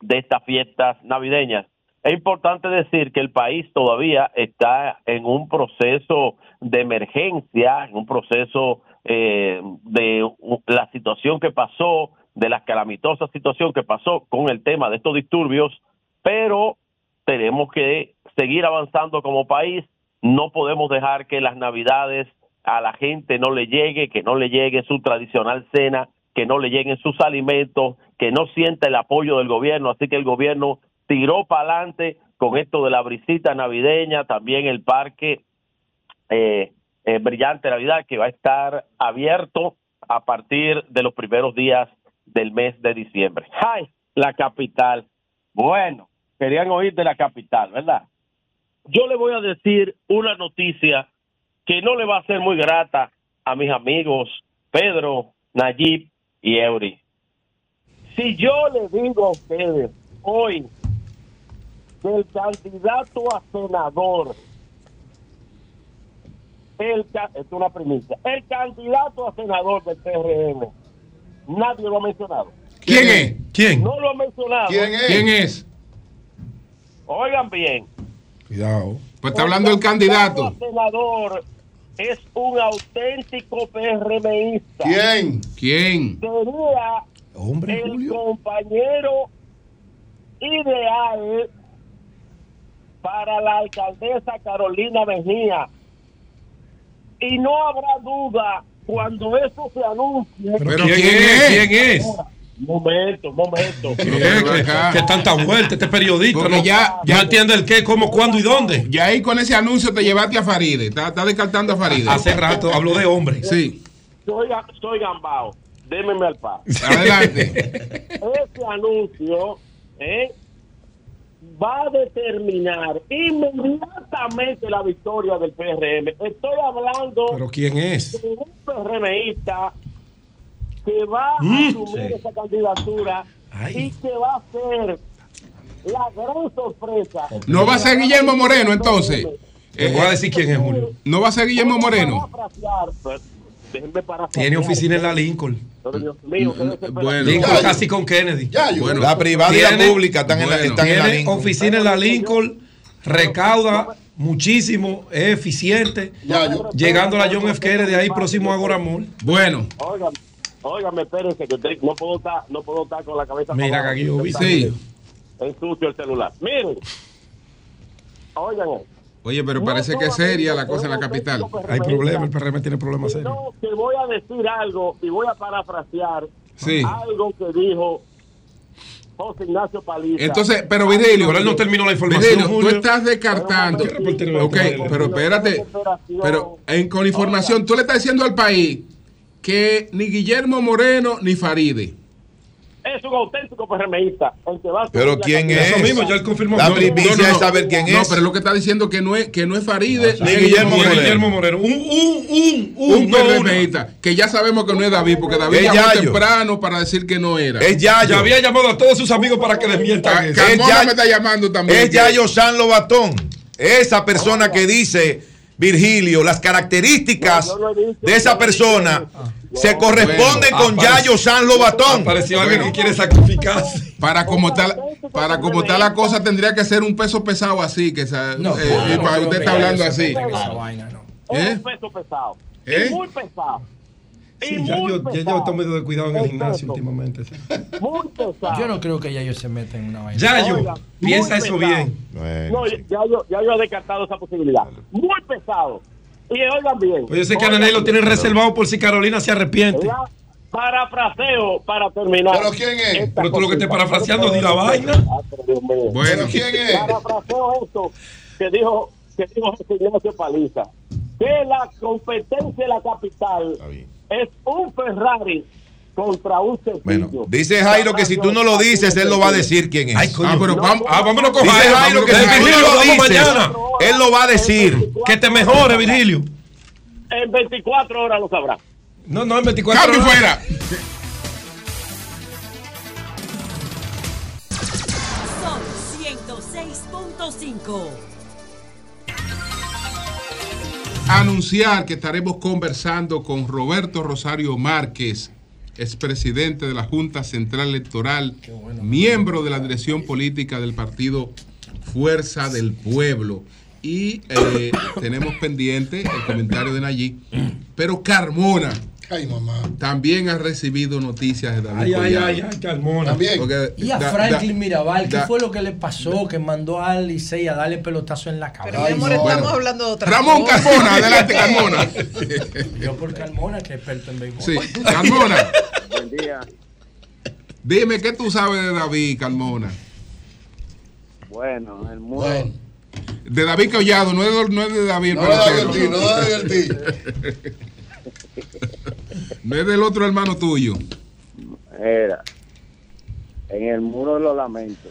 de estas fiestas navideñas. Es importante decir que el país todavía está en un proceso de emergencia, en un proceso eh, de la situación que pasó, de la calamitosa situación que pasó con el tema de estos disturbios, pero tenemos que seguir avanzando como país. No podemos dejar que las navidades a la gente no le llegue, que no le llegue su tradicional cena, que no le lleguen sus alimentos, que no sienta el apoyo del gobierno. Así que el gobierno tiró para adelante con esto de la brisita navideña, también el parque eh, eh, Brillante Navidad, que va a estar abierto a partir de los primeros días del mes de diciembre. ¡Ay! La capital. Bueno, querían oír de la capital, ¿verdad? Yo le voy a decir una noticia que no le va a ser muy grata a mis amigos Pedro, Nayib y Eury. Si yo le digo a ustedes hoy que el candidato a senador, el, es una primicia, el candidato a senador del PRM, nadie lo ha mencionado. ¿Quién es? ¿Quién? No lo ha mencionado. ¿Quién es? ¿Quién es? Oigan bien. Cuidado. Pues está hablando el candidato. a senador es un auténtico PRMista. ¿Quién? Sería Hombre, el compañero ideal para la alcaldesa Carolina Mejía. Y no habrá duda cuando eso se anuncie. ¿Pero quién es? ¿Quién es? Momento, momento. ¿Qué, qué, qué tanta vuelta este periodista? Porque no, ya- ya ya- entiende el qué, cómo, cuándo y dónde. Ya ahí con ese anuncio te llevaste a Faride. Está, está descartando a Faride. Hace rato habló de hombre. Sí. Soy, soy gambao. Démeme al paz. Adelante. Ese anuncio ¿eh? Va a determinar inmediatamente la victoria del PRM. Estoy hablando ¿Pero quién es? de un PRMista que va a Mm, asumir sí. esa candidatura y que va a ser la gran sorpresa. ¿No va a ser Guillermo Moreno entonces? Te voy a decir quién es, Julio. ¿No va a ser Guillermo Moreno? Pues, déjenme. Tiene oficina en la Lincoln. Pero, Dios mío, qué desesperación. Bueno. Lincoln casi con Kennedy. Bueno, la privada y la Tiene- pública están, en la, bueno, están en la tiene Lincoln. oficina en la Lincoln, recauda muchísimo, es eficiente. Llegando a la John F. Kennedy ahí próximo a Goramol. Bueno. Óigame, óigame, espérense, que usted- no puedo estar, no puedo estar con la cabeza. Mira, apagada. Gaguillo, Está ¿viste? bien. Ensucio el celular. Miren, oigan, Oye, pero parece que es seria la cosa en la capital. Hay problemas, el PRM tiene problemas serios. no, que voy a decir algo y voy a parafrasear Sí. algo que dijo José Ignacio Paliza. Entonces, pero Virgilio. Pero él no terminó la información, Virgilio, tú estás descartando. Ok, pero espérate. Pero en, con información, tú le estás diciendo al país que ni Guillermo Moreno ni Faride. Es un auténtico PRMista. El que va a Pero quién es. Eso mismo, ya él confirmó. La No, primicia no, no, es saber quién No, es. pero lo que está diciendo que no es, que no es Faride Ni Guillermo. Guillermo Moreno. Un, un, un, un, no. PRMista, que ya sabemos que no es David, porque David Es llamó Yayo. temprano para decir que no era. Es Ya Yayo. había llamado a todos sus amigos para que desmientan Yayo. me está llamando también. Es Yayo San Lobatón. Esa persona que dice, Virgilio, las características de esa persona se corresponden con Apareció- Yayo San Lobatón. Apareció alguien que quiere sacrificarse. Para como tal, para como tal la cosa tendría que ser un peso pesado así, que esa- No, eh, claro, y no para usted está hablando así. esa vaina, no. Es ¿Eh? un peso pesado. ¿Eh? Y muy pesado. Y Sí, ya muy yo, ya yo tomo de cuidado en el El gimnasio peso. últimamente. sí. Muy pesado. Yo no creo que ya ellos se meten en una vaina. Yayo, Oiga, piensa eso pesado. bien. Bueno, No, sí. ya yo, ya yo he descartado esa posibilidad. Muy pesado. Y oigan bien. Pues yo sé que Ananel lo bien. tiene reservado por si Carolina se arrepiente. Ya, Parafraseo para terminar. ¿Pero quién es? Esta Pero tú lo que estés cosita. parafraseando, di la vaina. Ah. Bueno, ¿Pero quién es? Parafraseo esto que dijo, que dijo José Ignacio Paliza. Que la competencia de la capital es un Ferrari contra un cepillo. Bueno, dice Jairo que si tú no lo dices, él lo va a decir quién es. Ay, coño. Ah, pero vamos, Ah, vámonos con Dice Jairo. Jairo que vámonos. si tú no lo vamos dices, mañana. Él lo va a decir. Que te mejore, Virgilio. En 24 horas lo sabrá. No, no, en 24 cambio horas. fuera. Sol 106.5. Anunciar que estaremos conversando con Roberto Rosario Márquez, expresidente de la Junta Central Electoral, miembro de la dirección política del partido Fuerza del Pueblo. Y eh, (coughs) tenemos pendiente el comentario de Nayí. Pero Carmona Ay, mamá. también ha recibido noticias de David Ay, ay, Collado. ay, ay, Carmona. También. Porque Y a da- Franklin da- Mirabal, ¿qué da- fue lo que le pasó? Que mandó al Licey a darle pelotazo en la Pero cabeza. mi amor, no. estamos Bueno. hablando de otra Ramón cosa. Carmona, adelante Carmona. (laughs) Yo por Carmona, que es experto en béisbol. Sí, Carmona, Buen día. dime qué tú sabes de David Carmona. Bueno, el. Bueno, De David Collado, no es de, no es de David no da pelotero. divertir, no da divertir. No es del otro hermano tuyo. Era. En el muro de los lamentos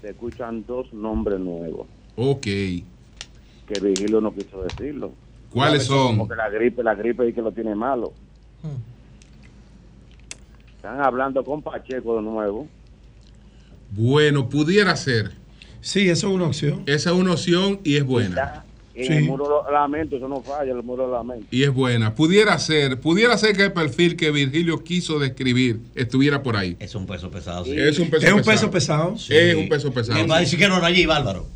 se escuchan dos nombres nuevos Ok. que Vigilio no quiso decirlo. ¿Cuáles son? Porque la gripe, la gripe y que lo tiene malo. Están hablando con Pacheco de nuevo. Bueno, pudiera ser. Sí, eso es una opción. Esa es una opción y es buena. En Sí. el muro lamentos, eso no falla, el muro lamentos. Y es buena. Pudiera ser. Pudiera ser que el perfil que Virgilio quiso describir estuviera por ahí. Es un peso pesado. sí. Es un peso Es un pesado. peso pesado. Sí. Es un peso pesado. Me va a decir que no era allí, Bárbaro.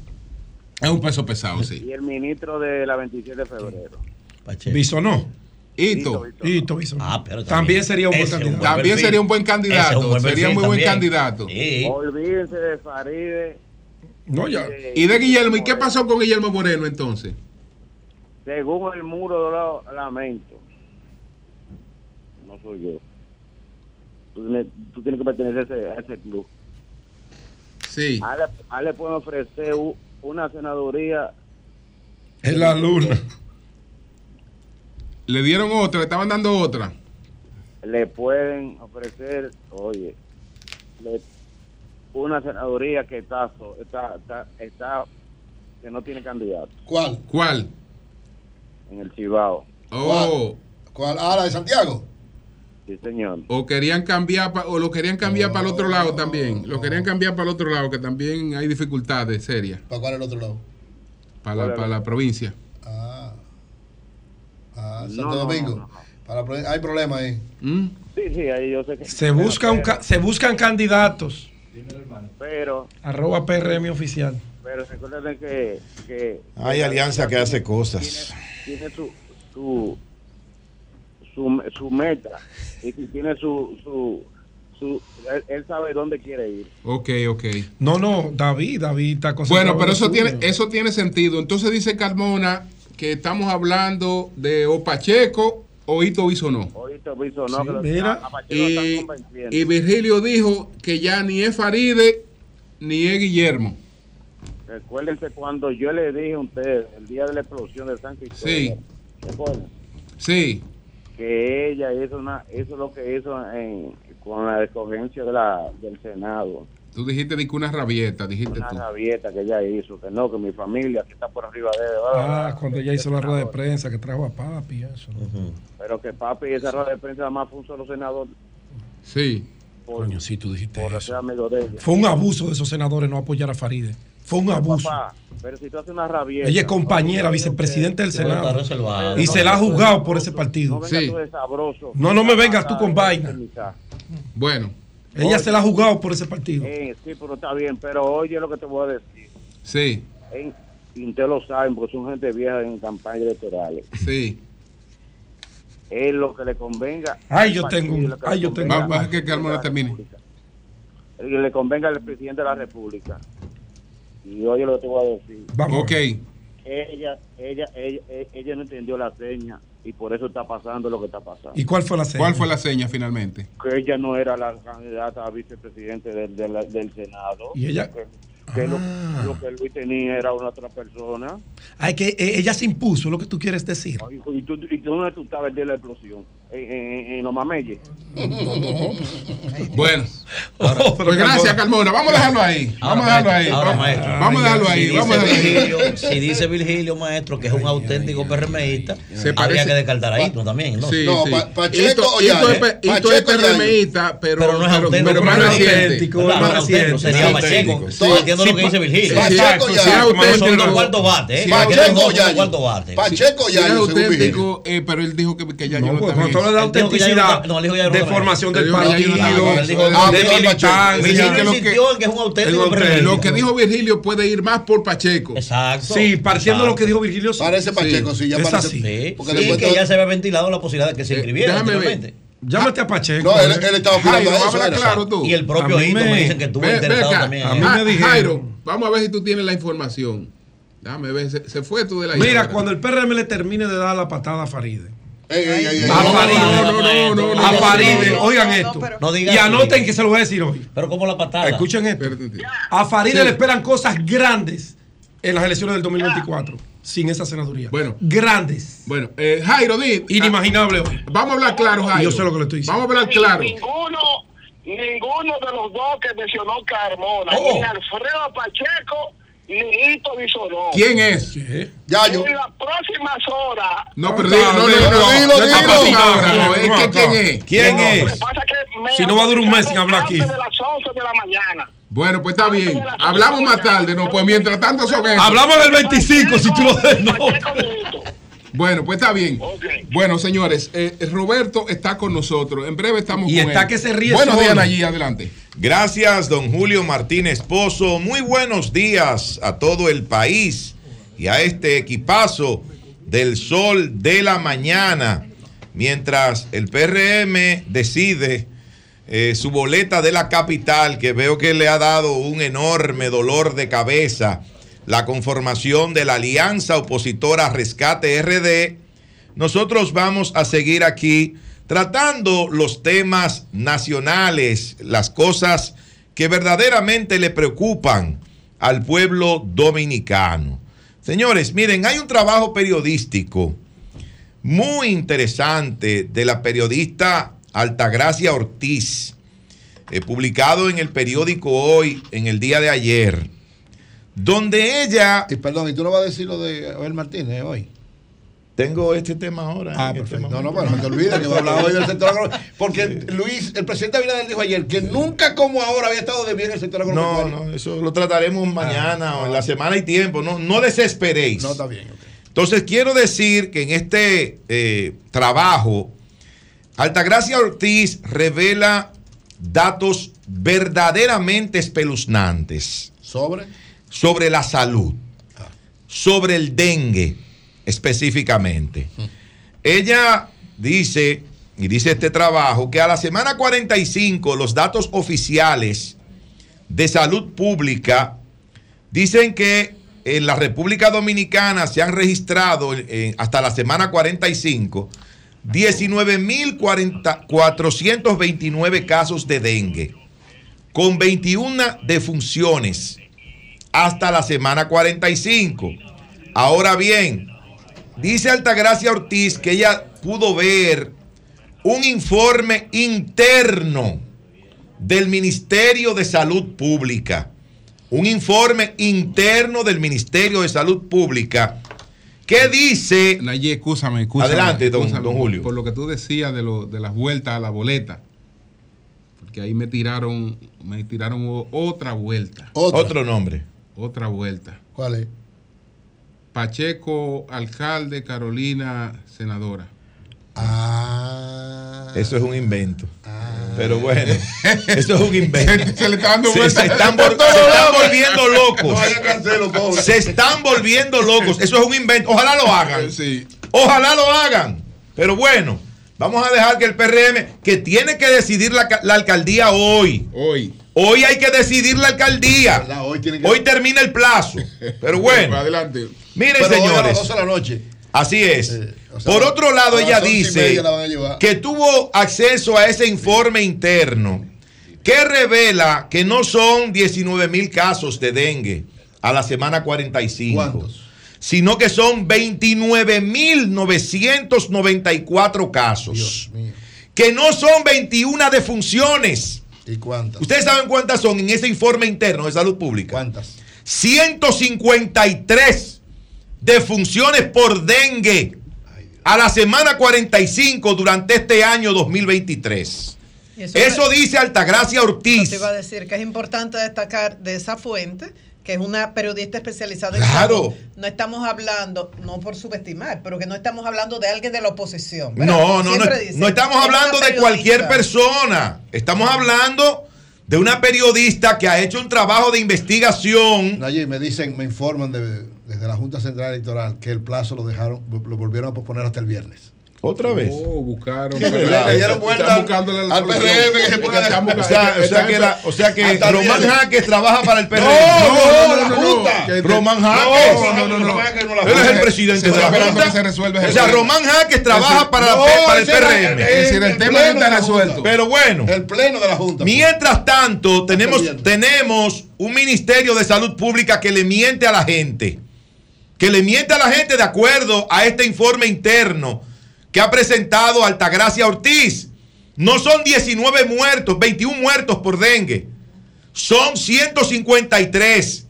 Es un peso pesado, sí. Y el ministro de la 27 de febrero. Pacheco. Bisonó. Hito. Hito Bison. Ah, pero También sería un buen candidato. También sería un buen candidato. un buen sería muy buen candidato. Sí. Olvídense de Faride. No, ya. Y de Guillermo, ¿y qué pasó con Guillermo Moreno entonces? Según el muro de los lamentos. No soy yo. Tú tienes, tú tienes que pertenecer a ese, a ese club. Sí. A él, a él le pueden ofrecer u- una senaduría. Es la luna. (laughs) Le dieron otra, le estaban dando otra. Le pueden ofrecer, oye, le- una senaduría que está, está, está, está, que no tiene candidato ¿Cuál? ¿Cuál? en el Cibao. Oh, ¿Cuál? Ah, la de Santiago. Sí, señor. o querían cambiar pa- o lo querían cambiar para el otro lado también. Lo querían cambiar para el otro lado, que también hay dificultades serias ¿Para cuál es el otro lado? para la, para la provincia. Ah. Ah, Santo Domingo. no, no. Para hay problema ahí. ¿Mm? Sí, sí, ahí yo sé que. Se, busca un ca- se buscan candidatos. Pero, Arroba PRM oficial. pero recuerden que. que Hay alianza que hace cosas. Tiene su. su su, su meta y tiene su, su, su él, él sabe dónde quiere ir. Ok, ok. No, no, David, David está Bueno, pero eso tiene, eso tiene sentido. Entonces dice Carmona que estamos hablando de o Pacheco o Hito Bisonó. No, Sí, que mira. Y, Virgilio dijo que ya ni es Faride ni es Guillermo. Recuérdense cuando yo le dije a ustedes el día de la explosión de San Cristóbal. Sí. Sí, Que ella hizo una, hizo lo que hizo en, con la escogencia de la, del Senado. Tú dijiste de que una rabieta, dijiste Una tú. rabieta que ella hizo, que no, que mi familia que está por arriba de él. Ah, cuando ella hizo la rueda de prensa que trajo a papi. Eso. Pero que papi, esa rueda de prensa nada más fue un solo senador. Sí. Por, Coño, sí, tú dijiste por eso. ser amigo de ella. Fue un abuso de esos senadores no apoyar a Faride. Fue un abuso. Papá, pero si tú haces una rabieta. Ella es compañera, vicepresidenta del Senado. Y se la ha juzgado por ese partido. No vengas Sí. tú de sabroso. No, no me vengas tú con vaina. Bueno, Ella se la ha jugado por ese partido. Eh, sí, pero está bien, pero oye lo que te voy a decir. sí, Eh, y ustedes lo saben, porque son gente vieja en campañas electorales. sí. Es lo que le convenga. Ay, yo tengo ay, yo tengo convenga Va- va a que Carmona termine. El que le convenga al presidente de la República. Y oye lo que te voy a decir. Vamos. Ok, Ella, ella, ella, ella, ella no entendió la seña y por eso está pasando lo que está pasando. ¿Y cuál fue la seña? ¿cuál fue la seña finalmente? Que ella no era la candidata a vicepresidente del, del, del Senado. ¿Y ella? Que, Ah. lo que Luis tenía era una otra persona. Ay, que eh, ella se impuso, lo que tú quieres decir. Ay, ¿Y tú, y tú dónde tú estabas el día de la explosión? En, en, en los mameyes. (laughs) Bueno, pues gracias Carmona. Vamos a dejarlo ahí. Vamos a dejarlo ahí. Ahora, Vamos- a dejarlo ahí. Si Vamos a dice, dejarlo ahí. Virgilio, si dice Virgilio, maestro, que es un auténtico PRMista, Se habría que descartar a Hito también, ¿no? Sí, No, sí. Pa- Pacheco Hito- o Hito es Hito. PRMista, pero, Pero no es auténtico, pero más auténtico. Más auténtico, sería Pacheco. entiendo lo que dice Virgilio. Pacheco ya. Son cuartos bates, ¿eh? Pacheco bates. Pacheco ya, es auténtico, eh, pero él dijo que, ya yo No, habla de autenticidad, no- de formación del partido, de militancia. Virgilio que lo que- insistió en que es un auténtico el- PRMista. Lo que dijo Virgilio puede ir más por Pacheco. Exacto. Sí, partiendo de lo que dijo Virgilio. Parece Pacheco, sí, ya Es parece. Porque que ya se había ventilado la posibilidad de que se Eh, inscribiera déjame ver. Llámate a Pacheco. No, él, eh. él estaba Jairo, a eso. era. claro tú. Y el propio Hito me, me- dicen que estuvo Ve- ve interesado acá. también. A mí me Ah, dijeron. Jairo, vamos a ver si tú tienes la información. Déjame ver, se, se fue tú de la Mira, llamada. cuando el PRM le termine de dar la patada a Faride. No, Faride. no, no, no, no, no, A no, Faride, oigan esto. Y anoten que se lo voy a decir hoy. Pero como la patada. Escuchen esto. A Faride Sí. le esperan cosas grandes en las elecciones del 2024 sin esa senaduría. Bueno. Grandes. Bueno, eh, Jairo, di, Inimaginable hoy. vamos a hablar claro, Jairo. Yo sé lo que le estoy diciendo. Vamos a hablar claro. Ninguno, ninguno de los dos que mencionó Carmona, Oh. ni Alfredo Pacheco, ni Hito Bisonó. ¿Quién es? Sí. Yayo. En las próximas horas. No, pero No, diga, no, no, dilo, no, no, dilo, no, dilo. no, ahora, no, No, es que no. quién es. ¿Quién Lo que es? pasa que Si no va a durar un mes sin hablar aquí. de las 11 de la mañana. Bueno, pues está bien. Hablamos más tarde, no, pues mientras tanto son esos. Hablamos del 25, si tú lo des, no. Bueno, pues está bien. Bueno, señores, eh, Roberto está con nosotros. En breve estamos Y con está él. que se ríe Buenos días, allí adelante. Gracias, don Julio Martínez Pozo. Muy buenos días a todo el país y a este equipazo del sol de la mañana. mientras el PRM decide eh, su boleta de la capital, que veo que le ha dado un enorme dolor de cabeza, la conformación de la alianza opositora Rescate RD, nosotros vamos a seguir aquí tratando los temas nacionales, las cosas que verdaderamente le preocupan al pueblo dominicano. Señores, miren, hay un trabajo periodístico muy interesante de la periodista Altagracia Ortiz, eh, publicado en el periódico Hoy, en el día de ayer, donde ella... Perdón, ¿y tú no vas a decir lo de Abel Martínez hoy? Tengo este tema ahora. Ah, este perfecto. No, no, momento. pero no te olvides que va a hablar hoy del sector agro- Porque Luis, el presidente Abinader dijo ayer que nunca como ahora había estado de bien el sector No, agropecuario. no, eso lo trataremos mañana o en la semana y tiempo. No, no desesperéis. No, está bien. Entonces quiero decir que en este eh, trabajo, Altagracia Ortiz revela datos verdaderamente espeluznantes ¿Sobre? sobre la salud, sobre el dengue específicamente. Ella dice, y dice este trabajo, que a la semana 45 los datos oficiales de salud pública dicen que en la República Dominicana se han registrado eh, hasta la semana 45 19.429 casos de dengue, con 21 defunciones hasta la semana 45. Ahora bien, dice Altagracia Ortiz que ella pudo ver un informe interno del Ministerio de Salud Pública. Un informe interno del Ministerio de Salud Pública que dice... Nayé, escúchame, escúchame. Adelante, don- escúchame, don Julio. Por lo que tú decías de, lo, de las vueltas a la boleta. Porque ahí me tiraron, me tiraron otra vuelta. Otro nombre. Otra vuelta. ¿Cuál es? Pacheco, alcalde, Carolina, senadora. Eso es un invento. Pero bueno, (laughs) eso es un invento. Se le está dando Se, se están, vol- se volviendo locos. No cancelo. Se están volviendo locos. Eso es un invento. Ojalá lo hagan. (laughs) Ojalá lo hagan. Pero bueno, vamos a dejar que el PRM, que tiene que decidir la, la alcaldía hoy. Hoy. Hoy hay que decidir la alcaldía. Hoy, termina (laughs) Adelante. Miren, Pero hoy a las señores. 12 de la noche. Así es. o sea, Por otro lado, ella dice que tuvo acceso a ese informe interno que revela que no son 19 mil casos de dengue a la semana 45, sino que son 29 mil 994 casos, que no son 21 defunciones. ¿Y cuántas? ¿Ustedes saben cuántas son en ese informe interno de salud pública? ¿Cuántas? 153 defunciones por dengue a la semana 45 durante este año 2023. Y Eso dice Altagracia Ortiz. Te iba a decir que es importante destacar de esa fuente, que es una periodista especializada en Claro. salud. No estamos hablando, no por subestimar, pero que no estamos hablando de alguien de la oposición. ¿verdad? No, no, no, dicen, no estamos es hablando de cualquier persona. Estamos hablando de una periodista que ha hecho un trabajo de investigación. Allí me dicen, me informan de- desde la Junta Central Electoral que el plazo lo dejaron, lo volvieron a posponer hasta el viernes. ¿Otra vez? Oh, buscaron. Le- le dieron vuelta al. PRM que se O sea, o sea están- que, la- o sea que Hasta el Román. Jaques trabaja para el PRM. No, no, la no, Junta. que- Román No, Jaques. no, no, no, no. No Él es el presidente de la Junta. se O sea. Román Jaques trabaja para, No, para el PRM. es decir, el tema no está resuelto. Pero bueno, El pleno de la Junta. mientras tanto, tenemos, tenemos un Ministerio de Salud Pública que le miente a la gente. Que le miente a la gente de acuerdo a este informe interno que ha presentado Altagracia Ortiz. No son 19 muertos, 21 muertos por dengue. Son 153.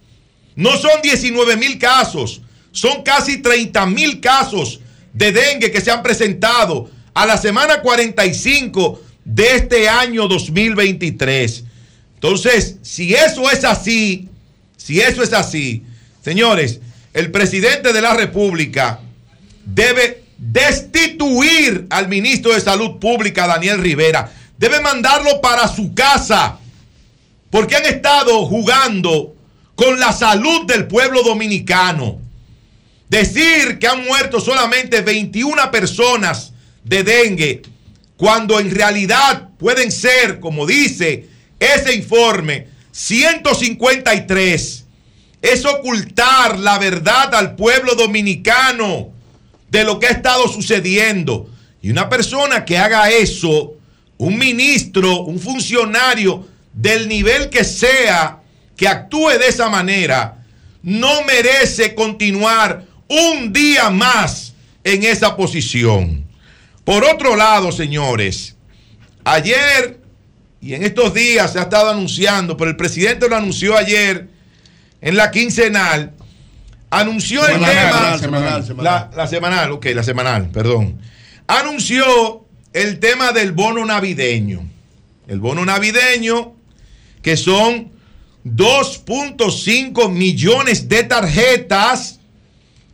No son 19 mil casos. Son casi 30 mil casos de dengue que se han presentado a la semana 45 de este año 2023. Entonces, si eso es así, si eso es así, señores, el presidente de la República debe destituir al ministro de Salud Pública, Daniel Rivera. Debe mandarlo para su casa. Porque han estado jugando con la salud del pueblo dominicano. Decir que han muerto solamente 21 personas de dengue, cuando en realidad pueden ser, como dice ese informe, 153. Es ocultar la verdad al pueblo dominicano de lo que ha estado sucediendo. Y una persona que haga eso, un ministro, un funcionario del nivel que sea, que actúe de esa manera, no merece continuar un día más en esa posición. Por otro lado, señores, ayer y en estos días se ha estado anunciando, pero el presidente lo anunció ayer en la quincenal, anunció el tema. semanal, La, la semanal, ok, la semanal, perdón. Anunció el tema del bono navideño. El bono navideño, que son 2.5 millones de tarjetas,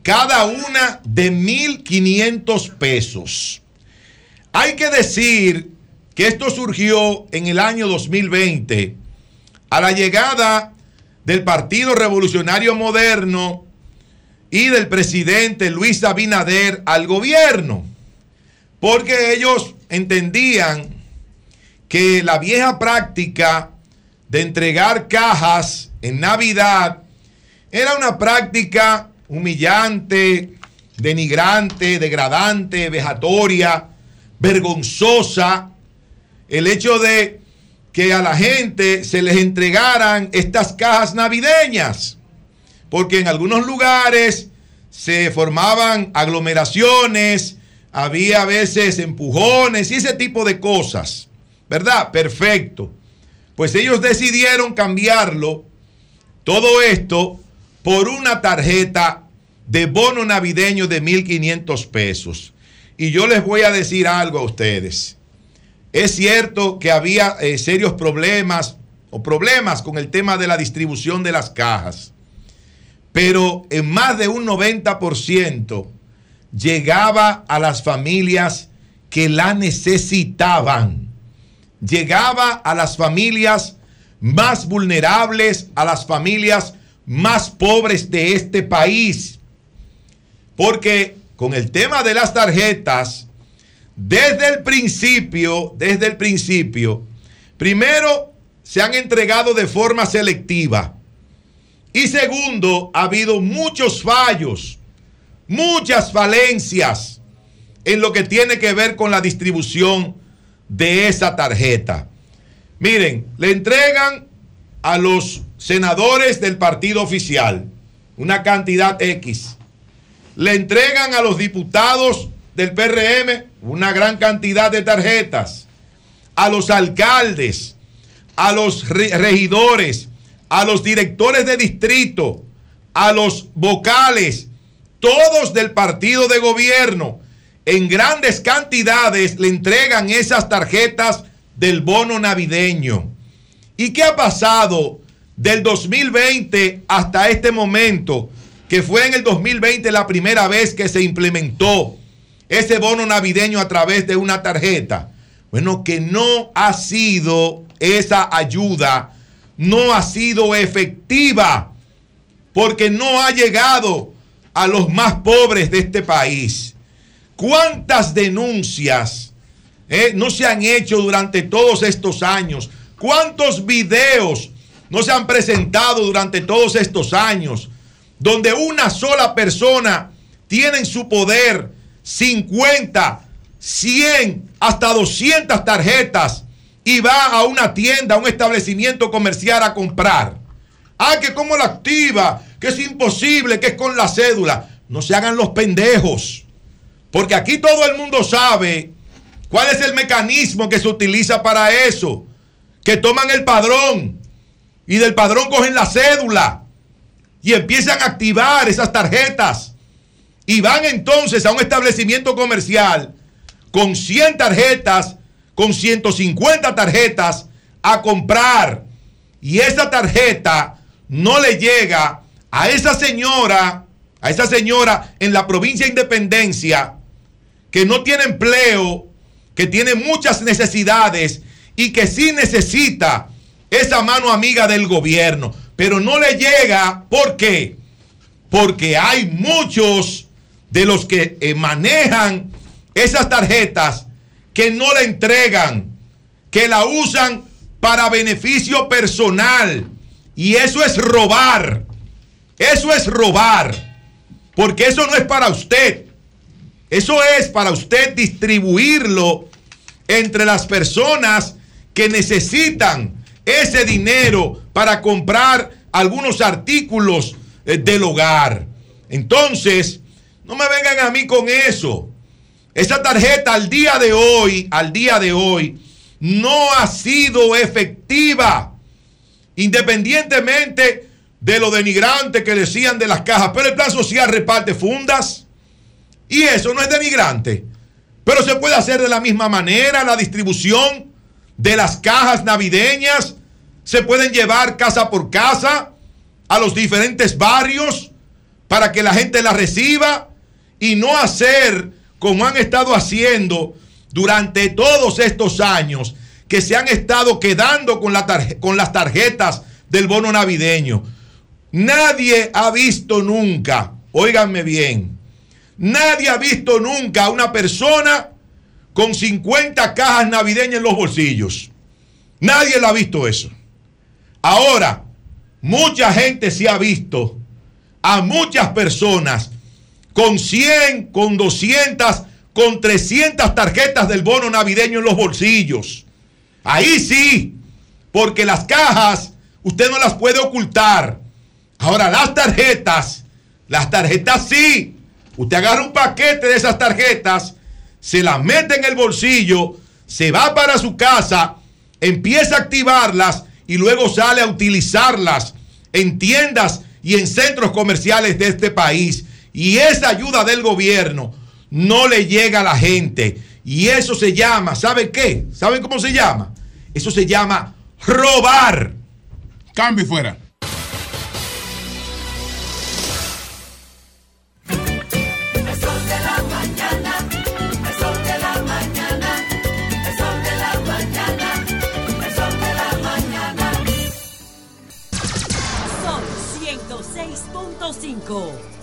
cada una de 1.500 pesos. Hay que decir que esto surgió en el año 2020 a la llegada del Partido Revolucionario Moderno y del presidente Luis Abinader al gobierno, porque ellos entendían que la vieja práctica de entregar cajas en Navidad era una práctica humillante, denigrante, degradante, vejatoria, vergonzosa, el hecho de que a la gente se les entregaran estas cajas navideñas, porque en algunos lugares se formaban aglomeraciones, había a veces empujones y ese tipo de cosas, ¿verdad? Perfecto. Pues ellos decidieron cambiarlo, todo esto, por una tarjeta de bono navideño de 1.500 pesos. Y yo les voy a decir algo a ustedes. Es cierto que había eh, serios problemas o problemas con el tema de la distribución de las cajas, pero en más de un 90% llegaba a las familias que la necesitaban. Llegaba a las familias más vulnerables, a las familias más pobres de este país. Porque con el tema de las tarjetas, desde el principio, desde el principio, primero se han entregado de forma selectiva. Y segundo, ha habido muchos fallos, muchas falencias en lo que tiene que ver con la distribución de esa tarjeta. Miren, le entregan a los senadores del partido oficial una cantidad X. Le entregan a los diputados del PRM una gran cantidad de tarjetas, a los alcaldes, a los regidores, a los directores de distrito, a los vocales, todos del partido de gobierno, en grandes cantidades le entregan esas tarjetas del bono navideño. ¿Y qué ha pasado del 2020 hasta este momento? Que fue en el 2020 la primera vez que se implementó ese bono navideño a través de una tarjeta. Bueno, que no ha sido esa ayuda, no ha sido efectiva, porque no ha llegado a los más pobres de este país. ¿Cuántas denuncias eh, no se han hecho durante todos estos años? ¿Cuántos videos no se han presentado durante todos estos años donde una sola persona tiene en su poder 50, 100, hasta 200 tarjetas y va a una tienda, a un establecimiento comercial a comprar. Ah, que como la activa, que es imposible, que es con la cédula. No se hagan los pendejos. Porque aquí todo el mundo sabe cuál es el mecanismo que se utiliza para eso. Que toman el padrón y del padrón cogen la cédula y empiezan a activar esas tarjetas y van entonces a un establecimiento comercial con 100 tarjetas, con 150 tarjetas a comprar. Y esa tarjeta no le llega a esa señora, a esa señora en la provincia de Independencia, que no tiene empleo, que tiene muchas necesidades y que sí necesita esa mano amiga del gobierno. Pero no le llega, ¿por qué? Porque hay muchos de los que eh, manejan esas tarjetas que no la entregan, que la usan para beneficio personal. Y eso es robar. Eso es robar. Porque eso no es para usted. Eso es para usted distribuirlo entre las personas que necesitan ese dinero para comprar algunos artículos eh, del hogar. Entonces, no me vengan a mí con eso. Esa tarjeta al día de hoy, al día de hoy, no ha sido efectiva. Independientemente de lo denigrante que decían de las cajas, pero el plan social reparte fundas. Y eso no es denigrante. Pero se puede hacer de la misma manera la distribución de las cajas navideñas. Se pueden llevar casa por casa a los diferentes barrios para que la gente la reciba y no hacer como han estado haciendo durante todos estos años que se han estado quedando con, la con las tarjetas del bono navideño. Nadie ha visto nunca, óiganme bien, nadie ha visto nunca a una persona con 50 cajas navideñas en los bolsillos. Nadie la ha visto eso. Ahora, mucha gente se ha visto a muchas personas con 100, con 200, con 300 tarjetas del bono navideño en los bolsillos. Ahí sí, porque las cajas usted no las puede ocultar. Ahora las tarjetas, las tarjetas sí. Usted agarra un paquete de esas tarjetas, se las mete en el bolsillo, se va para su casa, empieza a activarlas y luego sale a utilizarlas en tiendas y en centros comerciales de este país. Y esa ayuda del gobierno no le llega a la gente. Y eso se llama, ¿saben qué? ¿Saben cómo se llama? Eso se llama robar. Cambio y fuera. Son 106.5.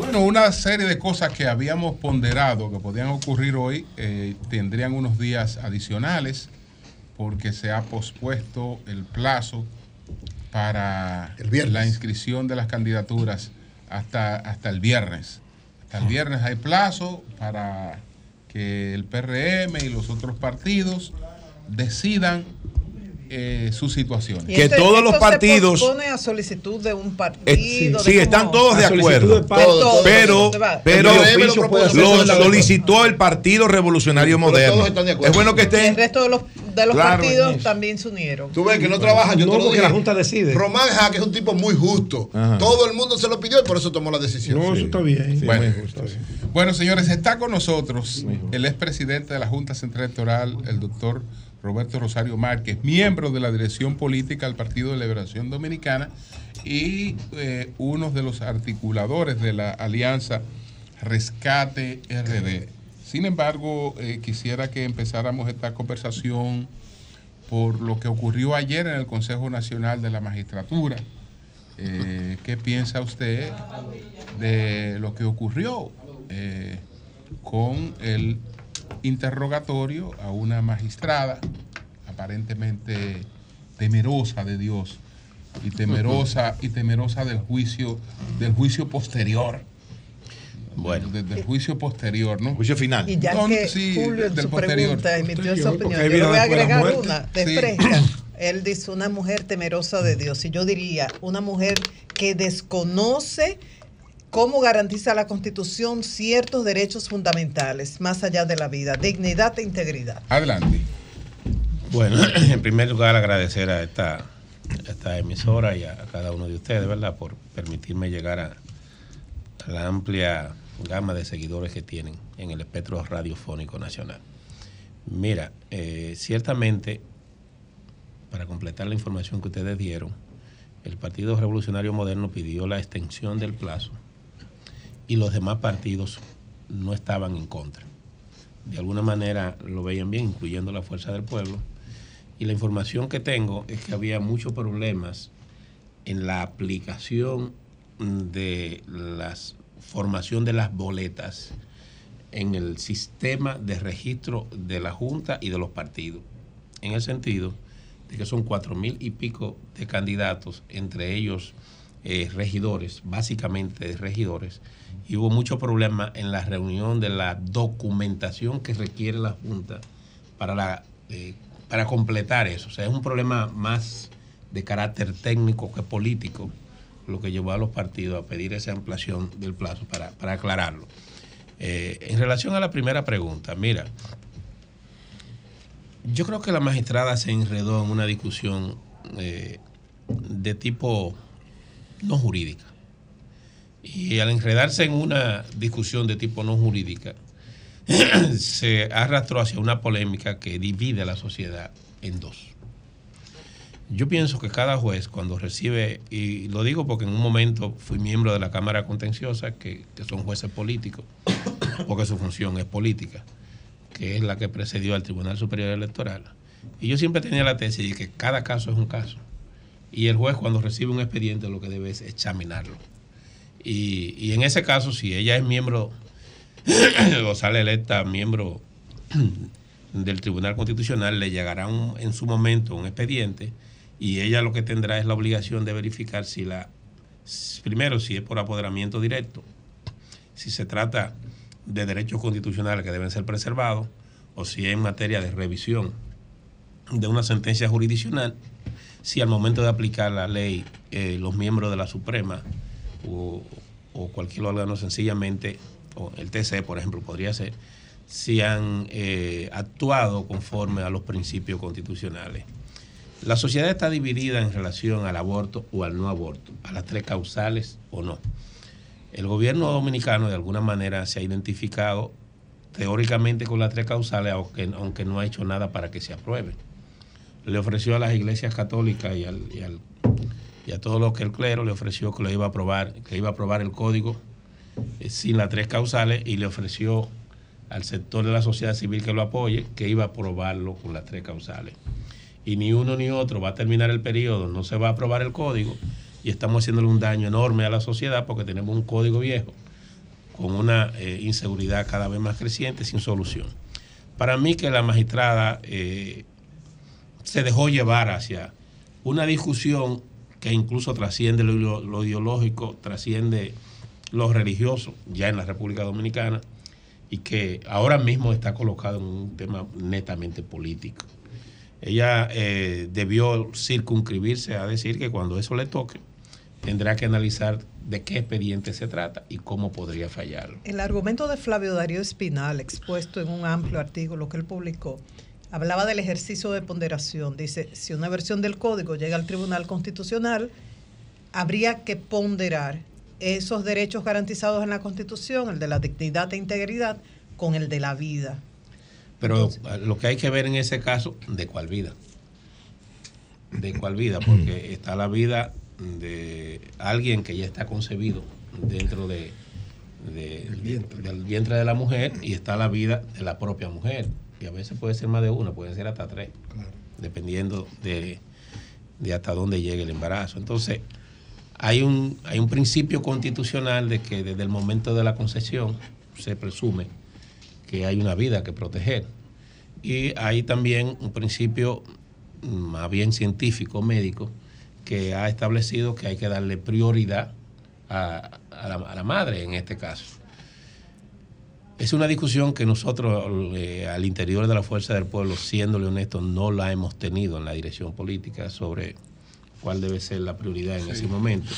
Bueno, una serie de cosas que habíamos ponderado que podían ocurrir hoy eh, tendrían unos días adicionales porque se ha pospuesto el plazo para la inscripción de las candidaturas hasta, hasta el viernes. Hasta el viernes hay plazo para que el PRM y los otros partidos decidan eh, sus situaciones. Y esto- esto Se pospone a solicitud de un partido. Eh, sí, de están todos de acuerdo. Todos, Pero, todos. pero El lo solicitó el Partido Revolucionario Moderno. Es bueno que El estén. resto de los, de los Claro. partidos también se unieron. Tú ves que no trabajan, yo No, te lo dije. la Junta decide. Román Jaque es un tipo muy justo. Ajá. Todo el mundo se lo pidió y por eso tomó la decisión. No, eso está bien. Bueno, bueno, señores, está con nosotros el expresidente de la Junta Central Electoral, el doctor Roberto Rosario Márquez, miembro de la dirección política del Partido de Liberación Dominicana y eh, uno de los articuladores de la alianza Rescate RD. Sin embargo, eh, quisiera que empezáramos esta conversación por lo que ocurrió ayer en el Consejo Nacional de la Magistratura. Eh, ¿Qué piensa usted de lo que ocurrió con el interrogatorio a una magistrada aparentemente temerosa de Dios y temerosa y temerosa del juicio del juicio posterior? Bueno, del juicio posterior, ¿no? Juicio final. Y ya que sí, Julio en del su posterior. pregunta emitió porque opinión, yo le voy a agregar una de Sí. fresca. Él dice una mujer temerosa de Dios. Y yo diría una mujer que desconoce cómo garantiza la Constitución ciertos derechos fundamentales, más allá de la vida, dignidad e integridad. Adelante. Bueno, (clears throat) en primer lugar agradecer a esta, a esta emisora y a cada uno de ustedes, ¿verdad?, por permitirme llegar a, a la amplia gama de seguidores que tienen en el espectro radiofónico nacional. Mira, eh, ciertamente, para completar la información que ustedes dieron, el Partido Revolucionario Moderno pidió la extensión del plazo y los demás partidos no estaban en contra. De alguna manera lo veían bien, incluyendo la Fuerza del Pueblo. Y la información que tengo es que había muchos problemas en la aplicación de las formación de las boletas en el sistema de registro de la Junta y de los partidos. En el sentido de que son cuatro mil y pico de candidatos, entre ellos eh, regidores, básicamente regidores, y hubo mucho problema en la reunión de la documentación que requiere la Junta para, la, eh, para completar eso. O sea, es un problema más de carácter técnico que político lo que llevó a los partidos a pedir esa ampliación del plazo para, para aclararlo. Eh, en relación a la primera pregunta, mira, yo creo que la magistrada se enredó en una discusión eh, de tipo no jurídica. Y al enredarse en una discusión de tipo no jurídica, (clears throat) se arrastró hacia una polémica que divide a la sociedad en dos. Yo pienso que cada juez cuando recibe, y lo digo porque en un momento fui miembro de la Cámara Contenciosa, que, que son jueces políticos, (coughs) porque su función es política, que es la que precedió al Tribunal Superior Electoral. Y yo siempre tenía la tesis de que cada caso es un caso. Y el juez cuando recibe un expediente lo que debe es examinarlo. Y, y en ese caso, si ella es miembro (clears throat) o sale electa miembro (clears throat) del Tribunal Constitucional, le llegará un- en su momento un expediente y ella lo que tendrá es la obligación de verificar si la, primero, si es por apoderamiento directo, si se trata de derechos constitucionales que deben ser preservados o si es en materia de revisión de una sentencia jurisdiccional, si al momento de aplicar la ley eh, los miembros de la Suprema o, cualquier órgano sencillamente, o el TC por ejemplo podría ser, si han eh, actuado conforme a los principios constitucionales. La sociedad está dividida en relación al aborto o al no aborto, a las tres causales o no. El gobierno dominicano de alguna manera se ha identificado teóricamente con las tres causales, aunque, no ha hecho nada para que se apruebe. Le ofreció a las iglesias católicas y, al- y a todo lo que el clero le ofreció que iba a aprobar, que iba a el código eh, sin las tres causales y le ofreció al sector de la sociedad civil que lo apoye que iba a aprobarlo con las tres causales. Y ni uno ni otro va a terminar el periodo, no se va a aprobar el código y estamos haciéndole un daño enorme a la sociedad porque tenemos un código viejo con una eh, inseguridad cada vez más creciente sin solución. Para mí que la magistrada eh, se dejó llevar hacia una discusión que incluso trasciende lo, ideológico, trasciende lo religioso ya en la República Dominicana y que ahora mismo está colocado en un tema netamente político. Ella eh, debió circunscribirse a decir que cuando eso le toque, tendrá que analizar de qué expediente se trata y cómo podría fallarlo. El argumento de Flavio Darío Espinal, expuesto en un amplio artículo que él publicó, hablaba del ejercicio de ponderación. Dice, si una versión del código llega al Tribunal Constitucional, habría que ponderar esos derechos garantizados en la Constitución, el de la dignidad e integridad, con el de la vida. Pero eh, lo que hay que ver en ese caso, ¿de cuál vida? ¿De cuál vida? Porque está la vida de alguien que ya está concebido dentro de, de- del vientre de la mujer y está la vida de la propia mujer. Y a veces puede ser más de una, pueden ser hasta tres, dependiendo de, de hasta dónde llegue el embarazo. Entonces, hay un, hay un principio constitucional de que desde el momento de la concepción se presume que hay una vida que proteger. Y hay también un principio mm, más bien científico, médico, que ha establecido que hay que darle prioridad a, a la, a la madre en este caso. Es una discusión que nosotros eh, al interior de la Fuerza del Pueblo, siéndole honestos, no la hemos tenido en la dirección política sobre cuál debe ser la prioridad en ese momento.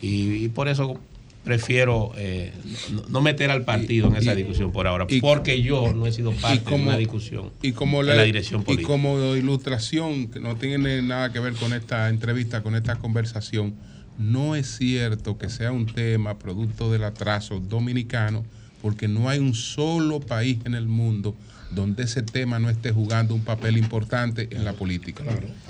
Y, y por eso prefiero eh, no, no meter al partido en esa y- discusión por ahora, y- porque yo no he sido parte de una discusión y como en la, la dirección y política. como ilustración que no tiene nada que ver con esta entrevista con esta conversación no es cierto que sea un tema producto del atraso dominicano porque no hay un solo país en el mundo donde ese tema no esté jugando un papel importante en la política.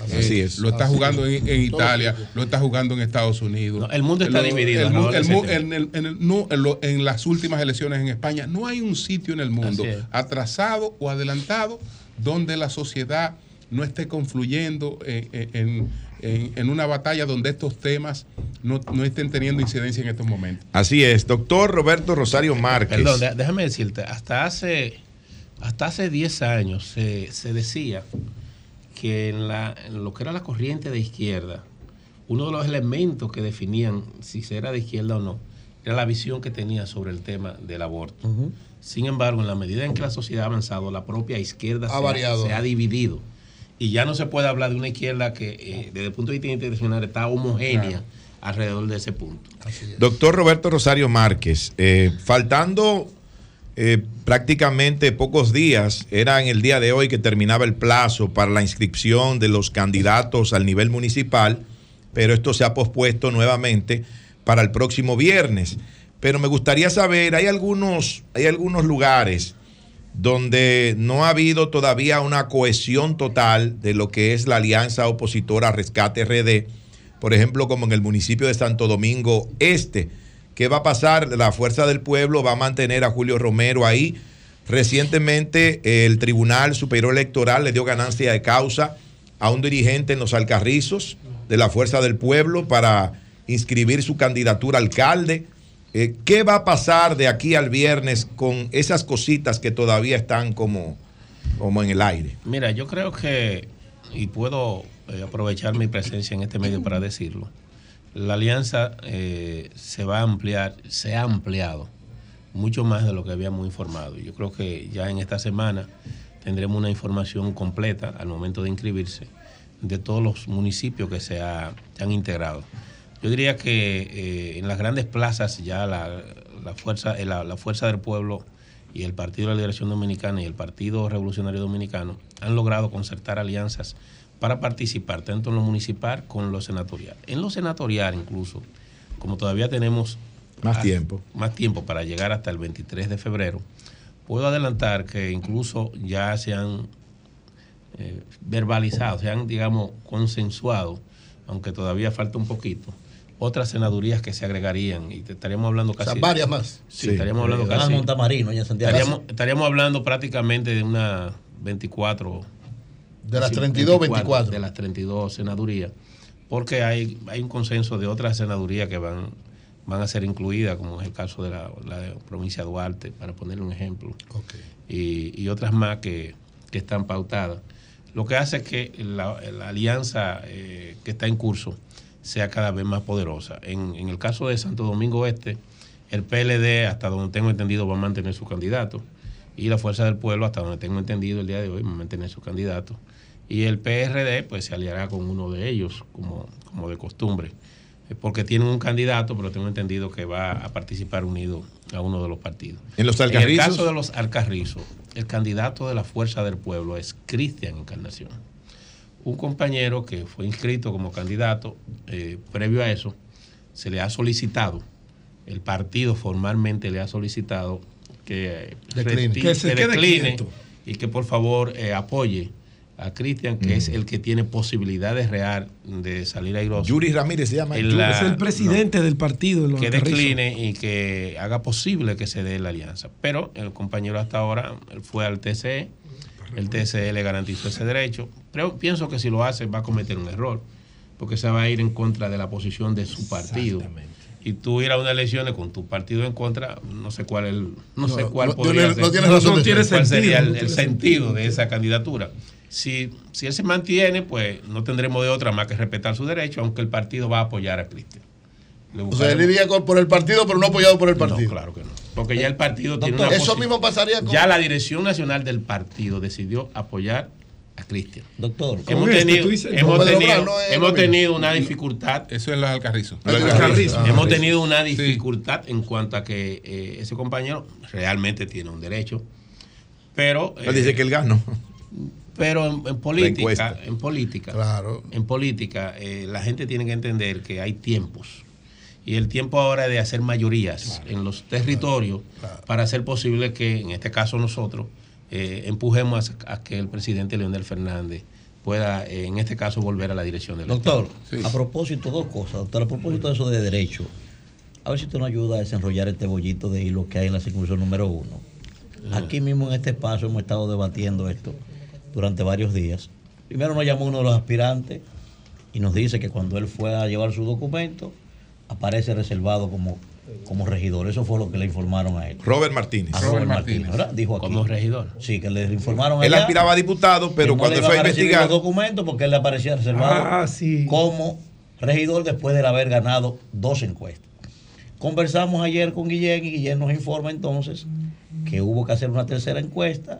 Eh, así es. Lo está jugando en, Italia, lo está jugando en Estados Unidos. No, el mundo está Lo- dividido, el Raúl, el en el- en el- no, en, lo- en las últimas elecciones en España no hay un sitio en el mundo atrasado o adelantado donde la sociedad no esté confluyendo en, en- en, en una batalla donde estos temas no, no estén teniendo incidencia en estos momentos. Así es, doctor Roberto Rosario Márquez. Perdón, déjame decirte, hasta hace, hasta hace 10 años se, se decía que en, la, en lo que era la corriente de izquierda, uno de los elementos que definían si se era de izquierda o no, era la visión que tenía sobre el tema del aborto. Sin embargo, en la medida en que la sociedad ha avanzado, la propia izquierda Ha se, variado. se ha dividido. Y ya no se puede hablar de una izquierda que eh, desde el punto de vista internacional está homogénea alrededor de ese punto. Doctor Roberto Rosario Márquez, eh, faltando eh, prácticamente pocos días, era en el día de hoy que terminaba el plazo para la inscripción de los candidatos al nivel municipal, pero esto se ha pospuesto nuevamente para el próximo viernes. Pero me gustaría saber, hay algunos, hay algunos lugares donde no ha habido todavía una cohesión total de lo que es la alianza opositora Rescate RD, por ejemplo, como en el municipio de Santo Domingo Este. ¿Qué va a pasar? La Fuerza del Pueblo va a mantener a Julio Romero ahí. Recientemente el Tribunal Superior Electoral le dio ganancia de causa a un dirigente en los Alcarrizos de la Fuerza del Pueblo para inscribir su candidatura a alcalde. Eh, ¿Qué va a pasar de aquí al viernes con esas cositas que todavía están como, como en el aire? Mira, yo creo que, y puedo eh, aprovechar mi presencia en este medio para decirlo, la alianza eh, se va a ampliar, se ha ampliado mucho más de lo que habíamos informado. Yo creo que ya en esta semana tendremos una información completa al momento de inscribirse de todos los municipios que se, ha- se han integrado. Yo diría que eh, en las grandes plazas ya la, la fuerza, eh, la, la fuerza del pueblo y el Partido de la Liberación Dominicana y el Partido Revolucionario Dominicano han logrado concertar alianzas para participar tanto en lo municipal como en lo senatorial. En lo senatorial incluso, como todavía tenemos Más a- tiempo. más tiempo para llegar hasta el 23 de febrero, puedo adelantar que incluso ya se han eh, verbalizado, se han, digamos, consensuado, aunque todavía falta un poquito, otras senadurías que se agregarían y te estaríamos hablando sea, casi... varias más. Sí, Sí. estaríamos hablando casi... Montamarino, ya en Santiago. Estaríamos, estaríamos hablando prácticamente de unas 24... De las casi 32, 24. De las 32 senadurías, porque hay, hay un consenso de otras senadurías que van, van a ser incluidas, como es el caso de la, la de provincia de Duarte, para ponerle un ejemplo, y, y otras más que, que están pautadas. Lo que hace que la, la alianza eh, que está en curso sea cada vez más poderosa. En, en el caso de Santo Domingo Este, el PLD, hasta donde tengo entendido, va a mantener su candidato. Y la Fuerza del Pueblo, hasta donde tengo entendido el día de hoy, va a mantener su candidato. Y el PRD, pues se aliará con uno de ellos, como, como de costumbre. Eh, Porque tienen un candidato, pero tengo entendido que va a participar unido a uno de los partidos. ¿En los En el caso de los Alcarrizos, el candidato de la Fuerza del Pueblo es Cristian Encarnación. Un compañero que fue inscrito como candidato, eh, previo a eso, se le ha solicitado, el partido formalmente le ha solicitado que, Decline. reti- Que se quede decline y que por favor eh, apoye a Cristian, que es el que tiene posibilidades real de salir airoso. Yuri Ramírez se llama. La- es el presidente del partido. de que decline y que haga posible que se dé la alianza. Pero el compañero hasta ahora él fue al TCE, el TCE le garantizó ese derecho. Pero pienso que si lo hace va a cometer un error, porque se va a ir en contra de la posición de su partido. Y tú ir a unas elecciones con tu partido en contra, no sé cuál el, no, No, sé cuál no podría ser, no tiene razón de cuál ser. sería el, sentido de esa candidatura. Si, si él se mantiene, pues no tendremos de otra más que respetar su derecho, aunque el partido va a apoyar a Cristian. Le O sea, él iría por el partido, pero no apoyado por el partido. no, claro que no. Porque ya el partido tiene Doctor, una eso mismo pasaría con- Ya la dirección nacional del partido decidió apoyar a Cristian. Doctor, hemos tenido, tú dices, hemos tenido, no es hemos lo tenido una dificultad. Eso es los alcarrizos. Los Los alcarrizos. alcarrizos. Hemos tenido una dificultad en cuanto a que eh, ese compañero realmente tiene un derecho, pero Él dice eh, que él ganó. pero en, en política, en política, Claro. en política, eh, la gente tiene que entender que hay tiempos. Y el tiempo ahora es de hacer mayorías en los territorios para hacer posible que, en este caso nosotros, eh, empujemos a, a que el presidente Leonel Fernández pueda, eh, en este caso, volver a la dirección del Doctor, a propósito, dos cosas. Doctor, a propósito de eso de derecho, a ver si usted nos ayuda a desenrollar este bollito de hilo que hay en la circunscripción número uno. Aquí mismo en este espacio hemos estado debatiendo esto durante varios días. Primero nos llamó uno de los aspirantes y nos dice que cuando él fue a llevar su documento, aparece reservado como, como regidor. Eso fue lo que le informaron a él. Robert Martínez. A Robert Martínez, ¿verdad? Dijo aquí. Como regidor. Sí, que le informaron Él allá aspiraba a diputado, pero no cuando le él fue a investigar. los documentos porque él le aparecía reservado Ah, sí. como regidor después de haber ganado dos encuestas. Conversamos ayer con Guillén y Guillén nos informa entonces que hubo que hacer una tercera encuesta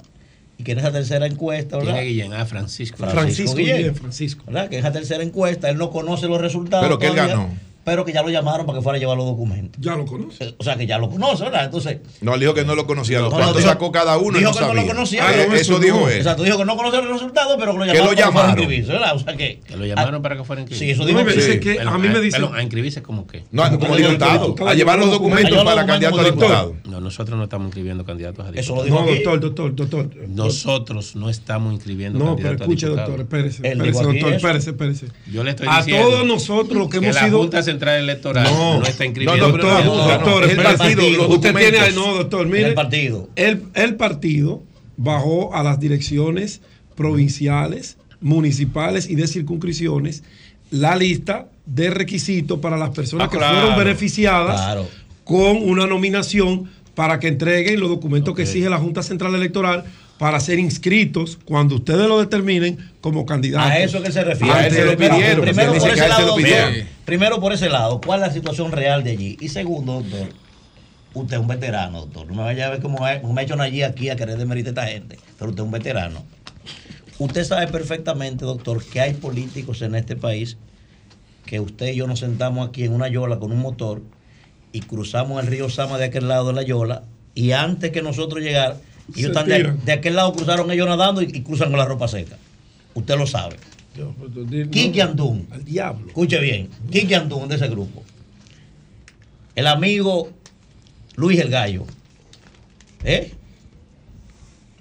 y que en esa tercera encuesta, ¿Quién ¿verdad? es Guillén? Ah, Francisco. Francisco Guillén. Guillén, Francisco. ¿verdad? Que en esa tercera encuesta él no conoce los resultados. Pero que él ganó. Pero que ya lo llamaron para que fuera a llevar los documentos. Ya lo conoce. O sea, que ya lo conoce, ¿verdad? Entonces, No, él dijo que no lo conocía. Los No, cuantos dijo- sacó cada uno, dijo no que no lo conocía. Ah, pero eso dijo él. Exacto, dijo que no conocía los resultados, pero que lo Que llamaron. lo para fuera a llamaron. inscribirse, ¿verdad? O sea, que. Que lo llamaron para que fuera inscrito. Sí, eso dijo que- dice que Perdón, a mí me dice- perdón, a inscribirse como que. No, como diputado. A llevar los documentos para candidato a diputado. No, nosotros no estamos inscribiendo candidatos a Eso diputados. lo dijo No, doctor, doctor, doctor. Nosotros no estamos inscribiendo No, pero candidatos escuche, a diputados. doctor, espérese, Él espérese, dijo aquí doctor, eso. espérese, espérese. Yo le estoy A diciendo todos nosotros los que que hemos sido. Central Electoral no, está inscribiendo. No, Doctor, no, doctor, el partido, Usted tiene, documentos. no, doctor, mire. El partido. El, el partido bajó a las direcciones provinciales, municipales y de circunscripciones la lista de requisitos para las personas Ah, que claro. fueron beneficiadas Claro. con una nominación para que entreguen los documentos que exige la Junta Central Electoral para ser inscritos cuando ustedes lo determinen como candidatos. A eso que se refiere. A se lo Primero- pidieron, Primero, por ese lado, doctor. primero por ese lado, ¿cuál es la situación real de allí? Y segundo, doctor, usted es un veterano, doctor. No me vaya a ver cómo me ha hecho allí aquí a querer demeritar a esta gente, pero usted es un veterano. Usted sabe perfectamente, doctor, que hay políticos en este país que usted y yo nos sentamos aquí en una yola con un motor y cruzamos el río Sama de aquel lado de la yola y antes que nosotros llegar, Ellos están de, de aquel lado cruzaron ellos nadando y, y cruzan con la ropa seca. Usted lo sabe. Kiki Andún. Al diablo. Escuche bien, Kiki Andún de ese grupo. El amigo Luis el Gallo. ¿Eh?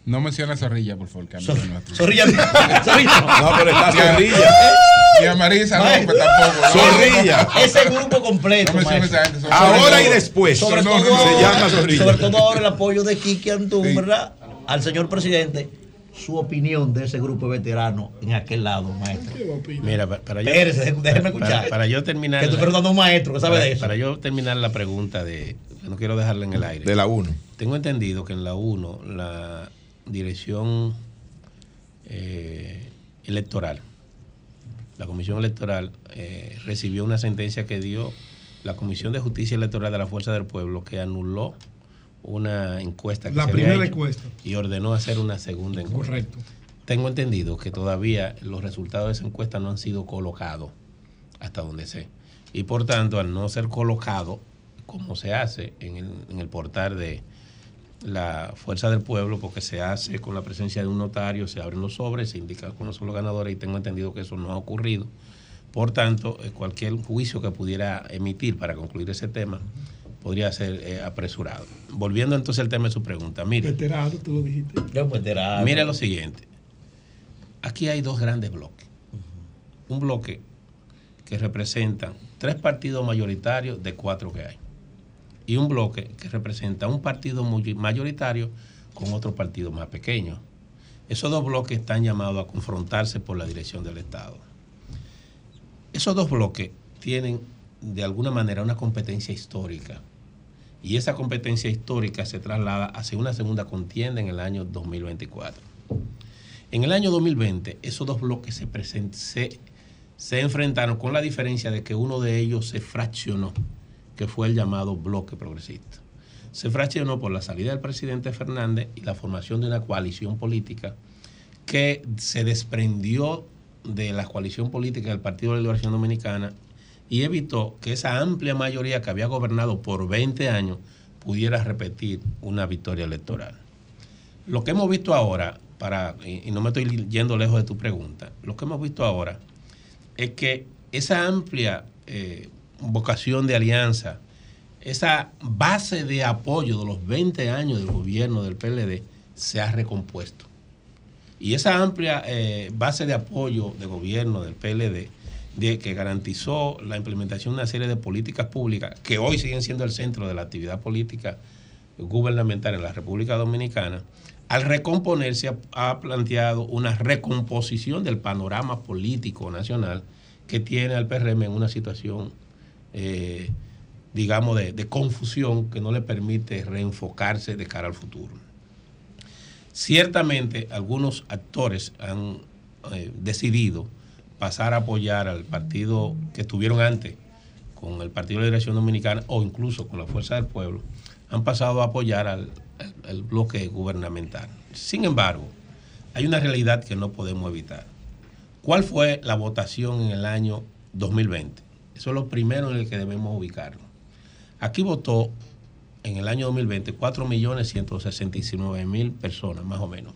No menciona Zorrilla, por favor. no me- (laughs) Zorrilla. Zorrilla. No, pero está Zorrilla. Ni a Marisa Maestro. López tampoco. No, Zorrilla. no, no. Ese grupo completo. No menciona maestro. esa gente. son- Ahora y después. Sobre No, todo, no, no, se llama ahora- Zorrilla. sobre todo ahora el apoyo de Kiki Antún, Sí. ¿verdad? Al señor presidente, su opinión de ese grupo de veteranos en aquel lado, maestro. Mira, pa- para yo, Espérese, déjeme para- escuchar. Para, para yo terminar. Que estoy la- preguntando a un maestro que sabe para, de eso. para yo terminar la pregunta de. No quiero dejarla en el aire. De la 1. Tengo entendido que en la 1, la dirección eh, electoral, la comisión electoral, eh, recibió una sentencia que dio la Comisión de Justicia Electoral de la Fuerza del Pueblo que anuló una encuesta que La se había primera hecho encuesta. y ordenó hacer una segunda encuesta. Correcto. Tengo entendido que todavía los resultados de esa encuesta no han sido colocados, hasta donde sé. Y por tanto, al no ser colocado, como se hace en el, en el portal de la Fuerza del Pueblo, porque se hace con la presencia de un notario, se abren los sobres, se indica cuáles son los ganadores y tengo entendido que eso no ha ocurrido. Por tanto, eh, cualquier juicio que pudiera emitir para concluir ese tema podría ser eh, apresurado. Volviendo entonces al tema de su pregunta, mire. Veterano, tú lo dijiste. Yo, veterano. Mire lo siguiente. Aquí hay dos grandes bloques. Un bloque que representa tres partidos mayoritarios de cuatro que hay. Y un bloque que representa un partido mayoritario con otro partido más pequeño. Esos dos bloques están llamados a confrontarse por la dirección del Estado. Esos dos bloques tienen de alguna manera una competencia histórica. Y esa competencia histórica se traslada hacia una segunda contienda en el año 2024. En el año 2020, esos dos bloques se, se, se enfrentaron con la diferencia de que uno de ellos se fraccionó, que fue el llamado bloque progresista. Se fraccionó por la salida del presidente Fernández y la formación de una coalición política que se desprendió de la coalición política del Partido de la Liberación Dominicana y evitó que esa amplia mayoría que había gobernado por 20 años pudiera repetir una victoria electoral. Lo que hemos visto ahora, para, y no me estoy yendo lejos de tu pregunta, lo que hemos visto ahora es que esa amplia eh, vocación de alianza, esa base de apoyo de los 20 años del gobierno del PLD se ha recompuesto. Y esa amplia eh, base de apoyo de gobierno del PLD, de, que garantizó la implementación de una serie de políticas públicas que hoy siguen siendo el centro de la actividad política gubernamental en la República Dominicana, al recomponerse ha, ha planteado una recomposición del panorama político nacional que tiene al PRM en una situación, eh, digamos, de, confusión que no le permite reenfocarse de cara al futuro. Ciertamente algunos actores han eh, decidido pasar a apoyar al partido que estuvieron antes con el Partido de Liberación Dominicana o incluso con la Fuerza del Pueblo, han pasado a apoyar al bloque gubernamental. Sin embargo, hay una realidad que no podemos evitar. ¿Cuál fue la votación en el año 2020? Eso es lo primero en el que debemos ubicarlo. Aquí votó en el año 2020 4.169.000 personas, más o menos,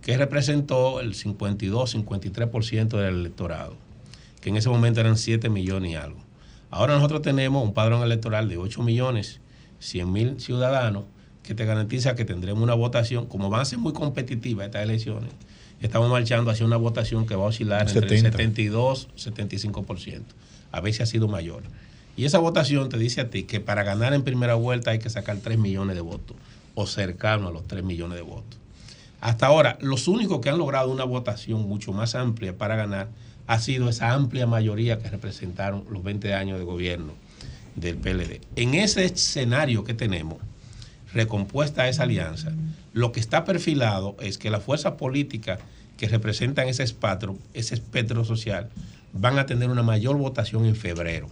que representó el 52-53% del electorado, que en ese momento eran 7 millones y algo. Ahora nosotros tenemos un padrón electoral de 8 millones 100 mil ciudadanos que te garantiza que tendremos una votación, como van a ser muy competitivas estas elecciones, estamos marchando hacia una votación que va a oscilar entre el 70. 72 75%. A veces ha sido mayor. Y esa votación te dice a ti que para ganar en primera vuelta hay que sacar 3 millones de votos o cercano a los 3 millones de votos. Hasta ahora, los únicos que han logrado una votación mucho más amplia para ganar ha sido esa amplia mayoría que representaron los 20 años de gobierno del PLD. En ese escenario que tenemos, recompuesta esa alianza, lo que está perfilado es que las fuerzas políticas que representan ese espectro, ese espectro social, van a tener una mayor votación en febrero,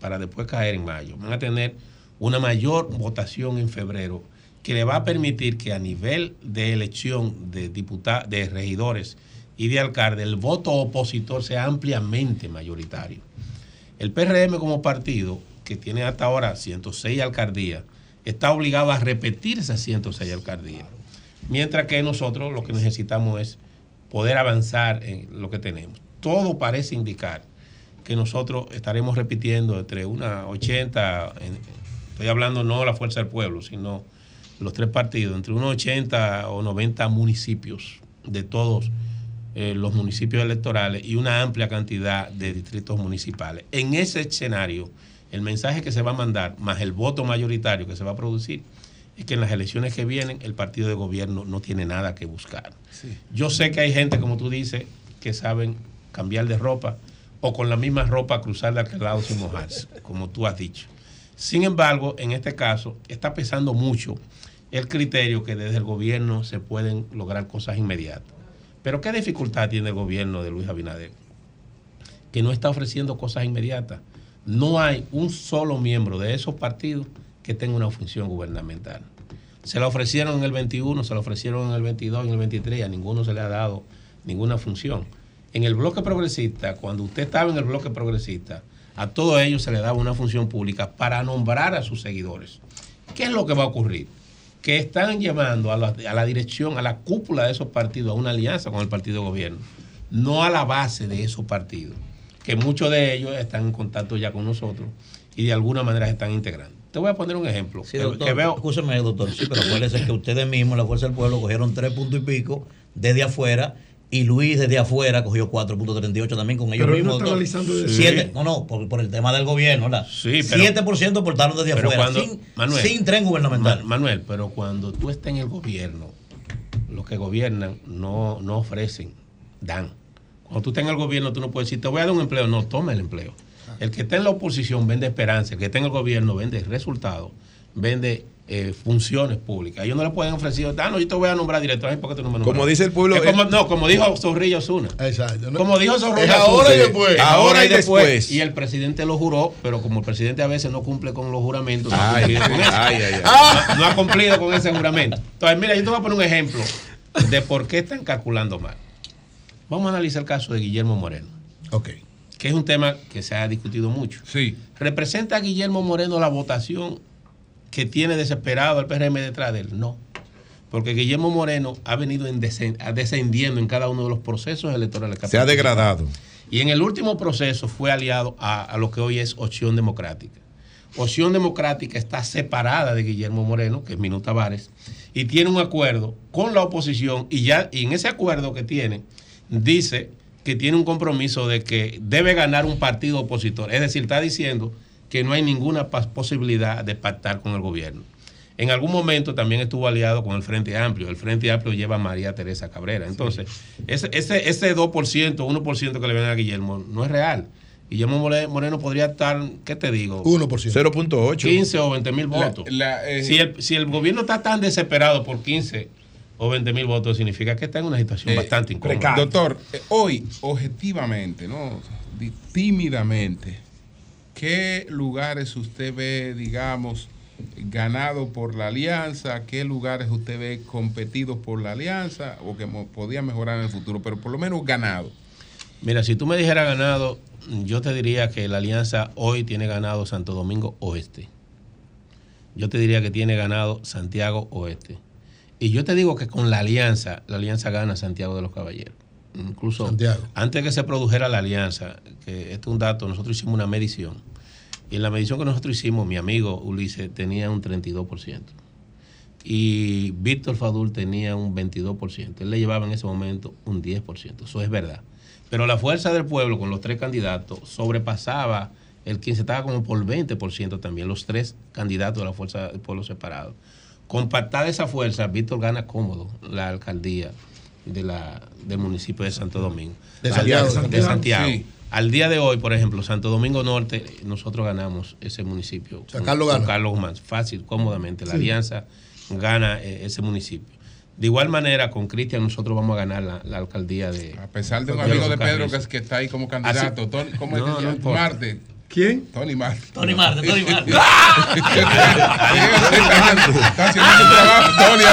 para después caer en mayo. Van a tener una mayor votación en febrero que le va a permitir que a nivel de elección de diputados, de regidores y de alcaldes, el voto opositor sea ampliamente mayoritario. El PRM como partido, que tiene hasta ahora 106 alcaldías, está obligado a repetir esas 106 alcaldías. Mientras que nosotros lo que necesitamos es poder avanzar en lo que tenemos. Todo parece indicar que nosotros estaremos repitiendo entre una 80, en- estoy hablando no la Fuerza del Pueblo, sino los tres partidos, entre unos 80 o 90 municipios de todos eh, los municipios electorales y una amplia cantidad de distritos municipales. En ese escenario, el mensaje que se va a mandar, más el voto mayoritario que se va a producir, es que en las elecciones que vienen el partido de gobierno no tiene nada que buscar. Yo sé que hay gente, como tú dices, que saben cambiar de ropa o con la misma ropa cruzar de aquel lado sin mojarse, como tú has dicho. Sin embargo, en este caso está pesando mucho el criterio que desde el gobierno se pueden lograr cosas inmediatas. Pero ¿qué dificultad tiene el gobierno de Luis Abinader? Que no está ofreciendo cosas inmediatas. No hay un solo miembro de esos partidos que tenga una función gubernamental. Se la ofrecieron en el 21, se la ofrecieron en el 22, en el 23 y a ninguno se le ha dado ninguna función. En el bloque progresista, cuando usted estaba en el bloque progresista, a todos ellos se le daba una función pública para nombrar a sus seguidores. ¿Qué es lo que va a ocurrir? Que están llevando a la, a la dirección, a la cúpula de esos partidos, a una alianza con el partido de gobierno, no a la base de esos partidos, que muchos de ellos están en contacto ya con nosotros y de alguna manera se están integrando. Te voy a poner un ejemplo. Sí, doctor, que veo, escúcheme, doctor, sí, pero acuérdese que ustedes mismos, la Fuerza del Pueblo, cogieron tres puntos y pico desde afuera y Luis desde afuera cogió 4.38 también con ellos Pero mismos. no Siete- Sí. no, no, por, por el tema del gobierno, ¿verdad? Sí, pero- 7% portaron desde afuera, cuando- sin, Manuel, sin tren gubernamental. Ma- Manuel, pero cuando tú estás en el gobierno, los que gobiernan no, no ofrecen, dan. Cuando tú estás en el gobierno, tú no puedes decir, te voy a dar un empleo. No, toma el empleo. El que está en la oposición vende esperanza, el que está en el gobierno vende resultados, vende eh, funciones públicas. Ellos no le pueden ofrecer, ah, no, yo te voy a nombrar director, ¿por qué tú no me nombras? Como dice el pueblo, Es como- el- no, como dijo Zorrillo Osuna. Exacto. Como dijo Zorrillo Es ahora y después. Ahora y después. Y el presidente lo juró, pero como el presidente a veces no cumple con los juramentos, no ha Ay, cumplido con eso. ay, ay, ay. No, no ha cumplido con ese juramento. Entonces, mira, yo te voy a poner un ejemplo de por qué están calculando mal. Vamos a analizar el caso de Guillermo Moreno. Ok. Que es un tema que se ha discutido mucho. Sí. ¿Representa a Guillermo Moreno la votación que tiene desesperado el PRM detrás de él? No. Porque Guillermo Moreno ha venido en descendiendo en cada uno de los procesos electorales. que Se ha degradado. Y en el último proceso fue aliado a, a lo que hoy es Opción Democrática. Opción Democrática está separada de Guillermo Moreno, que es Minu Tavares, y tiene un acuerdo con la oposición y ya y en ese acuerdo que tiene dice que tiene un compromiso de que debe ganar un partido opositor. Es decir, está diciendo que no hay ninguna posibilidad de pactar con el gobierno. En algún momento también estuvo aliado con el Frente Amplio. El Frente Amplio lleva a María Teresa Cabrera. Entonces, ese, ese, ese 2%, 1% que le ven a Guillermo no es real. Guillermo More- Moreno podría estar, ¿qué te digo? 1%. 0.8. 15 o 20 mil votos. la, eh, si, el, si el gobierno está tan desesperado por 15 o 20 mil votos, significa que está en una situación Eh, bastante incómoda. Doctor, eh, hoy, objetivamente, ¿no? Tímidamente, ¿qué lugares usted ve, digamos, ganado por la alianza? ¿Qué lugares usted ve competidos por la alianza o que podía mejorar en el futuro? Pero por lo menos ganado. Mira, si tú me dijeras ganado, yo te diría que la alianza hoy tiene ganado Santo Domingo Oeste. Yo te diría que tiene ganado Santiago Oeste. Y yo te digo que con la alianza, la alianza gana Santiago de los Caballeros. Incluso antes de que se produjera la alianza, que este es un dato, nosotros hicimos una medición. Y en la medición que nosotros hicimos, mi amigo Ulises tenía un 32%. Y Víctor Fadul tenía un 22%. Él le llevaba en ese momento un 10%. Eso es verdad. Pero la fuerza del pueblo con los tres candidatos sobrepasaba el 15, estaba como por 20% también, los tres candidatos de la fuerza del pueblo separados. Compactada esa fuerza, Víctor gana cómodo la alcaldía de la, del municipio de Santo Domingo. De Al- Santiago. de Santiago. Sí. Al día de hoy, por ejemplo, Santo Domingo Norte, nosotros ganamos ese municipio. sea, con- Carlos con. Carlos fácil, cómodamente. La Sí. alianza gana eh, ese municipio. De igual manera, con Cristian nosotros vamos a ganar la, la alcaldía de... A pesar de un amigo de Pedro que, es- que está ahí como candidato. Tony, ¿Cómo es No, que importa. Marte. ¿Quién? Tony Marte. Tony Marte, Tony Marte. Está haciendo su trabajo, Tony.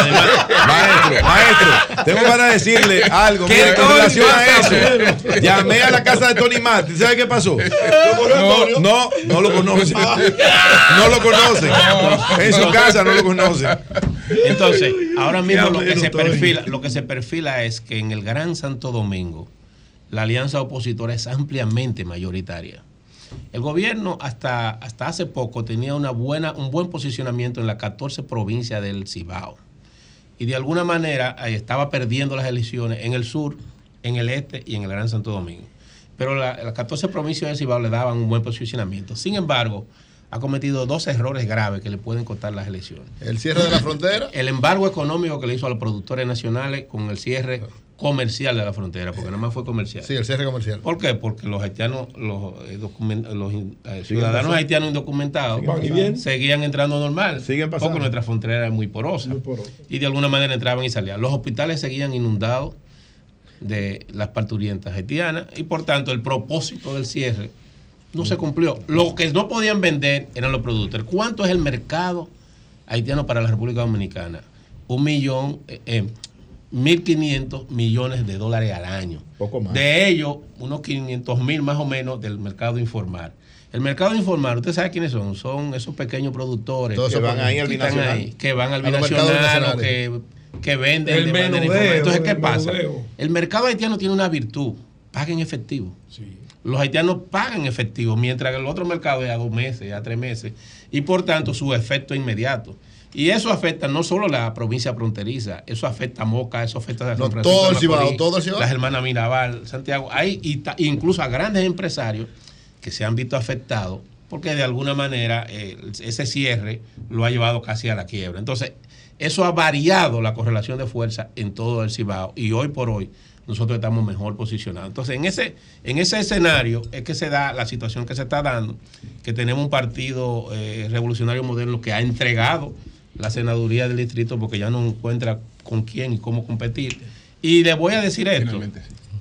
Maestro, maestro, tengo para decirle algo ¿Qué mire, con Tony relación a eso. Llamé a la casa de Tony Marte. ¿Sabe qué pasó? No, no, no lo conocen. No lo conocen. En su casa no lo conocen. Entonces, ahora mismo lo que, se perfila, lo que se perfila es que en el Gran Santo Domingo la alianza opositora es ampliamente mayoritaria. El gobierno hasta, hasta hace poco tenía una buena, un buen posicionamiento en las 14 provincias del Cibao. Y de alguna manera estaba perdiendo las elecciones en el sur, en el este y en el Gran Santo Domingo. Pero la- las 14 provincias del Cibao le daban un buen posicionamiento. Sin embargo, ha cometido dos errores graves que le pueden costar las elecciones. El cierre de la frontera. El embargo económico que le hizo a los productores nacionales con el cierre comercial de la frontera, porque nada más fue comercial. Sí, el cierre comercial. ¿Por qué? Porque los haitianos, los, eh, los, eh, ciudadanos haitianos indocumentados. Bien. seguían entrando normal. Siguen pasando. Porque nuestra frontera era muy porosa. Y de alguna manera entraban y salían. Los hospitales seguían inundados de las parturientas haitianas y por tanto el propósito del cierre no se cumplió. Lo que no podían vender eran los productos. ¿Cuánto es el mercado haitiano para la República Dominicana? Un millón, eh, eh, 1.500 millones de dólares al año. Poco más. De ellos, unos 500 mil más o menos del mercado informal. El mercado informal, ¿usted sabe quiénes son? Son esos pequeños productores Todos esos van ahí al que binacional. ahí, que van al binacional o que, que venden El de manera menudeo, informal. Entonces, ¿qué el pasa? menudeo. El mercado haitiano tiene una virtud, paga en efectivo. Los haitianos pagan en efectivo, mientras que el otro mercado es a dos meses, a tres meses, y por tanto su efecto es inmediato. Y eso afecta no solo la provincia fronteriza, eso afecta a Moca, eso afecta a No, San Francisco todo el Cibao, todo el las hermanas Mirabal, Santiago, hay y incluso a grandes empresarios que se han visto afectados porque de alguna manera eh, ese cierre lo ha llevado casi a la quiebra. Entonces, eso ha variado la correlación de fuerza en todo el Cibao y hoy por hoy nosotros estamos mejor posicionados. Entonces, en ese, en ese escenario es que se da la situación que se está dando, que tenemos un partido eh, revolucionario moderno que ha entregado la senaduría del distrito porque ya no encuentra con quién y cómo competir. Y le voy a decir esto,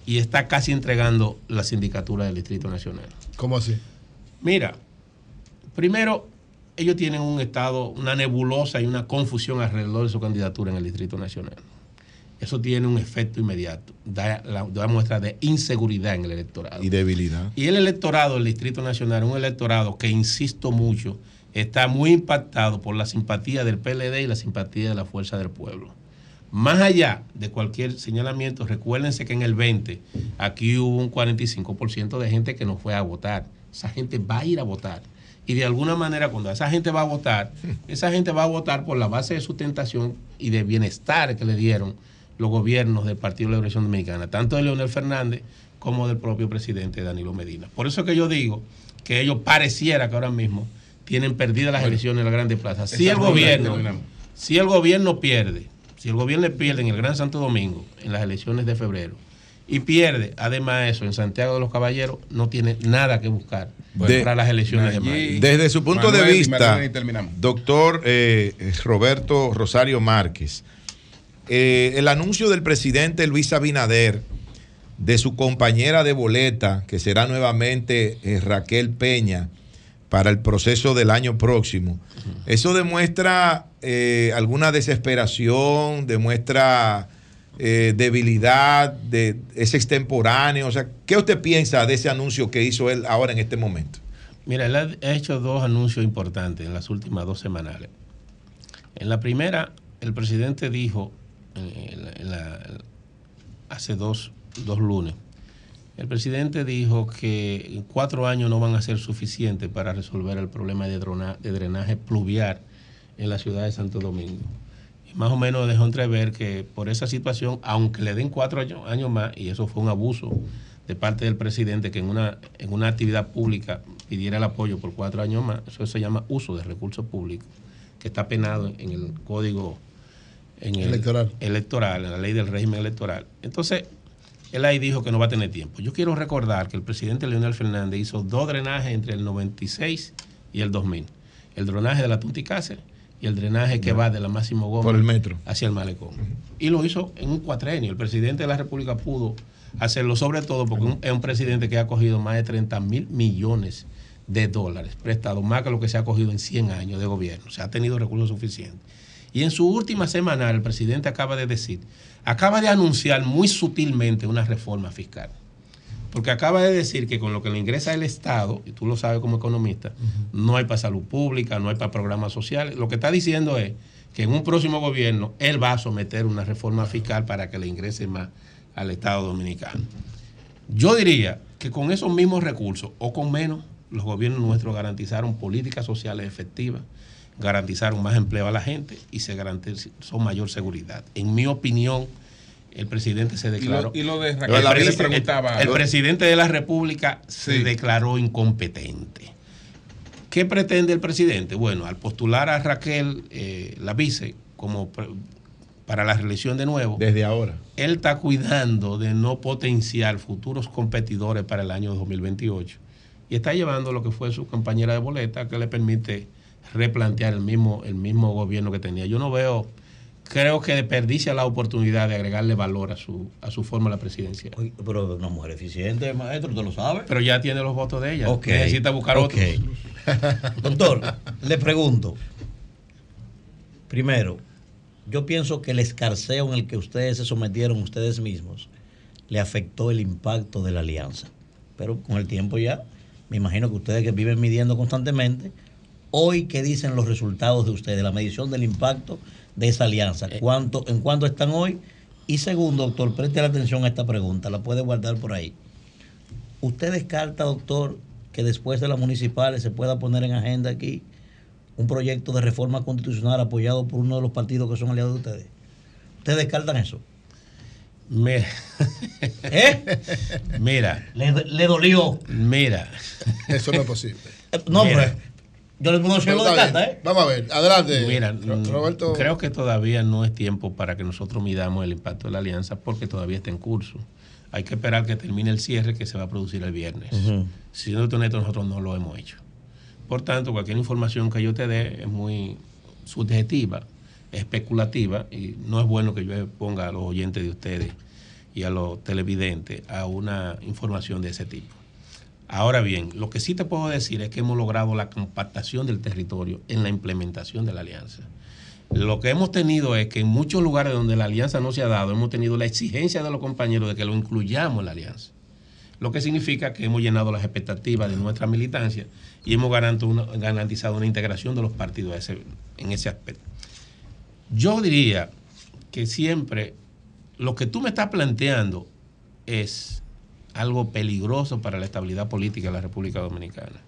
y está casi entregando la sindicatura del Distrito Nacional. ¿Cómo así? Mira, primero, ellos tienen un estado, una nebulosa y una confusión alrededor de su candidatura en el Distrito Nacional. Eso tiene un efecto inmediato, da, la, da muestra de inseguridad en el electorado. Y debilidad. Y el electorado del Distrito Nacional un electorado que, insisto mucho, está muy impactado por la simpatía del PLD y la simpatía de la Fuerza del Pueblo. Más allá de cualquier señalamiento, recuérdense que en el 20 aquí hubo un 45% de gente que no fue a votar. Esa gente va a ir a votar. Y de alguna manera, cuando esa gente va a votar, esa gente va a votar por la base de sustentación y de bienestar que le dieron los gobiernos del Partido de la Liberación Dominicana, tanto de Leonel Fernández como del propio presidente Danilo Medina. Por eso que yo digo que ellos pareciera que ahora mismo tienen perdidas las Bueno, elecciones en las grandes plazas. Si el gobierno, si el gobierno pierde, si el gobierno pierde en el Gran Santo Domingo, en las elecciones de febrero, y pierde, además de eso, en Santiago de los Caballeros, no tiene nada que buscar De- para las elecciones de mayo. Desde su punto de vista, Manuel, doctor eh, Roberto Rosario Márquez, eh, el anuncio del presidente Luis Abinader de su compañera de boleta, que será nuevamente eh, Raquel Peña, para el proceso del año próximo, eso demuestra eh, alguna desesperación, demuestra eh, debilidad, de, es extemporáneo. O sea, ¿qué usted piensa de ese anuncio que hizo él ahora en este momento? Mira, él ha hecho dos anuncios importantes en las últimas dos semanales. En la primera, el presidente dijo, eh, en la- en la- hace dos, dos lunes, el presidente dijo que cuatro años no van a ser suficientes para resolver el problema de, drona- de drenaje pluvial en la ciudad de Santo Domingo. Y más o menos dejó entrever que por esa situación, aunque le den cuatro años, años más, y eso fue un abuso de parte del presidente que en una, en una actividad pública pidiera el apoyo por cuatro años más, eso se llama uso de recursos públicos, que está penado en el código en el- Electoral. electoral, en la ley del régimen electoral. Entonces, él ahí dijo que no va a tener tiempo. Yo quiero recordar que el presidente Leonel Fernández hizo dos drenajes entre el 96 y el 2000. El drenaje de la Tunticase y el drenaje que va de la Máximo Gómez Por el metro. hacia el malecón. Y lo hizo en un cuatrenio. El presidente de la República pudo hacerlo, sobre todo porque un- es un presidente que ha cogido más de 30 mil millones de dólares prestados, más que lo que se ha cogido en 100 años de gobierno. O sea, ha tenido recursos suficientes. Y en su última semana, el presidente acaba de decir, acaba de anunciar muy sutilmente una reforma fiscal. Porque acaba de decir que con lo que le ingresa el Estado, y tú lo sabes como economista, no hay para salud pública, no hay para programas sociales. Lo que está diciendo es que en un próximo gobierno él va a someter una reforma fiscal para que le ingrese más al Estado dominicano. Yo diría que con esos mismos recursos o con menos, los gobiernos nuestros garantizaron políticas sociales efectivas, garantizaron más empleo a la gente y se garantizó mayor seguridad. En mi opinión, el presidente se Y declaró. lo, y lo de El Raquel, presi- preguntaba. el, el presidente de la República se declaró incompetente. ¿Qué pretende el presidente? Bueno, al postular a Raquel, eh, la vice, como para la reelección de nuevo, Desde ahora. él está cuidando de no potenciar futuros competidores para el año 2028 y está llevando lo que fue su compañera de boleta que le permite replantear el mismo, el mismo gobierno que tenía. Yo no veo, creo que desperdicia la oportunidad de agregarle valor a su, a su forma la presidencia. Pero una mujer eficiente, maestro, ¿tú lo sabes? Pero ya tiene los votos de ella. Necesita buscar otros. (laughs) Doctor, le pregunto. Primero, yo pienso que el escarceo en el que ustedes se sometieron ustedes mismos le afectó el impacto de la alianza. Pero con el tiempo ya, me imagino que ustedes que viven midiendo constantemente, hoy, ¿qué dicen los resultados de ustedes? La medición del impacto de esa alianza. ¿Cuánto, ¿En cuánto están hoy? Y segundo, doctor, preste la atención a esta pregunta, la puede guardar por ahí. ¿Usted descarta, doctor, que después de las municipales se pueda poner en agenda aquí un proyecto de reforma constitucional apoyado por uno de los partidos que son aliados de ustedes? ¿Ustedes descartan eso? Mira. ¿Eh? Mira. Le, le dolió. Mira. Eso no es posible. No, Mira. Yo le pongo está descarta, bien. ¿eh? Vamos a ver, adelante. Mira, Ro- Roberto. creo que todavía no es tiempo para que nosotros midamos el impacto de la alianza porque todavía está en curso. Hay que esperar que termine el cierre que se va a producir el viernes. Ujú. Siendo honesto, nosotros no lo hemos hecho. Por tanto, cualquier información que yo te dé es muy subjetiva, especulativa, y no es bueno que yo ponga a los oyentes de ustedes y a los televidentes a una información de ese tipo. Ahora bien, lo que sí te puedo decir es que hemos logrado la compactación del territorio en la implementación de la alianza. Lo que hemos tenido es que en muchos lugares donde la alianza no se ha dado, hemos tenido la exigencia de los compañeros de que lo incluyamos en la alianza. Lo que significa que hemos llenado las expectativas de nuestra militancia y hemos garantizado una integración de los partidos en ese aspecto. Yo diría que siempre lo que tú me estás planteando es algo peligroso para la estabilidad política de la República Dominicana.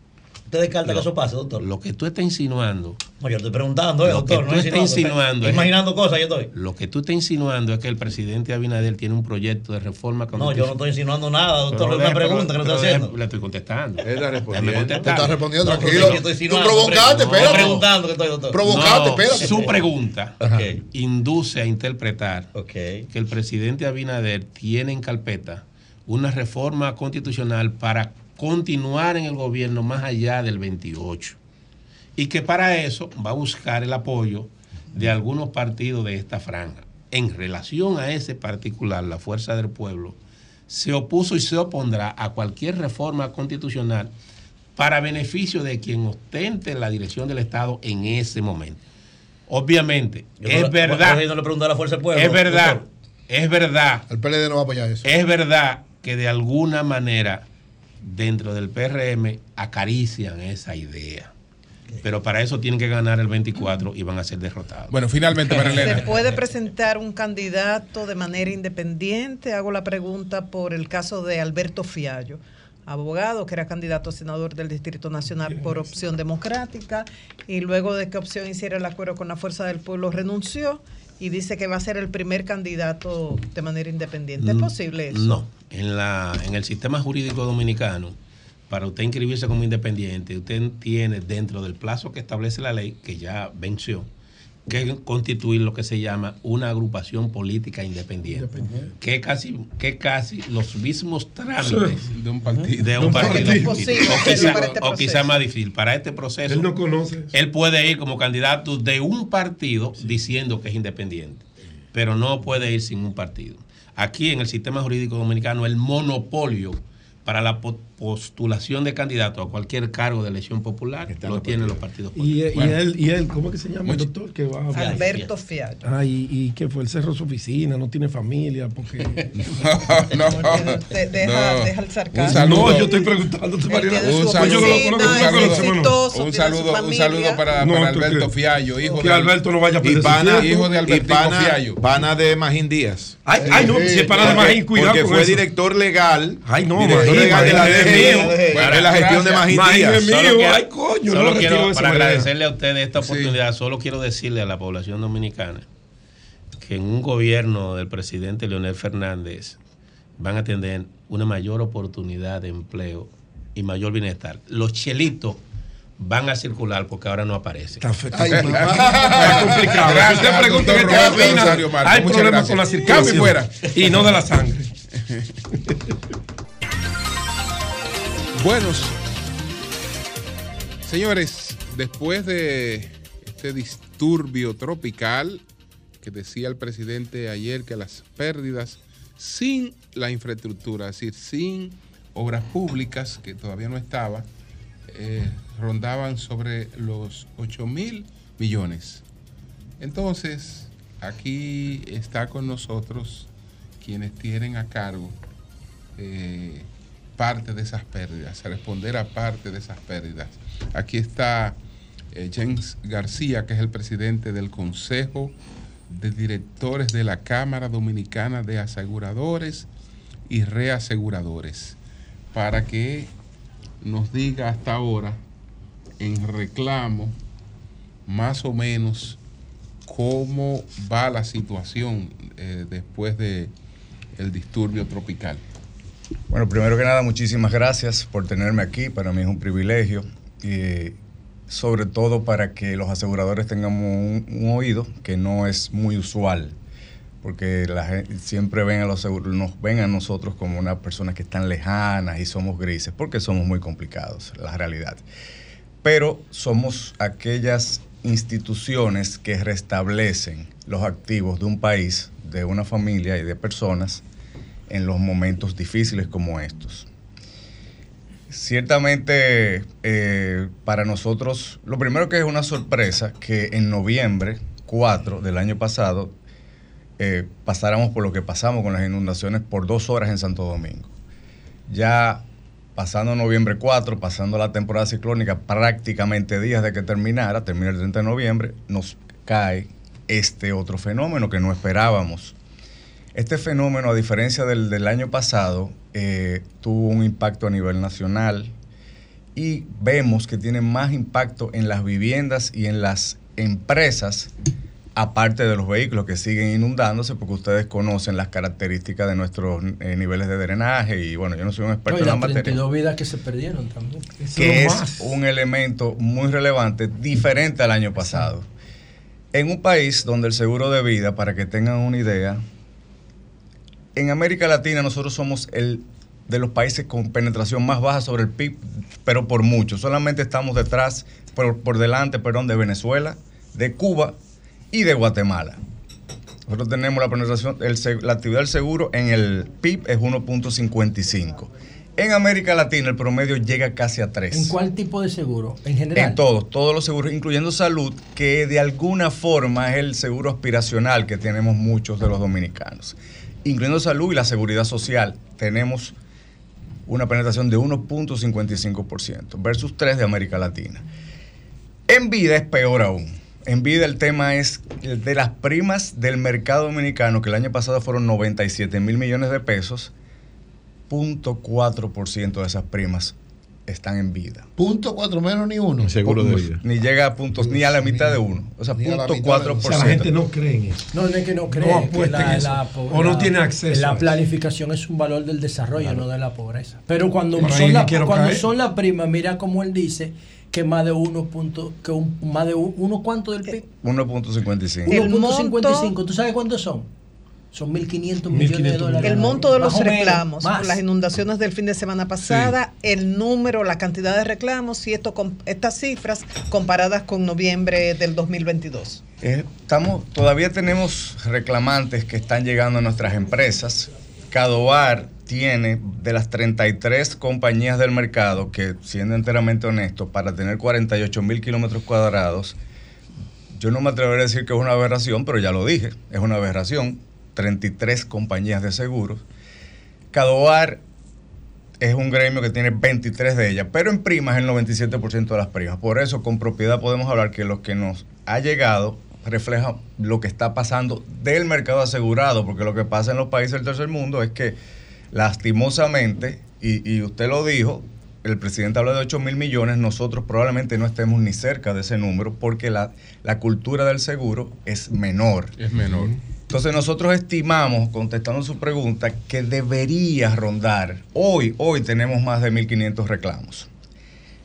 ¿Usted descarta Lo- que eso pase, doctor? Lo que tú estás insinuando. No, yo estoy preguntando, eh, Lo doctor. que no estás insinuando. es- Imaginando cosas, yo estoy. Lo que tú estás insinuando es que el presidente Abinader tiene un proyecto de reforma No, yo no estoy insinuando nada, doctor. Pero es una pregunta que le pero estoy haciendo. Le estoy contestando. Él está respondiendo. Tú estás respondiendo, No, tranquilo. yo estoy Tú provocaste. No, preguntando que estoy, doctor. Provocaste, no, espérate. Su pregunta induce a interpretar que el presidente Abinader tiene en carpeta una reforma constitucional para continuar en el gobierno más allá del 28 y que para eso va a buscar el apoyo de algunos partidos de esta franja. En relación a ese particular, la Fuerza del Pueblo se opuso y se opondrá a cualquier reforma constitucional para beneficio de quien ostente la dirección del Estado en ese momento. Obviamente, Yo es no- verdad. no le a la Fuerza del Pueblo, Es verdad, doctor. es verdad. El PLD no va a apoyar eso. Es verdad que de alguna manera dentro del PRM acarician esa idea. Pero para eso tienen que ganar el 24 y van a ser derrotados. Bueno, finalmente, ¿Se Marilena. puede presentar un candidato de manera independiente? Hago la pregunta por el caso de Alberto Fiallo, abogado que era candidato a senador del Distrito Nacional por opción democrática y luego de que opción hiciera el acuerdo con la Fuerza del Pueblo renunció y dice que va a ser el primer candidato de manera independiente. ¿Es Mm, posible eso? No, en, la, en el sistema jurídico dominicano, para usted inscribirse como independiente, usted tiene dentro del plazo que establece la ley, que ya venció, que constituir lo que se llama una agrupación política independiente, que casi, que casi los mismos trámites de un partido. de un partido o, quizá, este o quizá proceso. más difícil. Para este proceso, Él no conoce eso. él puede ir como candidato de un partido diciendo que es independiente, pero no puede ir sin un partido. Aquí en el sistema jurídico dominicano, el monopolio para la postulación de candidato a cualquier cargo de elección popular lo tienen los partidos Y, políticos. y él, y él, ¿cómo es que se llama el doctor que va a Alberto Fiallo. Ah, y, y que fue, él cerró su oficina, no tiene familia, porque... (laughs) (laughs) no, deja- deja el sarcasmo. No, yo estoy preguntando, Un saludo, un saludo, un para, No, Alberto Fiallo, hijo que de Alberto no vaya a Y pana, hijo de pana, Fiallo. pana de Magín Díaz. Ay, ay, no, si es para de Porque- Magín, cuidado Porque fue director legal. Ay, no, director Magín, legal de la mío. la gestión de Magín Magín Díaz. es mío. Solo quiero- ay, coño, solo no lo quiero, retiro de esa para manera. agradecerle a ustedes esta oportunidad, solo quiero decirle a la población dominicana que en un gobierno del presidente Leonel Fernández van a tener una mayor oportunidad de empleo y mayor bienestar. Los chelitos van a circular porque ahora no aparecen. Ay, Está complicado. Gracias, usted qué opina, hay problemas con la Cambio circulación. fuera. Y no de la sangre. (laughs) Buenos. Señores, después de este disturbio tropical que decía el presidente ayer que las pérdidas sin la infraestructura, es decir, sin obras públicas, que todavía no estaba, eh, rondaban sobre los 8 mil millones. Entonces, aquí está con nosotros quienes tienen a cargo eh, parte de esas pérdidas, a responder a parte de esas pérdidas. Aquí está eh, James García, que es el presidente del Consejo de Directores de la Cámara Dominicana de Aseguradores y Reaseguradores, para que nos diga hasta ahora, en reclamo, más o menos cómo va la situación eh, después de el disturbio tropical. Bueno, primero que nada, muchísimas gracias por tenerme aquí. Para mí es un privilegio. Y sobre todo para que los aseguradores tengamos un, oído que no es muy usual. Porque gente siempre ven a los nos ven a nosotros como unas personas que están lejanas y somos grises, porque somos muy complicados, la realidad. Pero somos aquellas instituciones que restablecen los activos de un país, de una familia y de personas en los momentos difíciles como estos. Ciertamente, eh, para nosotros, lo primero que es una sorpresa que en noviembre 4 del año pasado eh, pasáramos por lo que pasamos con las inundaciones por dos horas en Santo Domingo. Ya pasando noviembre 4, pasando la temporada ciclónica, prácticamente días de que terminara, termina el 30 de noviembre, nos cae este otro fenómeno que no esperábamos. Este fenómeno, a diferencia del, del año pasado, eh, tuvo un impacto a nivel nacional y vemos que tiene más impacto en las viviendas y en las empresas, aparte de los vehículos que siguen inundándose, porque ustedes conocen las características de nuestros eh, niveles de drenaje y bueno, yo no soy un No, experto y en la las materia32 vidas que se perdieron también. que es más. un elemento muy relevante, diferente al año pasado. En un país donde el seguro de vida, para que tengan una idea, en América Latina nosotros somos el de los países con penetración más baja sobre el PIB, pero por mucho. Solamente estamos detrás, por, por delante, perdón, de Venezuela, de Cuba y de Guatemala. Nosotros tenemos la penetración, el la actividad del seguro en el PIB es 1.55. En América Latina el promedio llega casi a 3. ¿En cuál tipo de seguro? En general. En todos, todos los seguros, incluyendo salud, que de alguna forma es el seguro aspiracional que tenemos muchos de los dominicanos. Incluyendo salud y la seguridad social, tenemos una penetración de 1.55% versus 3 de América Latina. En vida es peor aún. En vida el tema es de las primas del mercado dominicano, que el año pasado fueron 97 mil millones de pesos, 0.4% de esas primas están en vida. Punto cuatro menos ni uno. Seguro de vida. Ni llega a puntos, ni a la mitad de uno. O sea, la punto cuatro por O sea, la gente no cree en eso. No, no es que no cree. No que en eso. O no tiene acceso La planificación es un valor del desarrollo, no de la pobreza. Pero cuando, son, la- cuando caer. son las primas, mira como él dice que más de uno punto, que un, más de un- uno cuánto del PIB. 1.55. 1.55. ¿Tú sabes cuántos son? Son 1.500 millones de dólares. El monto de los Más o menos, reclamos por las inundaciones del fin de semana pasada, el número, la cantidad de reclamos y esto con estas cifras comparadas con noviembre del 2022. Eh, estamos, todavía tenemos reclamantes que están llegando a nuestras empresas. Cadoar tiene de las 33 compañías del mercado que, siendo enteramente honesto, para tener 48 mil kilómetros cuadrados, yo no me atrevería a decir que es una aberración, pero ya lo dije, es una aberración. 33 compañías de seguros. Cadoar es un gremio que tiene 23 de ellas, pero en primas el 97% de las primas. Por eso con propiedad podemos hablar que lo que nos ha llegado refleja lo que está pasando del mercado asegurado, porque lo que pasa en los países del tercer mundo es que lastimosamente, y, y usted lo dijo, el presidente habla de 8 mil millones, nosotros probablemente no estemos ni cerca de ese número porque la, la cultura del seguro es menor. Es menor. Entonces nosotros estimamos, contestando su pregunta, que debería rondar. Hoy, hoy tenemos más de 1.500 reclamos.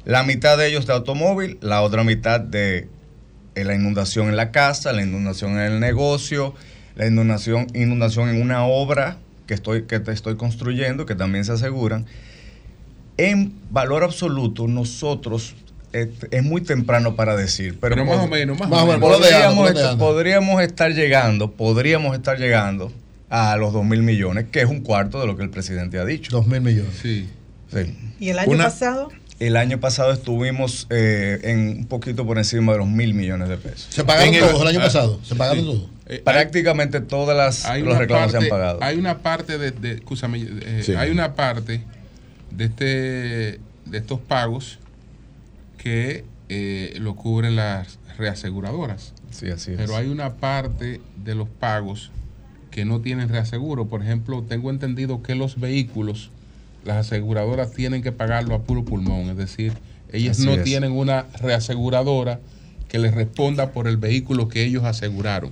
La mitad de ellos de automóvil, la otra mitad de eh, la inundación en la casa, la inundación en el negocio, la inundación, inundación en una obra que estoy, que te estoy construyendo, que también se aseguran. En valor absoluto, nosotros es muy temprano para decir, pero, Pero más o menos, más o Más o menos. podríamos, estar, promediando. podríamos estar llegando, podríamos estar llegando a los 2 mil millones, que es un cuarto de lo que el presidente ha dicho. 2 mil millones. Sí. Sí. ¿Y el año Una- pasado? El año pasado estuvimos eh, en un poquito por encima de los mil millones de pesos. ¿Se pagaron todos el año ah, pasado? ¿Se pagaron sí. todos? Eh, Prácticamente todas las hay los una reclamos se parte- han pagado. Hay una parte de, de- escúchame, eh, Sí. hay una parte de este de estos pagos que eh, lo cubren las reaseguradoras. Sí, así es. Pero hay una parte de los pagos que no tienen reaseguro. Por ejemplo, tengo entendido que los vehículos, las aseguradoras tienen que pagarlo a puro pulmón. Es decir, ellas Así no es. tienen una reaseguradora que les responda por el vehículo que ellos aseguraron.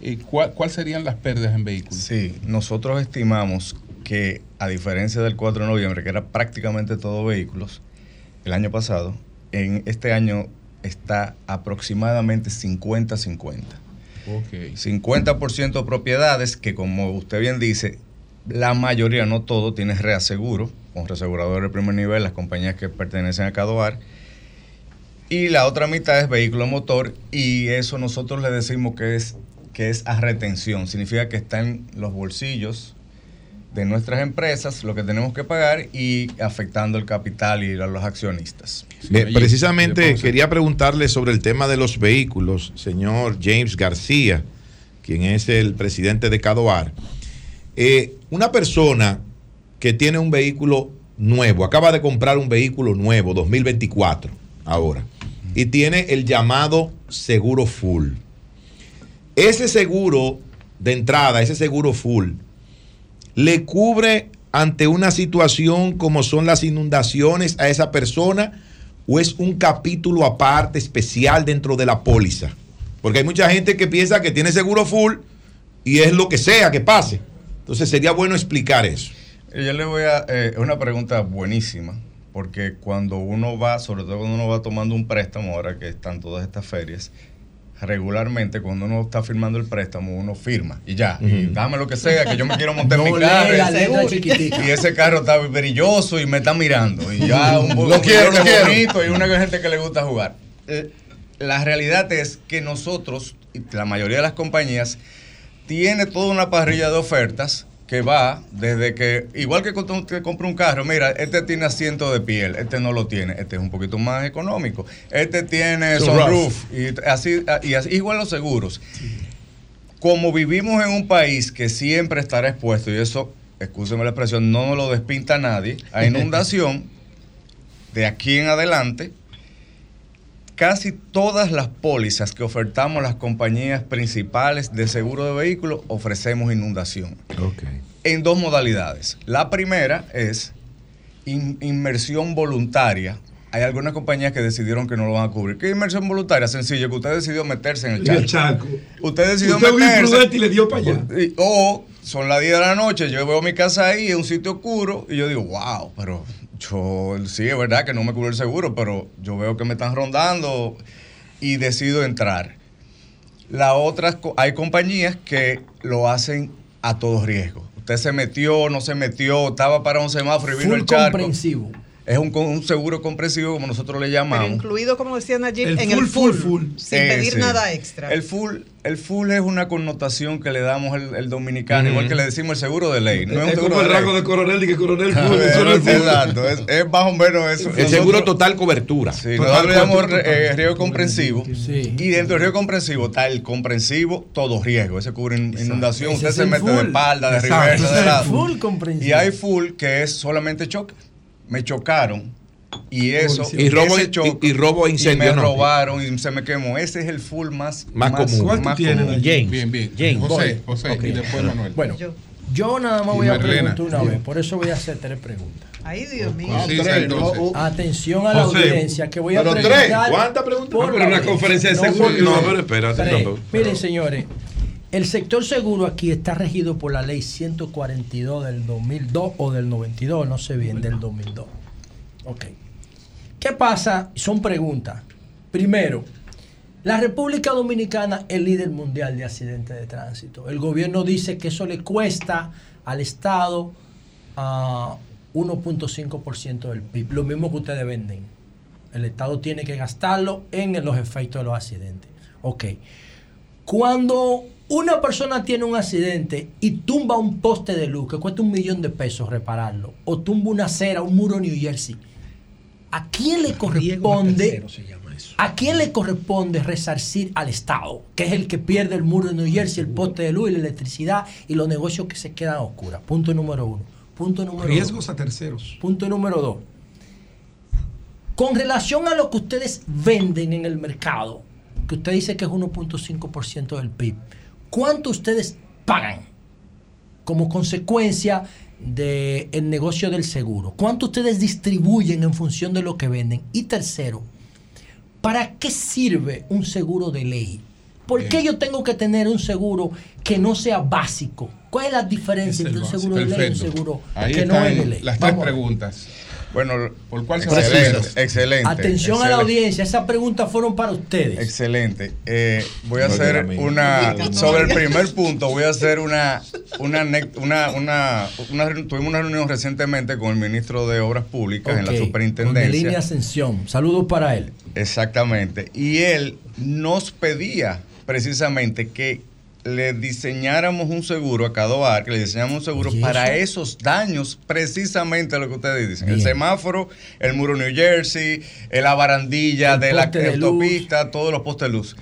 ¿Y cuál, cuál serían las pérdidas en vehículos? Sí, nosotros estimamos que a diferencia del 4 de noviembre, que era prácticamente todo vehículos, el año pasado, en este año está aproximadamente 50-50. Ok. 50% propiedades que como usted bien dice, la mayoría, no todo, tiene reaseguro, con reasegurador de primer nivel, las compañías que pertenecen a Cadoar. Y la otra mitad es vehículo motor y eso nosotros le decimos que es, que es a retención. Significa que está en los bolsillos de nuestras empresas lo que tenemos que pagar y afectando el capital y a los accionistas. Eh, precisamente quería preguntarle sobre el tema de los vehículos, señor James García, quien es el presidente de Cadoar. Eh, una persona que tiene un vehículo nuevo, acaba de comprar un vehículo nuevo, 2024, ahora, y tiene el llamado seguro full. Ese seguro de entrada, ese seguro full, le cubre ante una situación como son las inundaciones a esa persona o es un capítulo aparte especial dentro de la póliza? Porque hay mucha gente que piensa que tiene seguro full y es lo que sea que pase. Entonces sería bueno explicar eso. Eh, Yo le voy a. eh, una pregunta buenísima, porque cuando uno va, sobre todo cuando uno va tomando un préstamo, ahora que están todas estas ferias, regularmente cuando uno está firmando el préstamo, uno firma y ya. Y dame lo que sea, que yo me quiero montar en (laughs) No mi carro. Y ese carro está brilloso y me está mirando. Y ya (laughs) un, Lo quiero, lo juguete quiero. bonito y una gente que le gusta jugar. Eh, La realidad es que nosotros, la mayoría de las compañías, tiene toda una parrilla de ofertas que va desde que, igual que cuando usted compra un carro, mira, este tiene asiento de piel, este no lo tiene, este es un poquito más económico, este tiene Sunroof. y así, y así, igual los seguros. Como vivimos en un país que siempre estará expuesto, y eso, escúcheme la expresión, no nos lo despinta nadie, a inundación, (laughs) de aquí en adelante, casi todas las pólizas que ofertamos las compañías principales de seguro de vehículos ofrecemos inundación. En dos modalidades. La primera es in- inmersión voluntaria. Hay algunas compañías que decidieron que no lo van a cubrir. ¿Qué inmersión voluntaria? Sencillo, que usted decidió meterse en el Y el charco. charco. Usted decidió Usted fue meterse. imprudente y le dio para allá. O son las 10 de la noche, yo veo mi casa ahí, en un sitio oscuro, y yo digo, wow, pero yo sí, es verdad que no me cubre el seguro, pero yo veo que me están rondando y decido entrar. La otra, hay compañías que lo hacen a todo riesgo. Usted se metió, no se metió, estaba para un semáforo y vino Full el charco. comprensivo. Es un, con- un seguro comprensivo, como nosotros le Pero llamamos. incluido, como decía Najib, El en full, el full, full, full. sin pedir sí. nada extra. El full, el full es una connotación que le damos el, el dominicano, igual que le decimos el seguro de ley. No es, un seguro como el rango de coronel y que coronel (laughs) full. Exacto, es, es más o menos eso. El seguro total cobertura. Sí, Total nosotros le llamamos cobertura. eh, riesgo comprensivo. Y dentro del riesgo comprensivo está el comprensivo todo riesgo. Ese cubre in- inundación. Ese Usted se mete de espalda, de Exacto, reversa, de lado. full comprensivo. Y hay full que es solamente choque. Me chocaron. Y eso. Y robo- ese choque, y- y robo incendio, Y me ¿no? robaron y se me quemó. Ese es el full más, Más común. ¿Cuál tú más tienes, común. James? Bien, bien. James. José. José, y después Manuel. Bueno, yo nada más voy a preguntar una vez, por eso voy a hacer tres preguntas. Ay, Dios mío. Ah, sí, no, uh, Atención a la José, audiencia, que voy a pero tres, preguntar. ¿cuántas preguntas? por No, pero una vez. conferencia de No, por- No, pero espérate, no. Miren, señores, el sector seguro aquí está regido por la ley 142 del 2002 o del 92, no sé bien, del 2002. Ok. ¿Qué pasa? Son preguntas. Primero, la República Dominicana es líder mundial de accidentes de tránsito. El gobierno dice que eso le cuesta al Estado a 1.5% del PIB, lo mismo que ustedes venden. El Estado tiene que gastarlo en los efectos de los accidentes. Ok. Cuando una persona tiene un accidente y tumba un poste de luz que cuesta un millón de pesos repararlo, o tumba una acera, un muro en New Jersey, ¿a quién le corresponde? ¿A quién le corresponde resarcir al Estado, que es el que pierde el muro de New Jersey, el poste de luz y la electricidad y los negocios que se quedan a oscuras? Punto número uno. Punto número Riesgos dos. a terceros. Punto número dos. Con relación a lo que ustedes venden en el mercado, que usted dice que es 1.5% del PIB, ¿cuánto ustedes pagan como consecuencia del negocio del seguro? ¿Cuánto ustedes distribuyen en función de lo que venden? Y tercero, ¿para qué sirve un seguro de ley? ¿Por qué yo tengo que tener un seguro que no sea básico? ¿Cuál es la diferencia entre un seguro de ley y un seguro Ahí que no es de ley? las tres Vamos preguntas. Bueno, ¿Por cuál se excelente. Atención a la audiencia, esas preguntas fueron para ustedes. Excelente. Eh, voy a No, hacer una. Sobre el primer punto, voy a hacer una. Una, una, una, una- tuvimos una reunión recientemente con el ministro de Obras Públicas en la superintendencia. Con de línea Ascensión. Saludos para él. Exactamente. Y él nos pedía precisamente que le diseñáramos un seguro a cada hogar, que le diseñáramos un seguro para eso. esos daños, precisamente lo que ustedes dicen. El semáforo, el muro New Jersey, eh, la barandilla El de la de autopista, todos los postes de luz.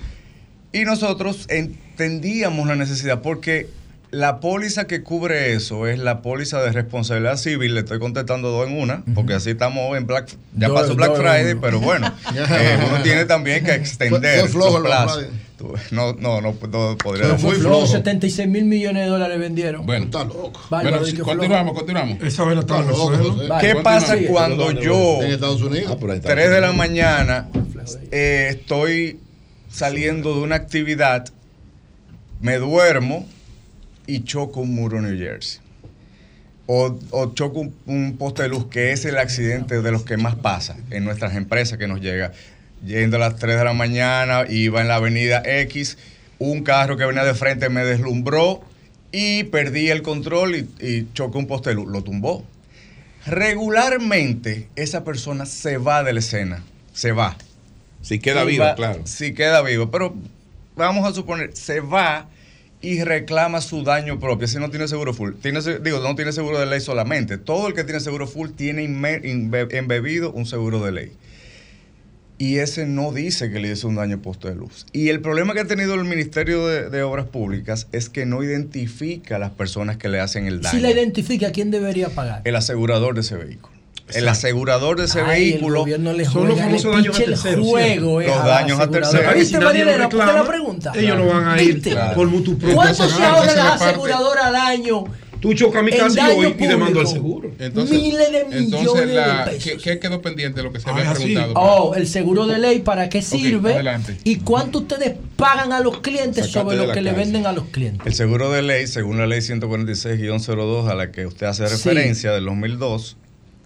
Y nosotros entendíamos la necesidad porque La póliza que cubre eso es la póliza de responsabilidad civil. Le estoy contestando dos en una, porque así estamos en Black. Ya pasó Black Friday, pero bueno, (laughs) eh, uno tiene también que extender los plazos. No, no, no, no podría decir. fue flojo, 76 mil millones de dólares vendieron. Bueno, está loco. Bueno, que continuamos, continuamos. Esa vaina está Está loco. ¿Qué Vale, pasa cuando yo, En Estados Unidos. Ah, 3 de la mañana, eh, estoy saliendo de una actividad, me duermo y choco un muro en New Jersey? O, o choco un, un poste de luz, que es el accidente de los que más pasa en nuestras empresas que nos llega. Yendo a las 3 de la mañana, iba en la avenida X, un carro que venía de frente me deslumbró y perdí el control y, y choqué un poste de luz. Lo tumbó. Regularmente esa persona se va de la escena, se va. Si queda Y vivo, va- claro. Si queda vivo, pero vamos a suponer, se va y reclama su daño propio. Si no tiene seguro full, tiene, digo, no tiene seguro de ley solamente. Todo el que tiene seguro full tiene embebido un seguro de ley. Y ese no dice que le hizo un daño poste de luz. Y el problema que ha tenido el Ministerio de, de Obras Públicas es que no identifica a las personas que le hacen el daño Si la identifica, ¿quién debería pagar? el asegurador de ese vehículo. El asegurador de ese Ay, vehículo. Son los famosos daños a terceros, juego, eh, Los daños a terceros. ¿Viste, Si reclama, la pregunta? Ellos no van a ir por mutuo propio. ¿Cuánto se ahorra la aseguradora al año? Tú chocas mi casa y yo y demando el público? seguro. Entonces, Miles de millones entonces la, de pesos. ¿qué, qué quedó pendiente de lo que se Ah, había así. preguntado? Oh, el seguro de ley, ¿para qué sirve? adelante. ¿Y cuánto ustedes pagan a los clientes sobre lo que le venden a los clientes? El seguro de ley, según la ley 146-02 a la que usted hace Sí. referencia del 2002,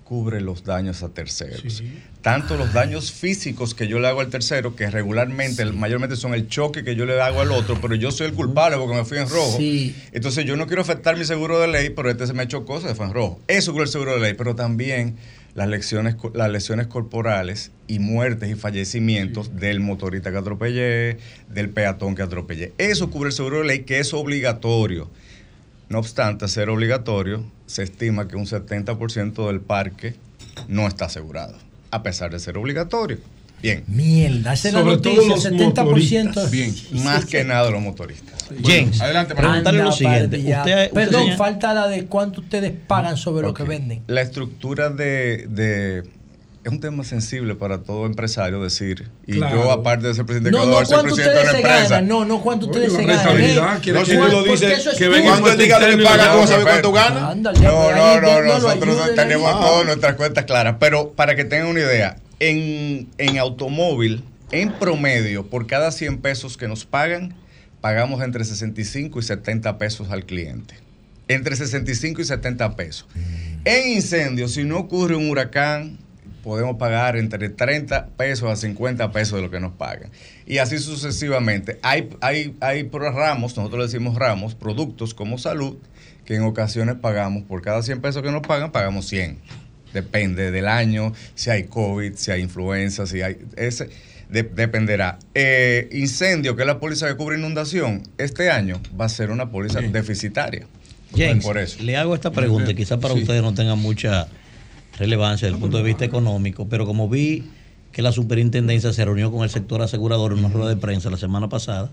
cubre los daños a terceros. Tanto los daños físicos que yo le hago al tercero, que regularmente, mayormente son el choque que yo le hago al otro, pero yo soy el culpable porque me fui en rojo. Sí. Entonces yo no quiero afectar mi seguro de ley, pero este se me cosas, se fue en rojo. Eso cubre el seguro de ley, pero también las lesiones, las lesiones corporales y muertes y fallecimientos del motorista que atropellé, del peatón que atropellé. Eso cubre el seguro de ley, que es obligatorio. No obstante, ser obligatorio, se estima que un 70% del parque no está asegurado, a pesar de ser obligatorio. Bien. Mierda, esa es la Sobre noticia, todo los 70%. motoristas. Bien. Más que nada los motoristas. James, adelante, preguntarle lo siguiente. Usted, Perdón, usted- falta la de cuánto ustedes pagan sobre lo que venden. La estructura de, de- Es un tema sensible para todo empresario decir, y Claro. yo aparte de ser presidente de No, no Ecuador, ser cuánto presidente de ustedes una se empresa. ganan, no, no cuánto ustedes se ganan. No, si que- tú lo Porque dices, eso es que cuando él diga dónde paga, ¿cómo sabe cuánto gana? Ándale, No, no, no, déjalo, nosotros tenemos todas nuestras cuentas claras. Pero para que tengan una idea, en, en automóvil, en promedio, por cada 100 pesos que nos pagan, pagamos entre 65 y 70 pesos al cliente. Entre 65 y 70 pesos. En incendios, si no ocurre un huracán, podemos pagar entre 30 pesos a 50 pesos de lo que nos pagan. Y así sucesivamente. Hay, hay, hay ramos, nosotros le decimos ramos, productos como salud, que en ocasiones pagamos, por cada 100 pesos que nos pagan, pagamos 100. Depende del año, si hay COVID, si hay influenza, si hay... Ese, de- dependerá. Eh, incendio, que es la póliza que cubre inundación, este año va a ser una póliza deficitaria. James, por eso. le hago esta pregunta, quizás para Sí. ustedes no tenga mucha relevancia desde el punto de vista económico, pero como vi que la superintendencia se reunió con el sector asegurador en una rueda de prensa la semana pasada,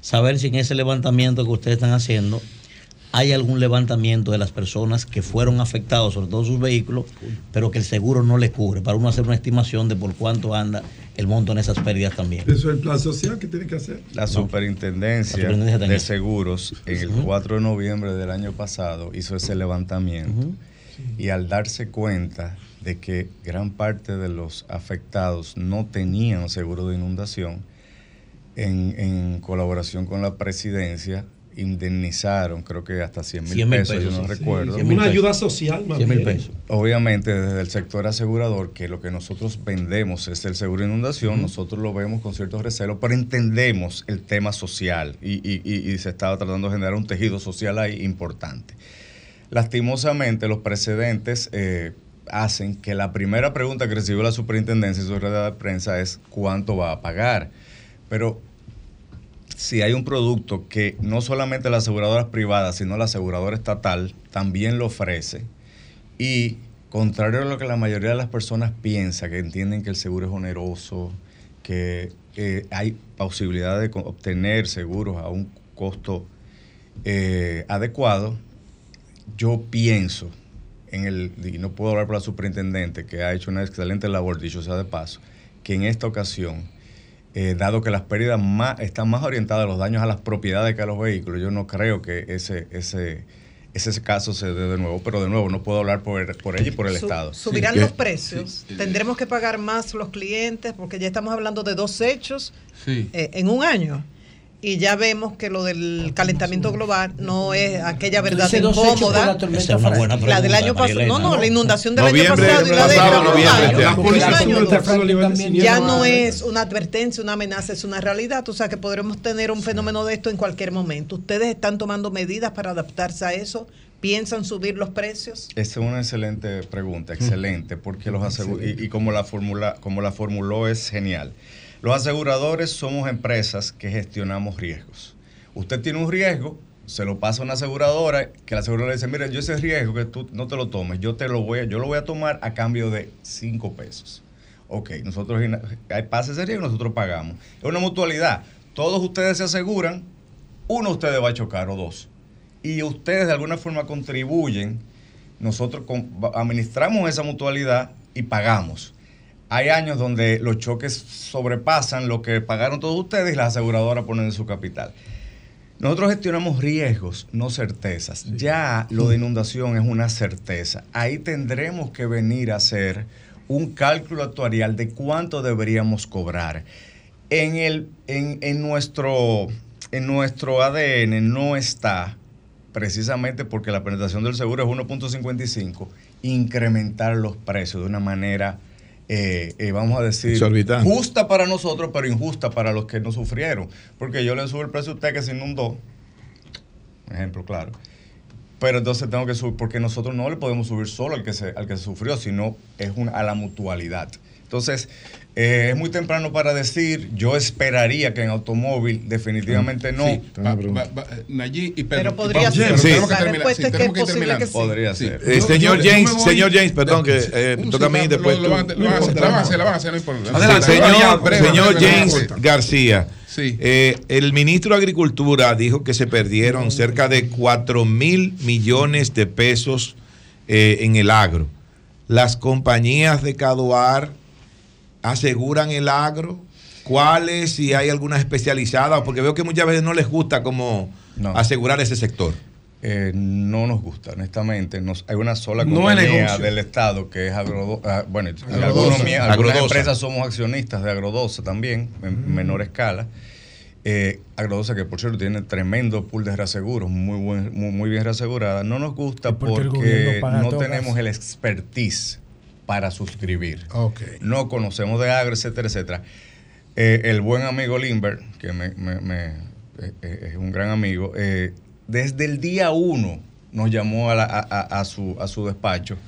saber si en ese levantamiento que ustedes están haciendo hay algún levantamiento de las personas que fueron afectados, sobre todo sus vehículos, pero que el seguro no les cubre, para uno hacer una estimación de por cuánto anda el monto en esas pérdidas también. Eso es el plan social que tiene que hacer. La superintendencia, La superintendencia de seguros en el 4 de noviembre del año pasado hizo ese levantamiento y al darse cuenta de que gran parte de los afectados no tenían seguro de inundación, en, en colaboración con la presidencia indemnizaron creo que hasta 100 mil 100 mil pesos, yo pesos, no sí. recuerdo. Sí, 100 mil Una pesos. ayuda social, más 100 mil pesos. Obviamente desde el sector asegurador, que lo que nosotros vendemos es el seguro de inundación, nosotros lo vemos con ciertos recelos, pero entendemos el tema social y, y- y- y se estaba tratando de generar un tejido social ahí importante. Lastimosamente los precedentes eh, hacen que la primera pregunta que recibió la superintendencia en su rueda de prensa es cuánto va a pagar. Pero si hay un producto que no solamente la aseguradora privada, sino la aseguradora estatal también lo ofrece, y contrario a lo que la mayoría de las personas piensa, que entienden que el seguro es oneroso, que eh, hay posibilidad de obtener seguros a un costo eh, adecuado, yo pienso en el, y no puedo hablar por la superintendente, que ha hecho una excelente labor, dicho sea de paso, que en esta ocasión, eh, dado que las pérdidas más, están más orientadas a los daños a las propiedades que a los vehículos, yo no creo que ese, ese, ese caso se dé de nuevo, pero de nuevo no puedo hablar por, por ella y por el Su- Estado. Subirán Sí. los precios. Tendremos que pagar más los clientes porque ya estamos hablando de dos hechos Sí. eh, en un año. Y ya vemos que lo del calentamiento global no es aquella verdad incómoda. la es buena la del pregunta, año pasado. No, no, ¿no? la inundación del año pasado y la de pasado, noviembre año. este Ya no es una advertencia, una amenaza, es una realidad. O sea que podremos tener un fenómeno de esto en cualquier momento. ¿Ustedes están tomando medidas para adaptarse a eso? ¿Piensan subir los precios? Esa es una excelente pregunta, excelente, porque los asegu- y, y como la formula, como la formuló es genial. Los aseguradores somos empresas que gestionamos riesgos. Usted tiene un riesgo, se lo pasa a una aseguradora, que la aseguradora dice, mira, yo ese riesgo que tú no te lo tomes, yo te lo voy a, yo lo voy a tomar a cambio de 5 pesos. Ok, nosotros pasa ese riesgo, nosotros pagamos. Es una mutualidad. Todos ustedes se aseguran, uno de ustedes va a chocar o dos. Y ustedes de alguna forma contribuyen, nosotros administramos esa mutualidad y pagamos. Hay años donde los choques sobrepasan lo que pagaron todos ustedes y las aseguradoras ponen en su capital. Nosotros gestionamos riesgos, no certezas. Ya lo de inundación es una certeza. Ahí tendremos que venir a hacer un cálculo actuarial de cuánto deberíamos cobrar. En, el, en, en nuestro, en nuestro ADN no está, precisamente porque la penetración del seguro es 1.55, incrementar los precios de una manera, eh, eh, vamos a decir, Exorbitante. justa para nosotros, pero injusta para los que no sufrieron. Porque yo le subo el precio a usted que se inundó, ejemplo claro. Pero entonces tengo que subir, porque nosotros no le podemos subir solo al que se, al que se sufrió, sino es una, a la mutualidad. Entonces, eh, es muy temprano para decir, yo esperaría que en automóvil definitivamente no. Sí, va- va- va- Nayib y Pedro. Pero podría Vamos, ser. Sí. tenemos que La terminar. respuesta sí, es que tenemos es posible terminar. que sí. Podría ser. Eh, señor yo- yo James, voy- señor James, perdón, que Sí, eh, toca a mí sí, después lo- lo van a- lo van a hacer, lo van a hacer, lo van a hacer, no importa. Adelante, Sí, señor, breve, señor breve, James breve. García. eh, el ministro de Agricultura dijo que se perdieron cerca de 4 mil millones de pesos eh, en el agro. Las compañías de Caduar aseguran el agro. ¿Cuáles? Si hay algunas especializadas, porque veo que muchas veces no les gusta como asegurar ese sector. Eh, no nos gusta, honestamente. Nos, hay una sola compañía del Estado que es Agrodosa. bueno, y Agrodosa. algunos algunas Agrodosa. empresas somos accionistas de Agrodosa también, en menor escala. Eh, Agrodosa, que por cierto tiene tremendo pool de reaseguros, muy, buen, muy, muy bien reasegurada. No nos gusta porque no tenemos el expertise para suscribir. Ok. No conocemos de agro, etcétera, etcétera. Eh, el buen amigo Limber, que me, me- me- eh, eh, es un gran amigo, eh, desde el día uno nos llamó a, la- a- a- a su, a su despacho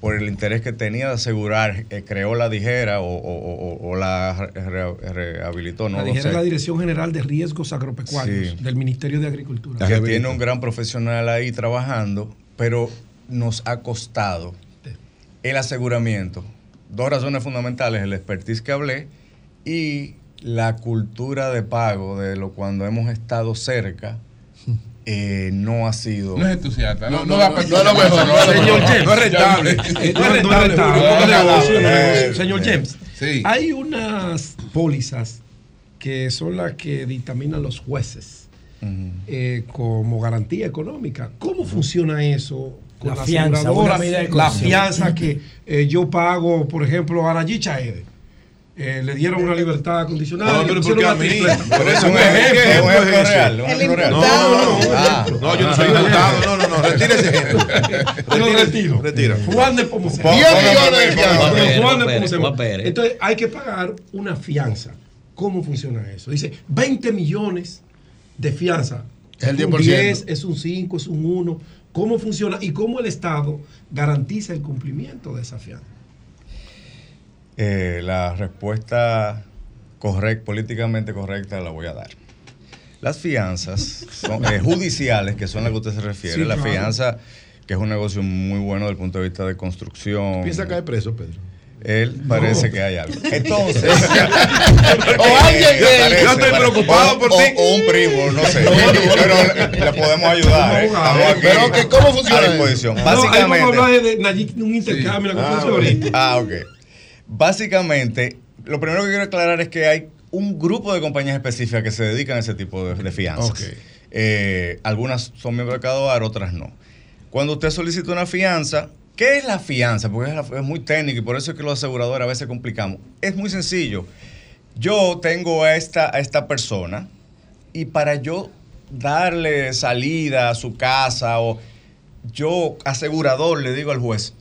por el interés que tenía de asegurar, eh, creó la dijera o, o- o- o la re- re- rehabilitó, no la dijera sé. la Dirección General de Riesgos Agropecuarios Sí. del Ministerio de Agricultura. que tiene un gran profesional ahí trabajando, pero nos ha costado el aseguramiento. Dos razones fundamentales, el expertise que hablé y la cultura de pago de lo cuando hemos estado cerca (laughs) eh, no ha sido... No es entusiasta, no, No, no, no, es lo mejor, no es lo Señor mejor. James. No es rentable. Eh, No es (laughs) rentable, negocio. Señor. James, hay unas pólizas que son las que dictaminan los jueces eh, como garantía económica. ¿Cómo funciona eso? Con La la, fianza, la fianza que eh, yo pago, por ejemplo, a Nayib Chaede. Eh, le dieron una libertad condicional. No, pero pusieron ¿por qué a mí? Pero es un ejemplo, es ejemplo ese. real, un ejemplo real. No, no, no. Ah, no, yo no soy imputado. No, no, no. Retire ese ejemplo. (laughs) Lo retiro. Retira. Juan de Pomoceno. Pon- 10 póngame millones de el pesos. Juan de Pomoceno. Entonces hay que pagar una fianza. ¿Cómo funciona eso? Dice 20 millones de fianza. Es el un 10%. 10, es un 5, es un 1. ¿Cómo funciona y cómo el Estado garantiza el cumplimiento de esa fianza? Eh, la respuesta correcta, políticamente correcta la voy a dar. Las fianzas son, eh, judiciales, que son las que usted se refiere, Sí, la claro. fianza, que es un negocio muy bueno desde el punto de vista de construcción. ¿Piensa caer preso, Pedro? Él parece que hay algo. Entonces. (laughs) (laughs) O alguien que- Yo estoy preocupado por ti. O un primo, no sé. Pero le podemos ayudar. ¿eh? Pero que, ¿cómo funciona A eso? disposición. No, ahí vamos a Básicamente. hablar de, un intercambio, cosa Ah, ahorita. Ah, ok. Básicamente, lo primero que quiero aclarar es que hay un grupo de compañías específicas que se dedican a ese tipo de, de fianzas. Ok. Eh, algunas son miembros de Cadoar, otras no. Cuando usted solicita una fianza, ¿qué es la fianza? Porque es, muy técnico y por eso es que los aseguradores a veces complicamos. Es muy sencillo. Yo tengo a esta, a esta persona y para yo darle salida a su casa o yo asegurador le digo al juez,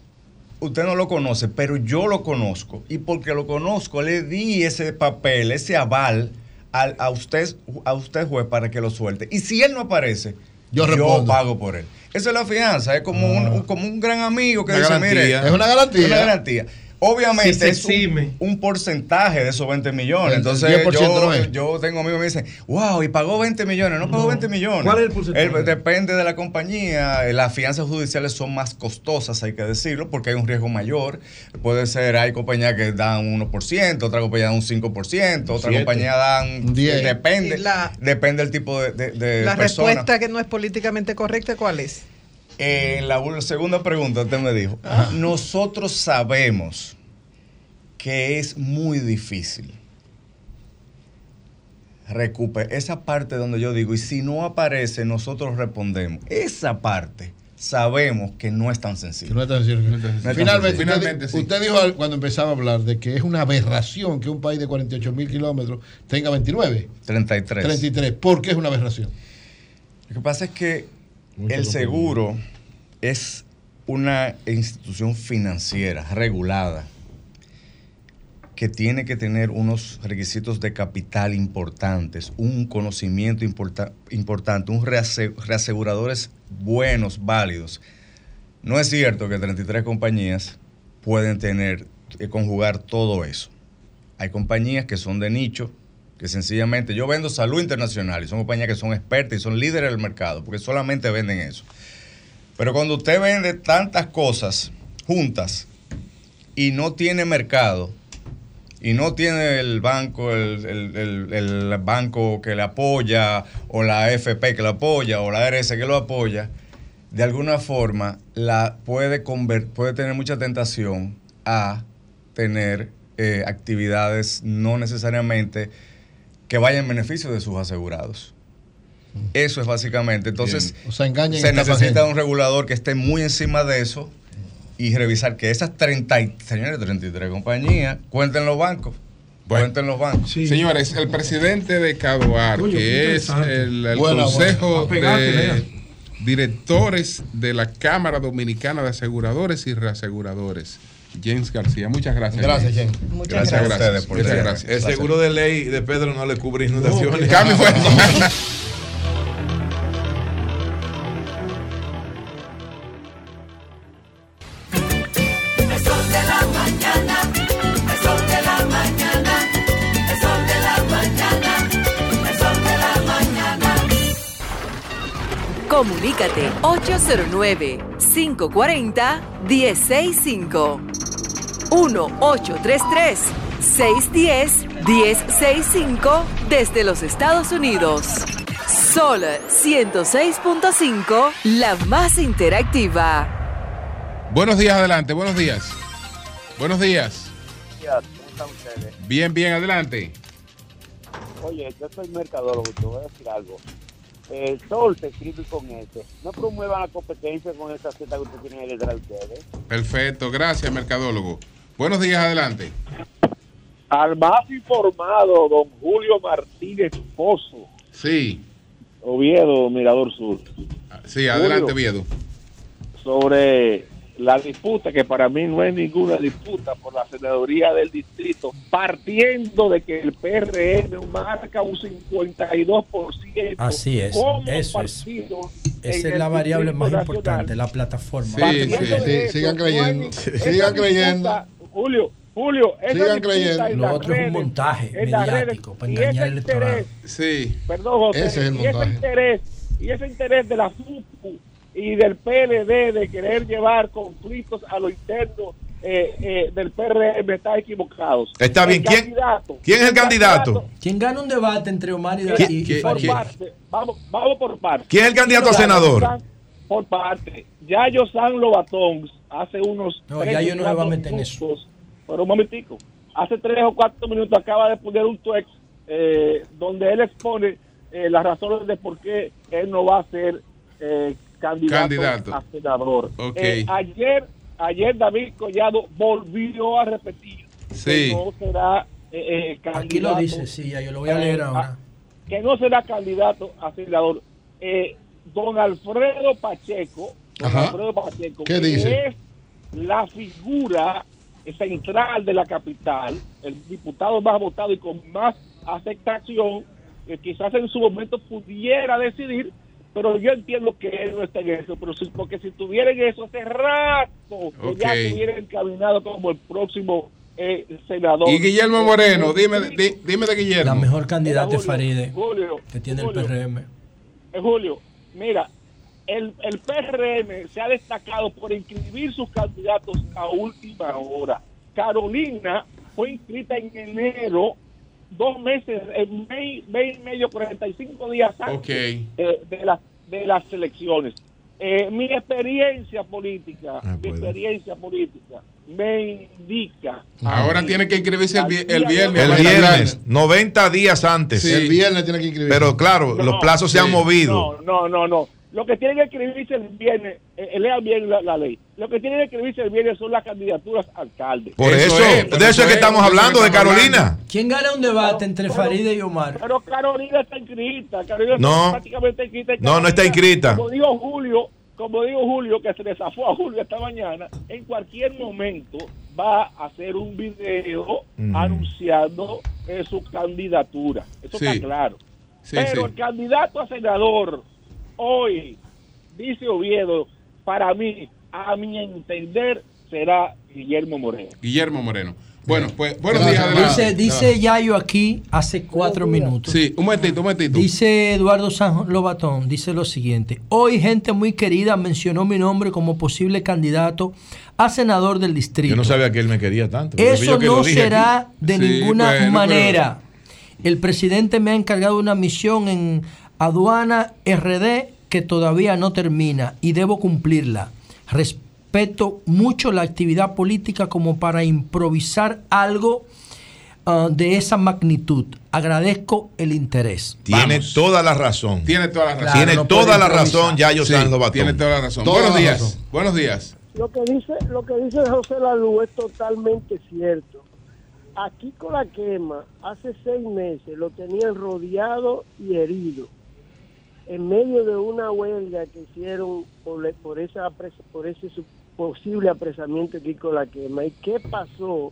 usted no lo conoce, pero yo lo conozco. Y porque lo conozco, le di ese papel, ese aval al- a, usted, a usted, juez, para que lo suelte. Y si él no aparece, Yo pago por él. Esa es la fianza, es como, un, un- como un gran amigo que Una dice, garantía. mire, Es una garantía. Una garantía. Obviamente Si es un, porcentaje de esos 20 millones. Entonces 10% no yo, es. yo tengo amigos que me dicen, wow, y pagó 20 millones. No pagó 20 millones. ¿Cuál es el porcentaje? El- depende de la compañía. Las fianzas judiciales son más costosas, hay que decirlo, porque hay un riesgo mayor. Puede ser, hay compañías que dan un 1%, otra compañía da un 5%, otra Siete. compañía dan... Un 10. Depende, la- depende del tipo de, de, de La persona. respuesta que no es políticamente correcta, ¿cuál es? En la segunda pregunta usted me dijo, nosotros sabemos que es muy difícil recuperar esa parte donde yo digo, y si no aparece, nosotros respondemos. Esa parte sabemos que no es tan sencillo. Que no es tan sencillo. No es tan Finalmente, sencillo. usted, usted dijo cuando empezaba a hablar de que es una aberración que un país de 48 mil kilómetros tenga 29. 33. 33. ¿Por qué es una aberración? Lo que pasa es que el seguro es una institución financiera regulada que tiene que tener unos requisitos de capital importantes, un conocimiento importa- importante, un rease- reaseguradores buenos, válidos. No es cierto que 33 compañías pueden tener, eh, conjugar todo eso. Hay compañías que son de nicho, que sencillamente yo vendo salud internacional y son compañías que son expertas y son líderes del mercado, porque solamente venden eso. Pero cuando usted vende tantas cosas juntas y no tiene mercado, y no tiene el banco, el, el- el- banco que le apoya, o la FP que lo apoya, o la RS que lo apoya, de alguna forma la puede, puede tener mucha tentación a tener eh, actividades no necesariamente que vayan en beneficio de sus asegurados. Eso es básicamente. Entonces. O sea, se necesita un regulador que esté muy encima de eso y revisar que esas 30, y- señores, 33 compañías cuenten los bancos. Cuenten los bancos. Señores, el presidente de Oye, qué que es el, Consejo de Directores de la Cámara Dominicana de Aseguradores y Reaseguradores, James García. Muchas gracias. Gracias, James. Muchas gracias, gracias, a ustedes por muchas gracias. El seguro de ley de Pedro no le cubre inundaciones. Cambio Comunícate 809 540 165 1-833-610-1065 desde los Estados Unidos. Sol 106.5, la más interactiva. Buenos días, adelante. Buenos días. Buenos días. ¿Cómo están ustedes? Bien, bien, adelante. Oye, yo soy mercadólogo, te voy a decir algo. El sol se escribe con este. No promuevan la competencia con esa Z que ustedes tienen ahí detrás de ustedes. Perfecto, gracias, mercadólogo. Buenos días, adelante. Al más informado, don Julio Martínez Pozo, Sí, Oviedo, Mirador Sur. sí, adelante, Julio. Viedo. sobre la disputa, que para mí no es ninguna disputa por la senaduría del distrito, partiendo de que el PRM marca un 52%. Así es, eso es. partido Esa es la variable más Nacional. importante, la plataforma. Sí, sí, sí, eso, sigan creyendo. Sigan disputa, creyendo. Julio, Julio, Sigan creyendo. en Lo otro es un redes- montaje en las redes, mediático para y engañar ese al electorado. interés Sí. Perdón, José. Ese es el y ese montaje. interés, y ese interés de la FUCU y del PLD de querer llevar conflictos a lo interno eh, eh, del PRM están equivocados. Está El bien. ¿Quién, ¿quién es el candidato? ¿Quién gana un debate entre Omar y, Mira, y- y por Farid? parte, vamos, vamos por parte. ¿Quién es el candidato a senador? Por parte. Yayo San Lobatón hace unos. No, tres Yayo o no se va a meter en eso. Pero un momentico. Hace tres o cuatro minutos acaba de poner un tweet eh, donde él expone eh, las razones de por qué él no va a ser eh, candidato, Candidato. a senador. Ok. Eh, ayer, ayer David Collado volvió a repetir Sí. que no será eh, eh, candidato. Aquí lo dice, sí, ya yo lo voy a leer eh, ahora. que no será candidato a senador. Eh, don Alfredo Pacheco, don Ajá. Alfredo Pacheco, ¿Qué dice? es la figura central de la capital, el diputado más votado y con más aceptación, que quizás en su momento pudiera decidir, pero yo entiendo que él no está en eso, pero si- porque si estuviera en eso hace rato, que ya Ok. estuviera encaminado como el próximo eh, senador. Y Guillermo Moreno, dime, di- dime de Guillermo. La mejor candidata es Faride, Julio, que tiene el PRM. eh, Julio, mira, el, el PRM se ha destacado por inscribir sus candidatos a última hora. Carolina fue inscrita en enero, dos meses, en mes, mes y medio, 45 días antes eh, de, las de las elecciones. Eh, mi experiencia política, Ah, mi experiencia política me indica. Ahora tiene que inscribirse el, vi- el viernes. El viernes, 90 días antes. Sí, el viernes tiene que inscribirse. Pero claro, los plazos se han movido. No, no, no, no. Lo que tienen que escribirse el viernes, eh, lean bien la, la ley. Lo que tienen que escribirse el viernes son las candidaturas a alcalde. Por eso, de eso es que estamos hablando, de Carolina. ¿Quién gana un debate entre Faride y Omar? Pero Carolina está inscrita. Carolina No. está prácticamente inscrita. No, no está inscrita. Como dijo Julio, como dijo Julio, que se desafó a Julio esta mañana, en cualquier momento va a hacer un video Mm. anunciando eh, su candidatura. Eso Sí. está claro. Sí, Pero sí. el candidato a senador hoy, dice Oviedo, para mí, a mi entender, será Guillermo Moreno. Guillermo Moreno. Bueno, pues buenos días. Dice, dice Yayo aquí hace cuatro minutos. Sí, un momentito, un momentito. Dice Eduardo San Lobatón, dice lo siguiente. Hoy gente muy querida mencionó mi nombre como posible candidato a senador del distrito. Yo no sabía que él me quería tanto. Eso que no será aquí. de Sí, ninguna bueno, manera. El presidente me ha encargado una misión en aduana RD que todavía no termina y debo cumplirla. Respeto mucho la actividad política como para improvisar algo ah, de esa magnitud. Agradezco el interés. Tiene toda la razón. Tiene toda la razón. Tiene no toda la razón, Yayo Sí. Tiene toda la razón. Toda buenos la días. razón. Buenos días. Lo que dice, lo que dice José Lalu es totalmente cierto. Aquí con la quema, hace seis meses lo tenían rodeado y herido. En medio de una huelga que hicieron por, le- por, esa, por ese su- posible apresamiento aquí con la quema. ¿Y qué pasó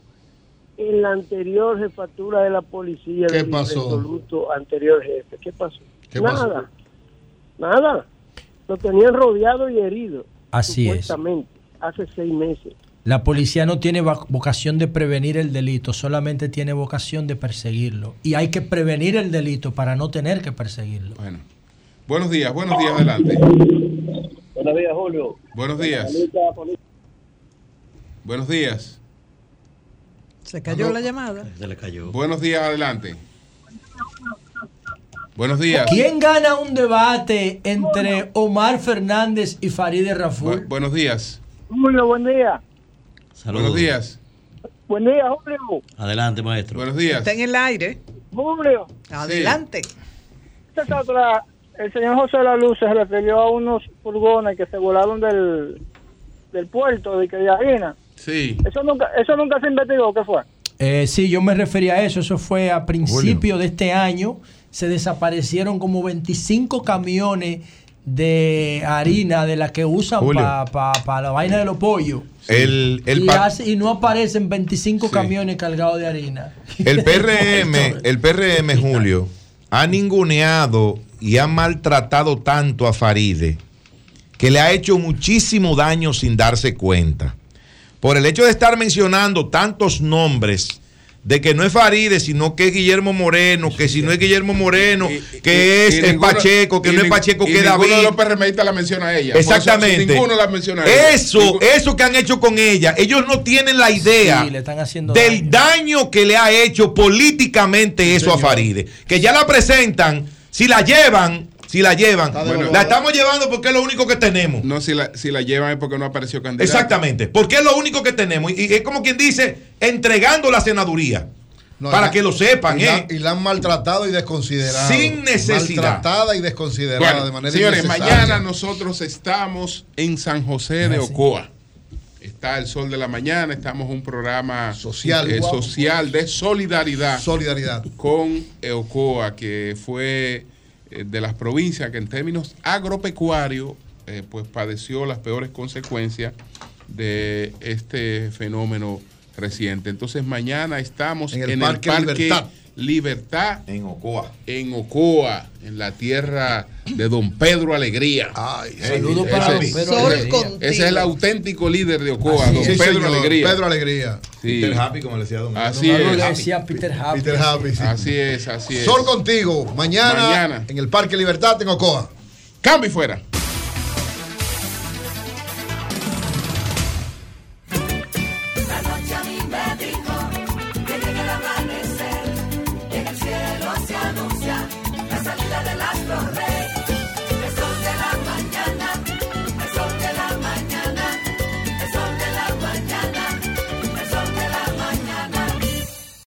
en la anterior jefatura de la policía ¿Qué del pasó? resoluto anterior jefe? ¿Qué pasó? ¿Qué pasó? Nada, nada. Lo tenían rodeado y herido. Así es. hace seis meses. La policía no tiene vocación de prevenir el delito, solamente tiene vocación de perseguirlo. Y hay que prevenir el delito para no tener que perseguirlo. Bueno. Buenos días, buenos días, adelante. Buenos días, Julio. Buenos días. Buenos días. Se cayó la llamada. Se le cayó. Buenos días, adelante. Buenos días. ¿Quién gana un debate entre Omar Fernández y Farideh Raful? Bu- buenos días. Julio, buen día. Buenos días. Buen día, Julio. Adelante, maestro. Buenos días. Está en el aire. Julio. Adelante. Esta es otra- El señor José La Luz se refirió a unos furgones que se volaron del, del puerto de que de harina. Sí. Eso nunca, eso nunca se investigó, ¿qué fue? Eh, sí, yo me refería a eso. Eso fue a principio de este año. Se desaparecieron como 25 camiones de harina de la que usan para la vaina de los pollos. El, el y, pa- hace- y no aparecen 25 camiones cargados de harina. El (laughs) PRM, el PRM, Julio, ha ninguneado y ha maltratado tanto a Faride que le ha hecho muchísimo daño sin darse cuenta. Por el hecho de estar mencionando tantos nombres de que no es Faride, sino que es Guillermo Moreno, que si no es Guillermo Moreno, que es Y ninguno- Pacheco, que no es Pacheco, que es ninguno David. de los PRMistas la menciona a ella. Por eso, Exactamente. ninguno la menciona a ella. Eso, eso que han hecho con ella, ellos no tienen la idea Sí, le están haciendo del daño que le ha hecho políticamente eso a Faride. Que ya la presentan, si la llevan, si la llevan, la estamos llevando porque es lo único que tenemos. No, si la, si la llevan es porque no apareció candidato. Exactamente, porque es lo único que tenemos. Y, y es como quien dice, entregando la senaduría. No, para la- que lo sepan, y la, ¿eh? y la han maltratado y desconsiderado. Sin necesidad. Maltratada y desconsiderada Bueno, de manera señores, mañana nosotros estamos en San José de Ocoa. Está el sol de la mañana, estamos en un programa Social. eh, social de solidaridad, solidaridad con Ocoa, que fue eh, de las provincias que en términos agropecuarios eh, pues padeció las peores consecuencias de este fenómeno reciente. Entonces mañana estamos En en el el Parque Parque, Libertad. Libertad. en Ocoa. En Ocoa, en la tierra de don Pedro Alegría. Saludos para don Pedro ese- Alegría. Ese es el auténtico líder de Ocoa, Así don. Pedro señor, Alegría. Pedro Alegría. Sí. Peter Happy, como le decía don Así Don es. le decía Peter Happy. Peter Happy, sí. Así es, así es. Sol contigo. Mañana, Mañana. en el Parque Libertad en Ocoa. Cambio y fuera.